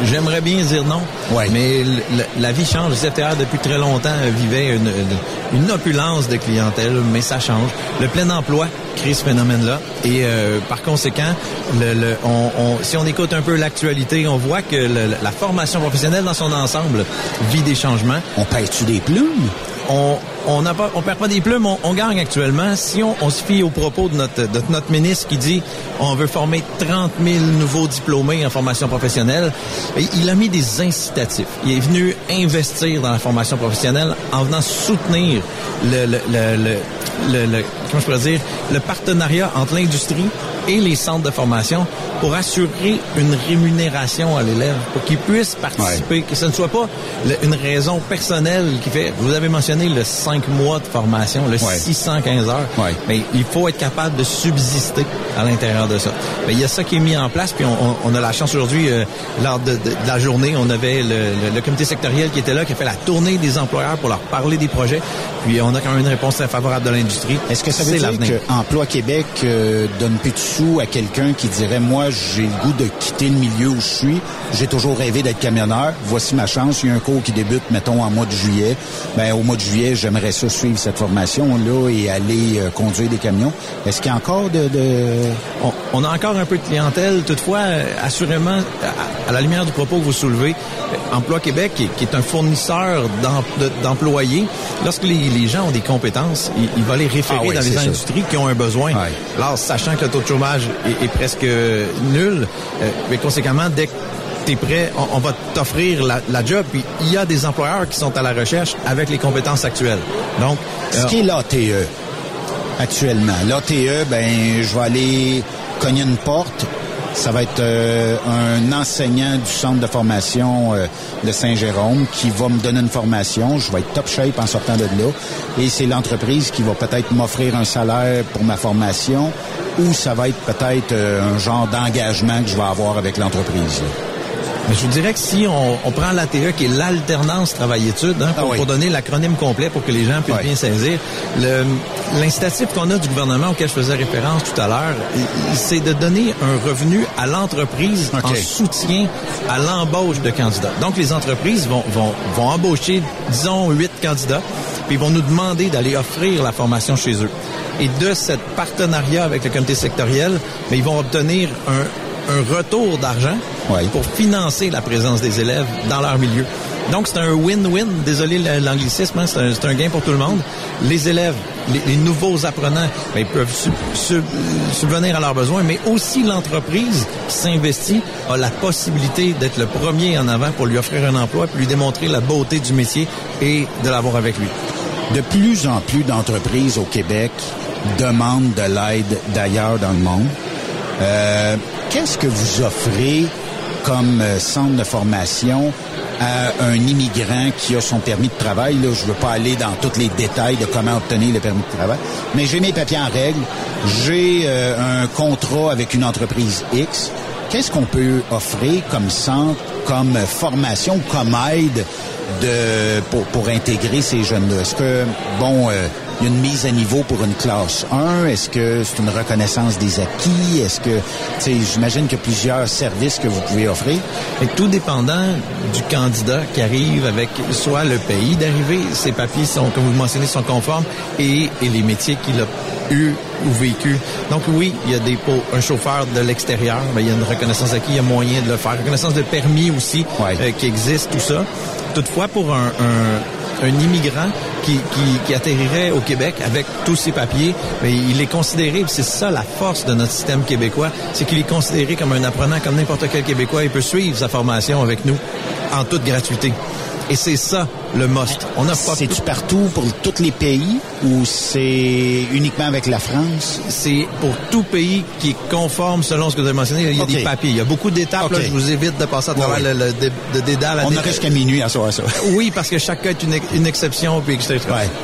Speaker 22: J'aimerais bien dire non, mais l- l- la vie change. Le CFTR, depuis très longtemps, vivait une, une- une opulence de clientèle, mais ça change. Le plein emploi crée ce phénomène-là. Et euh, par conséquent, le, le- on, on- si on écoute un peu l'actualité, on voit que le- la formation professionnelle dans son ensemble vit des changements.
Speaker 11: On perd-tu des plumes?
Speaker 22: On, on n'a pas, on perd pas des plumes, on, gagne actuellement. Si on, se fie aux propos de notre, ministre qui dit on veut former 30 000 nouveaux diplômés en formation professionnelle, il a mis des incitatifs. Il est venu investir dans la formation professionnelle en venant soutenir le, le, le, le, le- le- comment je pourrais dire, le partenariat entre l'industrie et les centres de formation pour assurer une rémunération à l'élève, pour qu'il puisse participer, que ce ne soit pas le- une raison personnelle qui fait, vous avez mentionné le 5 mois de formation, le 615 heures, mais il faut être capable de subsister à l'intérieur de ça. Mais il y a ça qui est mis en place, puis on, on- on a la chance aujourd'hui, euh, lors de, de- de la journée, on avait le, le- le comité sectoriel qui était là, qui a fait la tournée des employeurs pour leur parler des projets, puis on a quand même une réponse très favorable de l'industrie.
Speaker 11: Est-ce que ça veut dire que Emploi Québec euh, donne plus de sous à quelqu'un qui dirait moi j'ai le goût de quitter le milieu où je suis, j'ai toujours rêvé d'être camionneur, voici ma chance, il y a un cours qui débute mettons en mois de juillet. Ben au mois de juillet, j'aimerais ça suivre cette formation là et aller euh, conduire des camions. Est-ce qu'il y a encore de, de...
Speaker 22: On, on a encore un peu de clientèle. Toutefois, euh, assurément, à, à la lumière du propos que vous soulevez, euh, Emploi Québec, qui, qui est un fournisseur d'em- de- d'employés, lorsque les, les gens ont des compétences, il, il va les référer
Speaker 11: Ah oui,
Speaker 22: dans les
Speaker 11: ça.
Speaker 22: industries qui ont un besoin. Alors, sachant que le taux de chômage est, est presque nul, euh, mais conséquemment, dès que tu es prêt, on, on va t'offrir la, la job. Puis il y a des employeurs qui sont à la recherche avec les compétences actuelles. Donc,
Speaker 11: Ce
Speaker 22: euh,
Speaker 11: qui est l'ATE actuellement? L'ATE, ben, je vais aller cogner une porte. Ça va être euh, un enseignant du centre de formation euh, de Saint-Jérôme qui va me donner une formation. Je vais être top shape en sortant de là. Et c'est l'entreprise qui va peut-être m'offrir un salaire pour ma formation ou ça va être peut-être euh, un genre d'engagement que je vais avoir avec l'entreprise.
Speaker 22: Mais je vous dirais que si on, on prend l'ATE, qui est l'alternance travail-études, hein, pour,
Speaker 11: Ah oui.
Speaker 22: pour donner l'acronyme complet pour que les gens puissent bien saisir, l'incitatif qu'on a du gouvernement auquel je faisais référence tout à l'heure, c'est de donner un revenu à l'entreprise en
Speaker 11: OK.
Speaker 22: soutien à l'embauche de candidats. Donc, les entreprises vont, vont, vont embaucher, disons, huit candidats, puis ils vont nous demander d'aller offrir la formation chez eux. Et de ce partenariat avec le comité sectoriel, ben, ils vont obtenir un, un retour d'argent pour financer la présence des élèves dans leur milieu. Donc, c'est un win-win. Désolé l'anglicisme, hein, c'est un, gain pour tout le monde. Les élèves, les, les nouveaux apprenants, ben, ils peuvent sub- sub- subvenir à leurs besoins, mais aussi l'entreprise qui s'investit a la possibilité d'être le premier en avant pour lui offrir un emploi, puis lui démontrer la beauté du métier et de l'avoir avec lui.
Speaker 11: De plus en plus d'entreprises au Québec demandent de l'aide d'ailleurs dans le monde. Euh, Qu'est-ce que vous offrez comme euh, centre de formation à un immigrant qui a son permis de travail? Là, je veux pas aller dans tous les détails de comment obtenir le permis de travail, mais j'ai mes papiers en règle, j'ai euh, un contrat avec une entreprise X. Qu'est-ce qu'on peut offrir comme centre, comme formation, comme aide de pour, pour intégrer ces jeunes-là? Est-ce que, bon, euh, il y a une mise à niveau pour une classe 1? Est-ce que c'est une reconnaissance des acquis? Est-ce que, tu sais, j'imagine qu'il y a plusieurs services que vous pouvez offrir.
Speaker 22: Et tout dépendant du candidat qui arrive avec soit le pays d'arrivée, ses papiers sont, comme vous le mentionnez, sont conformes et, et les métiers qu'il a eu ou vécu. Donc oui, il y a des pour un chauffeur de l'extérieur, ben, il y a une reconnaissance acquis, il y a moyen de le faire. Reconnaissance de permis aussi euh, qui existe, tout ça. Toutefois, pour un, un, un immigrant qui, atterrirait au Québec avec tous ses papiers, ben, il est considéré, c'est ça la force de notre système québécois, c'est qu'il est considéré comme un apprenant comme n'importe quel Québécois. Il peut suivre sa formation avec nous en toute gratuité. Et c'est ça le must. On n'a pas
Speaker 11: C'est-tu partout pour tous les pays ou c'est uniquement avec la France?
Speaker 22: C'est pour tout pays qui est conforme selon ce que vous avez mentionné. Il y a des papiers. Il y a beaucoup d'étapes. Là. Je vous évite de passer à travers
Speaker 11: Ouais, ouais.
Speaker 22: le, le dé- de dédale. à
Speaker 11: On aurait jusqu'à minuit à savoir ça. [LAUGHS]
Speaker 22: Oui, parce que chaque cas est une, une exception, puis etc.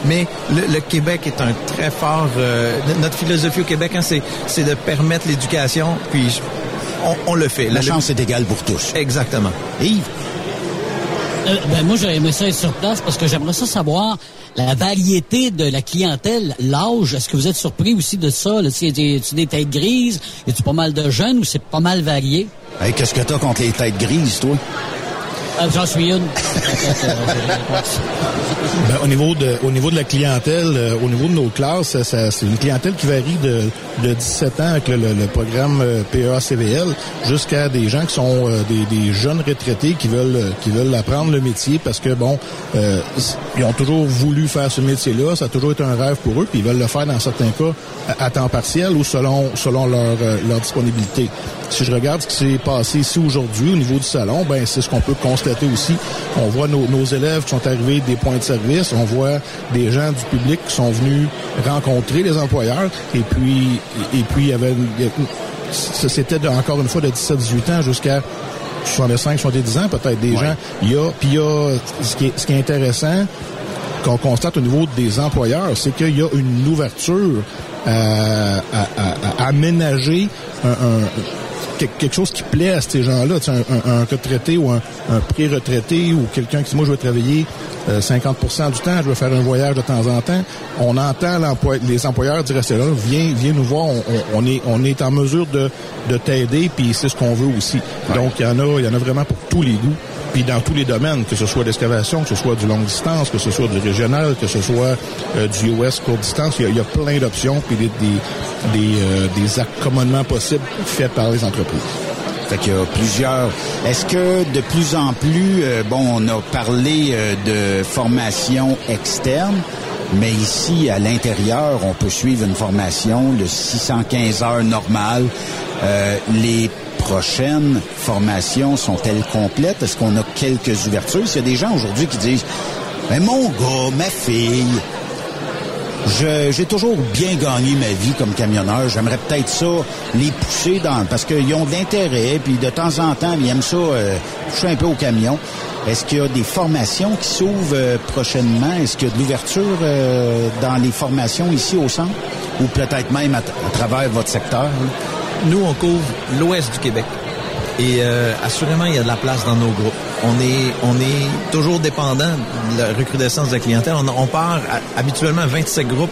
Speaker 22: Mais le, le Québec est un très fort... euh, notre philosophie au Québec, hein, c'est, c'est de permettre l'éducation, puis on, on le fait.
Speaker 11: La
Speaker 22: Le-
Speaker 11: chance est égale pour tous.
Speaker 22: Exactement.
Speaker 11: Yves?
Speaker 12: Euh, ben moi, j'aurais ça être sur place parce que j'aimerais ça savoir la variété de la clientèle, l'âge. Est-ce que vous êtes surpris aussi de ça? Là, tu des, tu des têtes grises? Y a-tu pas mal de jeunes ou c'est pas mal varié?
Speaker 11: Qu'est-ce que t'as contre les têtes grises, toi?
Speaker 12: Ah.
Speaker 21: Ben, au niveau de au niveau de la clientèle, euh, au niveau de nos classes, c'est une clientèle qui varie de, de 17 ans avec le, le- le programme euh, PEA-CVL jusqu'à des gens qui sont euh, des, des jeunes retraités qui veulent euh, qui veulent apprendre le métier parce que bon, euh, ils ont toujours voulu faire ce métier-là, ça a toujours été un rêve pour eux, puis ils veulent le faire dans certains cas à, à temps partiel ou selon selon leur leur disponibilité. Si je regarde ce qui s'est passé ici aujourd'hui au niveau du salon, ben c'est ce qu'on peut constater aussi. On voit nos, nos élèves qui sont arrivés des points de service, on voit des gens du public qui sont venus rencontrer les employeurs et puis et puis il y avait c'était encore une fois de 17-18 ans jusqu'à 65, 70 ans peut-être des gens. Il y a puis il y a ce qui est, ce qui est intéressant qu'on constate au niveau des employeurs, c'est qu'il y a une ouverture à, à- à- à aménager un, un- quelque chose qui plaît à ces gens-là, Tu sais, un, un- un retraité ou un, un pré-retraité ou quelqu'un qui dit moi je veux travailler euh, 50% du temps, je veux faire un voyage de temps en temps. On entend les employeurs dire à ces gens-là, viens, viens nous voir, on, on- on est, on est en mesure de, de t'aider, puis c'est ce qu'on veut aussi. Donc il y en a, il y en a vraiment pour tous les goûts puis dans tous les domaines, que ce soit l'excavation, que ce soit du longue distance, que ce soit du régional, que ce soit euh, du US courte distance, il y a, plein d'options puis des, des, des, euh, des accommodements possibles faits par les entreprises.
Speaker 11: Fait qu'il y a plusieurs. Est-ce que de plus en plus, euh, bon, on a parlé euh, de formation externe, mais ici, à l'intérieur, on peut suivre une formation de 615 heures normales. Euh, les prochaines formations sont-elles complètes? Est-ce qu'on a quelques ouvertures? S'il y a des gens aujourd'hui qui disent, mais mon gars, ma fille, j'ai toujours bien gagné ma vie comme camionneur. J'aimerais peut-être ça les pousser dans parce qu'ils ont de l'intérêt, puis de temps en temps, ils aiment ça euh, toucher un peu au camion. Est-ce qu'il y a des formations qui s'ouvrent euh, prochainement? Est-ce qu'il y a de l'ouverture euh, dans les formations ici au centre? Ou peut-être même à, travers votre secteur? là?
Speaker 22: Nous, on couvre l'ouest du Québec. Et euh, assurément, il y a de la place dans nos groupes. On est, on est toujours dépendant de la recrudescence de la clientèle. On, on part à- habituellement 27 groupes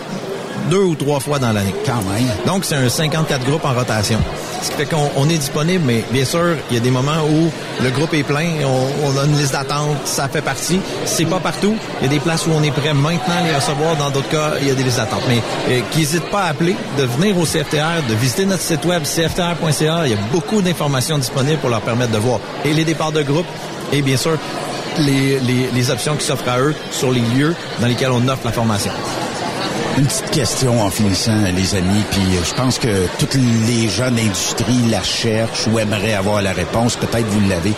Speaker 22: deux ou trois fois dans l'année.
Speaker 11: Quand même.
Speaker 22: Donc, c'est un 54 groupes en rotation. Ce qui fait qu'on on est disponible, mais bien sûr, il y a des moments où le groupe est plein, on, on a une liste d'attente, ça fait partie. C'est pas partout. Il y a des places où on est prêt maintenant à les recevoir. Dans d'autres cas, il y a des listes d'attente. Mais euh, qu'ils n'hésitent pas à appeler, de venir au CFTR, de visiter notre site web cftr.ca. Il y a beaucoup d'informations disponibles pour leur permettre de voir et les départs de groupe et bien sûr les, les, les options qui s'offrent à eux sur les lieux dans lesquels on offre la formation.
Speaker 11: Une petite question en finissant, les amis, puis euh, je pense que tous les gens d'industrie la cherchent ou aimeraient avoir la réponse. Peut-être vous l'avez.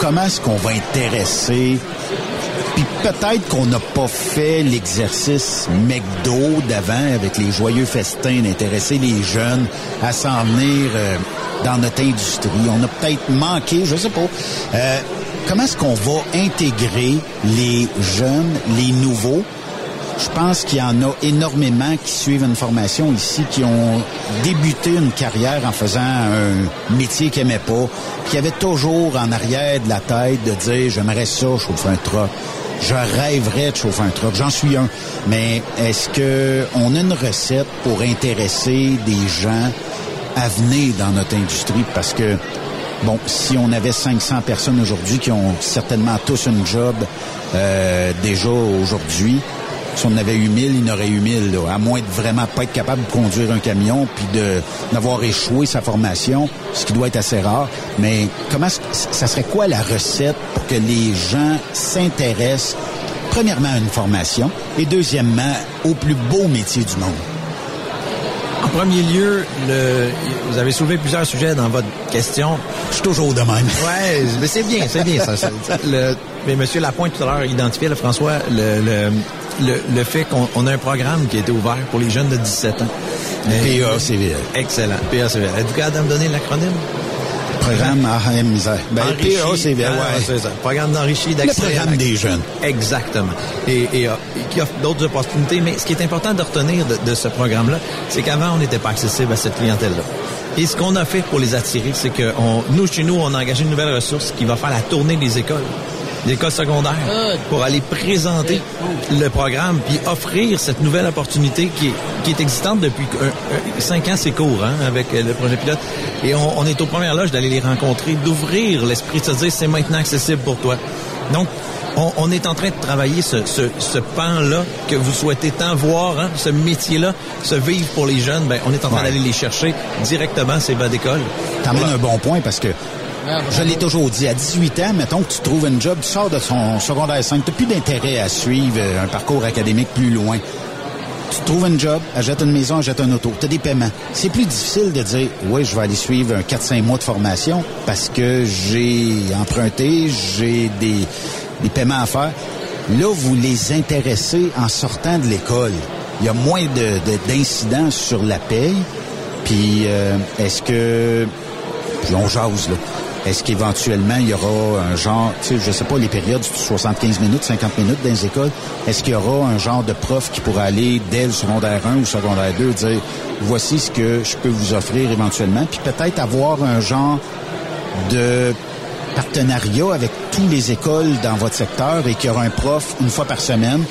Speaker 11: Comment est-ce qu'on va intéresser puis peut-être qu'on n'a pas fait l'exercice McDo d'avant avec les joyeux festins d'intéresser les jeunes à s'en venir euh, dans notre industrie? On a peut-être manqué, je sais pas. Euh, comment est-ce qu'on va intégrer les jeunes, les nouveaux? Je pense qu'il y en a énormément qui suivent une formation ici, qui ont débuté une carrière en faisant un métier qu'ils n'aimaient pas, qui avaient toujours en arrière de la tête de dire j'aimerais ça chauffer un truck. Je rêverais de chauffer un truck. J'en suis un. Mais est-ce que on a une recette pour intéresser des gens à venir dans notre industrie? Parce que Bon, si on avait 500 personnes aujourd'hui qui ont certainement tous une job euh, déjà aujourd'hui, si on en avait eu 1000, il en aurait eu 1000, là, à moins de vraiment pas être capable de conduire un camion puis de d'avoir échoué sa formation, ce qui doit être assez rare. Mais comment ça serait quoi la recette pour que les gens s'intéressent premièrement à une formation et deuxièmement au plus beau métier du monde?
Speaker 22: En premier lieu, le, vous avez soulevé plusieurs sujets dans votre question.
Speaker 11: Je suis toujours de même.
Speaker 22: Ouais, mais c'est bien, c'est bien ça. [LAUGHS] Le, mais Monsieur Lapointe tout à l'heure identifiait, le François, le, le, le, le fait qu'on on a un programme qui a été ouvert pour les jeunes de 17 ans.
Speaker 11: PACVL.
Speaker 22: Excellent. PACVL. Êtes-vous capable de me donner l'acronyme?
Speaker 11: Programme à misère. Ben. PACVL,
Speaker 22: Ah,
Speaker 11: ouais.
Speaker 22: c'est ça. Programme d'enrichi
Speaker 11: Le
Speaker 22: d'accès.
Speaker 11: programme des jeunes.
Speaker 22: Exactement. Et, et, euh, et qui offre d'autres opportunités. Mais ce qui est important de retenir de, de ce programme-là, c'est qu'avant, on n'était pas accessible à cette clientèle-là. Et ce qu'on a fait pour les attirer, c'est que on, nous, chez nous, on a engagé une nouvelle ressource qui va faire la tournée des écoles, des écoles secondaires, pour aller présenter le programme puis offrir cette nouvelle opportunité qui est, qui est existante depuis un- un- cinq ans, c'est court, hein, avec le projet pilote. Et on, on est aux premières loges d'aller les rencontrer, d'ouvrir l'esprit, de se dire c'est maintenant accessible pour toi. Donc, on, on est en train de travailler ce, ce, ce pan-là que vous souhaitez tant voir, hein, ce métier-là, ce vivre pour les jeunes. Ben, on est en train d'aller les chercher directement ces bas d'école.
Speaker 11: T'amènes un bon point parce que je l'ai toujours dit, à 18 ans, mettons que tu trouves un job, tu sors de son secondaire 5, tu plus d'intérêt à suivre euh, un parcours académique plus loin. Tu trouves un job, achètes une maison, achètes un auto, tu as des paiements. C'est plus difficile de dire, oui, je vais aller suivre un 4-5 mois de formation parce que j'ai emprunté, j'ai des, des paiements à faire. Là, vous les intéressez en sortant de l'école. Il y a moins de- de- d'incidents sur la paye. Puis, euh, est-ce que puis on jase, là. Est-ce qu'éventuellement, il y aura un genre, tu sais, je sais pas, les périodes, c'est 75 minutes, 50 minutes dans les écoles, est-ce qu'il y aura un genre de prof qui pourra aller dès le secondaire 1 ou secondaire 2 dire, voici ce que je peux vous offrir éventuellement, puis peut-être avoir un genre de partenariat avec tous les écoles dans votre secteur et qu'il y aura un prof une fois par semaine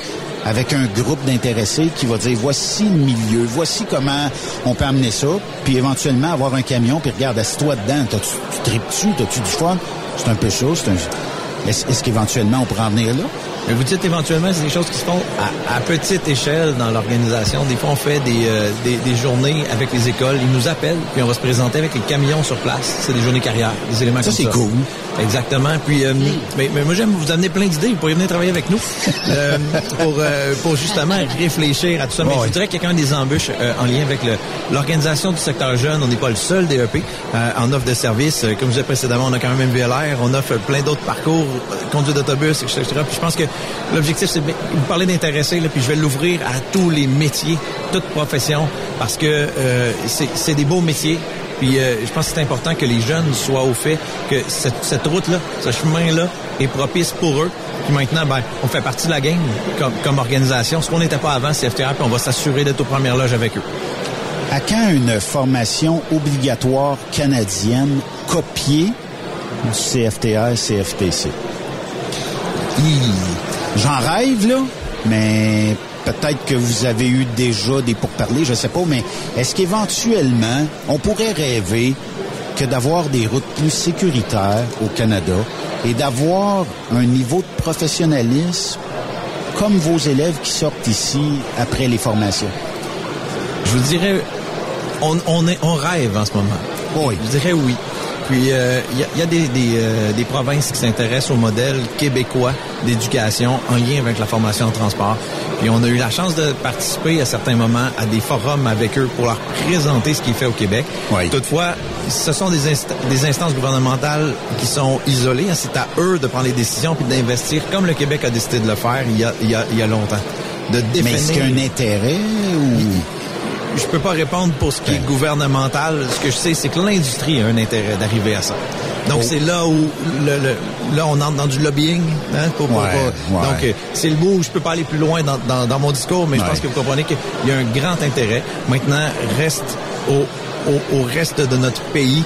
Speaker 11: avec un groupe d'intéressés qui va dire voici le milieu, voici comment on peut amener ça, puis éventuellement avoir un camion, puis regarde, assis-toi dedans, t'as-tu, tu tripes-tu, t'as-tu du fun? C'est un peu ça, c'est un... Est-ce, est-ce qu'éventuellement on pourra en venir là?
Speaker 22: Mais vous dites éventuellement, c'est des choses qui se font à, à petite échelle dans l'organisation. Des fois, on fait des, euh, des, des journées avec les écoles. Ils nous appellent, puis on va se présenter avec les camions sur place. C'est des journées carrières, des éléments
Speaker 11: Ça,
Speaker 22: comme
Speaker 11: c'est
Speaker 22: ça.
Speaker 11: cool.
Speaker 22: Exactement. Puis, euh, mais, mais moi, j'aime vous amener plein d'idées. Vous pourriez venir travailler avec nous euh, [LAUGHS] pour, euh, pour justement réfléchir à tout ça. Mais je dirais qu'il y a quand même des embûches euh, en lien avec le- l'organisation du secteur jeune. On n'est pas le seul DEP euh, en offre de services. Euh, Comme je disais précédemment, on a quand même MVLR. On offre plein d'autres parcours, conduite d'autobus, etc. Puis je pense que l'objectif, c'est de vous parler d'intéresser, puis je vais l'ouvrir à tous les métiers, toutes professions, parce que euh, c'est des beaux métiers. Puis euh, je pense que c'est important que les jeunes soient au fait que cette, route-là, ce chemin-là est propice pour eux. Puis maintenant, ben, on fait partie de la game comme, organisation. Ce qu'on n'était pas avant, c'est puis on va s'assurer d'être aux premières loges avec eux.
Speaker 11: À quand une formation obligatoire canadienne copiée du CFTR, CFTC. J'en rêve, là, mais peut-être que vous avez eu déjà des pourparlers, je sais pas, mais est-ce qu'éventuellement, on pourrait rêver que d'avoir des routes plus sécuritaires au Canada et d'avoir un niveau de professionnalisme comme vos élèves qui sortent ici après les formations?
Speaker 22: Je vous dirais, on, on, est, on rêve en ce moment.
Speaker 11: Oui.
Speaker 22: Je dirais oui. Puis, il euh, y, a, y a des, des, euh, des provinces qui s'intéressent au modèle québécois d'éducation en lien avec la formation en transport. Puis, on a eu la chance de participer à certains moments à des forums avec eux pour leur présenter ce qui est fait au Québec. Toutefois, ce sont des, inst- des instances gouvernementales qui sont isolées. C'est à eux de prendre les décisions puis d'investir comme le Québec a décidé de le faire il y a, il y a, il y a longtemps. De définir...
Speaker 11: Mais est-ce qu'il y a un intérêt ou...
Speaker 22: Je peux pas répondre pour ce qui est gouvernemental. Ce que je sais, c'est que l'industrie a un intérêt d'arriver à ça. Donc
Speaker 11: Oh.
Speaker 22: c'est là où le, le- là on entre dans du lobbying. Hein, pour-
Speaker 11: Ouais,
Speaker 22: pour-
Speaker 11: ouais.
Speaker 22: Donc euh, c'est le bout où je peux pas aller plus loin dans, dans, dans mon discours, mais je pense que vous comprenez qu'il y a un grand intérêt. Maintenant reste au, au, au reste de notre pays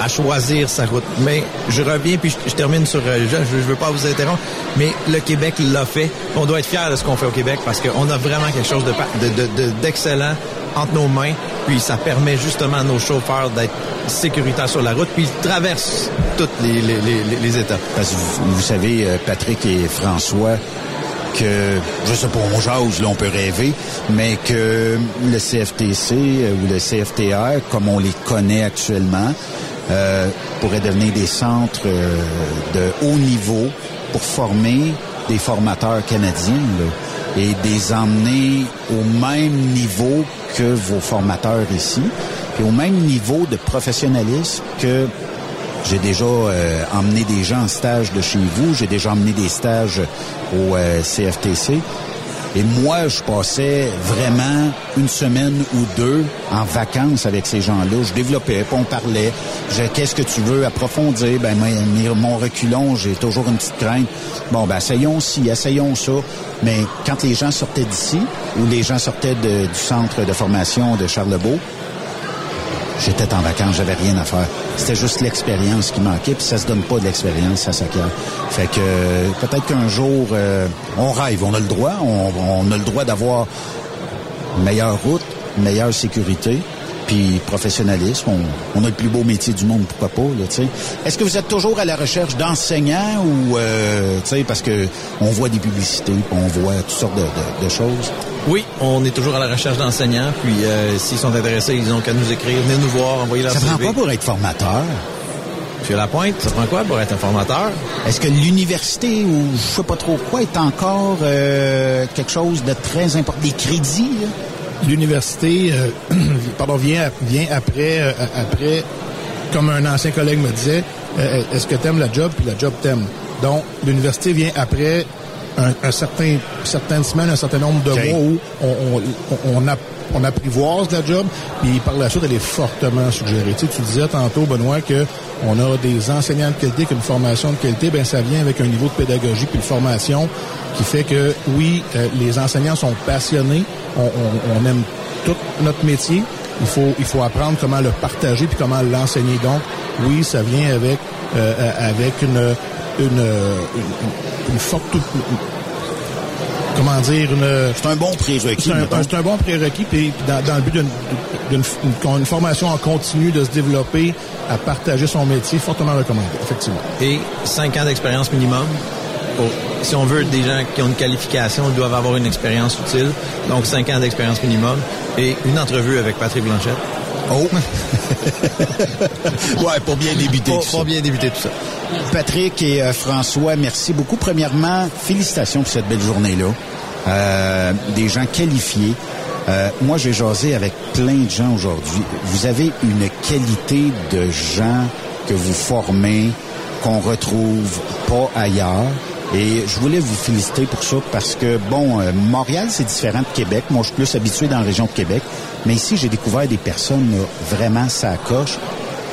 Speaker 22: à choisir sa route. Mais je reviens puis je, je termine sur euh, je, je veux pas vous interrompre, mais le Québec l'a fait. On doit être fier de ce qu'on fait au Québec parce qu'on a vraiment quelque chose de pa- de- de- de- d'excellent entre nos mains. Puis ça permet justement à nos chauffeurs d'être sécuritaires sur la route. Puis ils traversent toutes les, les, les, les étapes.
Speaker 11: Parce que vous, vous savez, euh, Patrick et François, que, je sais pas, on jase, là, on peut rêver, mais que le CFTC euh, ou le CFTR, comme on les connaît actuellement, euh, pourrait devenir des centres euh, de haut niveau pour former des formateurs canadiens et des emmener au même niveau que vos formateurs ici, puis au même niveau de professionnalisme que j'ai déjà euh, emmené des gens en stage de chez vous. J'ai déjà emmené des stages au CFTC. Et moi, je passais vraiment une semaine ou deux en vacances avec ces gens-là. Je développais, on parlait. Qu'est-ce que tu veux approfondir? Ben, mon reculon, j'ai toujours une petite crainte. Bon, ben, essayons ci, essayons ça. Mais quand les gens sortaient d'ici, ou les gens sortaient du centre de formation de Charlebourg, J'étais en vacances, j'avais rien à faire. C'était juste l'expérience qui manquait, puis ça se donne pas de l'expérience, ça s'acquiert. Fait que peut-être qu'un jour, euh, on rêve, on a le droit, on, on a le droit d'avoir une meilleure route, une meilleure sécurité, puis professionnalisme. On, on a le plus beau métier du monde, pourquoi pas, là, tu. Est-ce que vous êtes toujours à la recherche d'enseignants ou, euh, tu sais, parce que on voit des publicités, on voit toutes sortes de, de- de choses?
Speaker 22: Oui, on est toujours à la recherche d'enseignants. Puis euh, s'ils sont intéressés, ils ont qu'à nous écrire, venez nous voir, envoyer leur
Speaker 11: Ça
Speaker 22: CV.
Speaker 11: prend quoi pour être formateur?
Speaker 22: Monsieur Lapointe, ça prend quoi pour être un formateur?
Speaker 11: Est-ce que l'université ou je sais pas trop quoi est encore euh, quelque chose de très important? Des crédits, là?
Speaker 21: L'université, euh, [CLEARS THROAT] pardon, vient, vient après, euh, après, comme un ancien collègue me disait, euh, est-ce que t'aimes la job? Puis la job t'aime. Donc, l'université vient après un, un certain, certaines semaines, un certain nombre de mois où on, on, on, app- on apprivoise la job, puis par la suite, elle est fortement suggérée. Tu, sais, tu disais tantôt, Benoît, que on a des enseignants de qualité, qu'une formation de qualité, ben ça vient avec un niveau de pédagogie puis de formation qui fait que, oui, euh, les enseignants sont passionnés, on, on- on aime tout notre métier, il faut, il faut apprendre comment le partager puis comment l'enseigner. Donc, oui, ça vient avec, euh, euh, avec une, une, une, une forte... comment dire, une...
Speaker 11: C'est un bon prérequis.
Speaker 21: C'est un, un bon prérequis, puis dans, dans le but d'une d'une- d'une- une formation en continu, de se développer, à partager son métier, fortement recommandé, effectivement.
Speaker 22: Et cinq ans d'expérience minimum. Oh, si on veut des gens qui ont une qualification, ils doivent avoir une expérience utile. Donc, cinq ans d'expérience minimum. Et une entrevue avec Patrick Blanchette.
Speaker 11: Oh! [LAUGHS] ouais, pour bien débuter
Speaker 22: Pour,
Speaker 11: tout ça.
Speaker 22: pour bien débuter tout ça.
Speaker 11: Patrick et euh, François, merci beaucoup. Premièrement, félicitations pour cette belle journée-là. Euh, des gens qualifiés. Euh, moi, j'ai jasé avec plein de gens aujourd'hui. Vous avez une qualité de gens que vous formez qu'on retrouve pas ailleurs. Et je voulais vous féliciter pour ça parce que, bon, euh, Montréal, c'est différent de Québec. Moi, je suis plus habitué dans la région de Québec. Mais ici, j'ai découvert des personnes là, vraiment ça coche.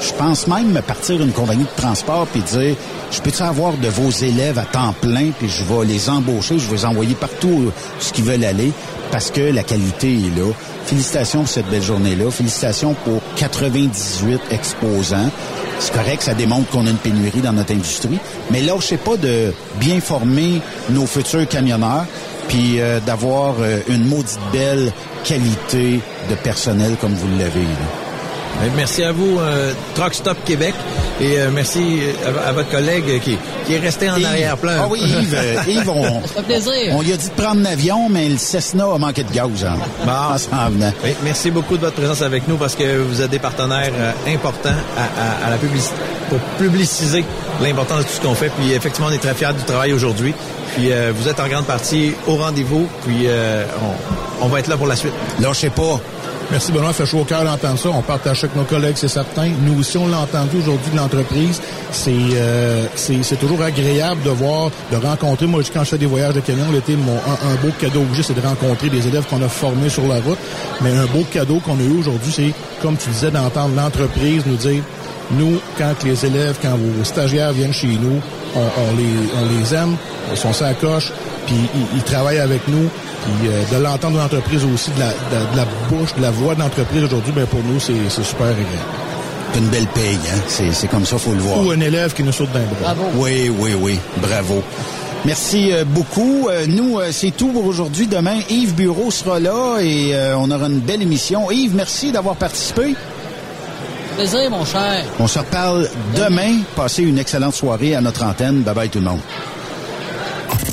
Speaker 11: Je pense même me partir une compagnie de transport puis dire, je peux-tu avoir de vos élèves à temps plein puis je vais les embaucher, je vais les envoyer partout où ce qu'ils veulent aller parce que la qualité est là. Félicitations pour cette belle journée-là. Félicitations pour 98 exposants. C'est correct, ça démontre qu'on a une pénurie dans notre industrie. Mais là, je sais pas de bien former nos futurs camionneurs, puis euh, d'avoir euh, une maudite belle qualité de personnel comme vous l'avez.
Speaker 22: Ben, Merci à vous, euh, Truck Stop Québec, et euh, merci à, à votre collègue qui, qui est resté en arrière-plan.
Speaker 11: Ah oui, Yves, euh, [LAUGHS] Yves, on,
Speaker 12: Ça fait plaisir.
Speaker 11: on lui a dit de prendre l'avion, mais le Cessna a manqué de gaz hein, [LAUGHS] en s'en venant.
Speaker 22: Oui, merci beaucoup de votre présence avec nous parce que vous êtes des partenaires euh, importants à, à- à la publicité pour publiciser l'importance de tout ce qu'on fait. Puis effectivement, on est très fiers du travail aujourd'hui. Puis euh, vous êtes en grande partie au rendez-vous. Puis euh, on, on va être là pour la suite.
Speaker 11: Lâchez pas.
Speaker 21: Merci Benoît, fait chaud au cœur d'entendre ça. On partage avec nos collègues, c'est certain. Nous aussi, on l'a entendu aujourd'hui de l'entreprise. C'est euh, c'est toujours agréable de voir, de rencontrer. Moi, quand je fais des voyages de camion l'été, mon un, beau cadeau j'ai, c'est de rencontrer des élèves qu'on a formés sur la route. Mais un beau cadeau qu'on a eu aujourd'hui, c'est, comme tu disais, d'entendre l'entreprise nous dire nous, quand les élèves, quand vos stagiaires viennent chez nous, on, on les, on les aime, ils sont sur la coche, puis ils, ils travaillent avec nous. Puis euh, de l'entendre de l'entreprise aussi, de la, de, de la bouche, de la voix de l'entreprise aujourd'hui, ben pour nous, c'est c'est super agréable.
Speaker 11: Une belle paye, hein? C'est c'est comme ça, faut le voir.
Speaker 21: Ou un élève qui nous saute d'un bras.
Speaker 11: Oui, oui, oui. Bravo. Merci euh, beaucoup. Euh, nous, euh, c'est tout pour aujourd'hui. Demain, Yves Bureau sera là et euh, on aura une belle émission. Yves, merci d'avoir participé.
Speaker 12: Plaisir, mon cher.
Speaker 11: On se reparle demain. Passez une excellente soirée à notre antenne. Bye bye tout le monde.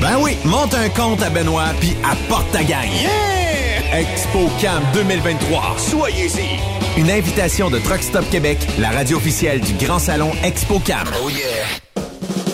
Speaker 3: Ben oui, monte un compte à Benoît puis apporte ta gagne. Yeah! ExpoCam 2023. Soyez-y. Une invitation de Truck Stop Québec, la radio officielle du Grand Salon ExpoCam. Oh yeah.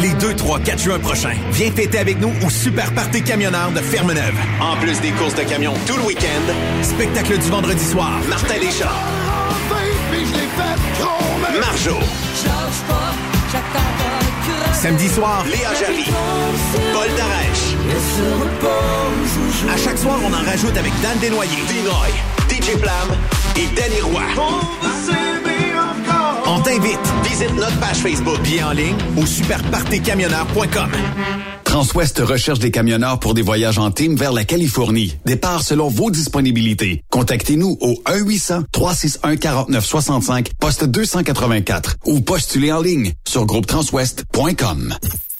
Speaker 3: Les 2, 3, 4 juin prochains, viens fêter avec nous au Super Party Camionneur de Fermeneuve. En plus des courses de camions tout le week-end, spectacle du vendredi soir, Martin Deschamps, Marjo. Samedi soir, Léa Jarry, Paul Darèche. À chaque soir, on en rajoute avec Dan Desnoyers, Dinoy, DJ Plam et Danny Roy. On t'invite. Visite notre page Facebook. Bien en ligne au superpartycamionneur.com.
Speaker 8: Transwest recherche des camionneurs pour des voyages en team vers la Californie. Départ selon vos disponibilités. Contactez-nous au 1-800-361-4965, poste 284 ou postulez en ligne sur groupetranswest.com.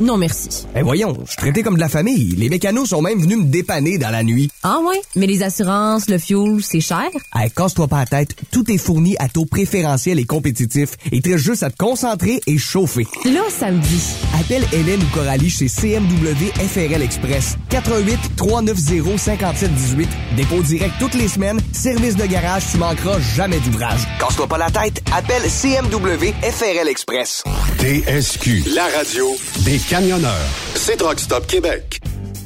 Speaker 23: Non merci.
Speaker 1: Eh voyons, je suis traité comme de la famille. Les mécanos sont même venus me dépanner dans la nuit.
Speaker 23: Ah ouais? Mais les assurances, le fuel, c'est cher?
Speaker 1: Hey, casse-toi pas la tête, tout est fourni à taux préférentiel et compétitif. Et très juste à te concentrer et chauffer.
Speaker 23: Là, ça me dit.
Speaker 1: Appelle Hélène ou Coralie chez CMW FRL Express. 88 390 5718. Dépôt direct toutes les semaines. Service de garage, tu manqueras jamais d'ouvrage. Casse-toi pas la tête, appelle CMW FRL Express.
Speaker 9: TSQ, la radio des camionneurs. C'est Truck Stop Québec.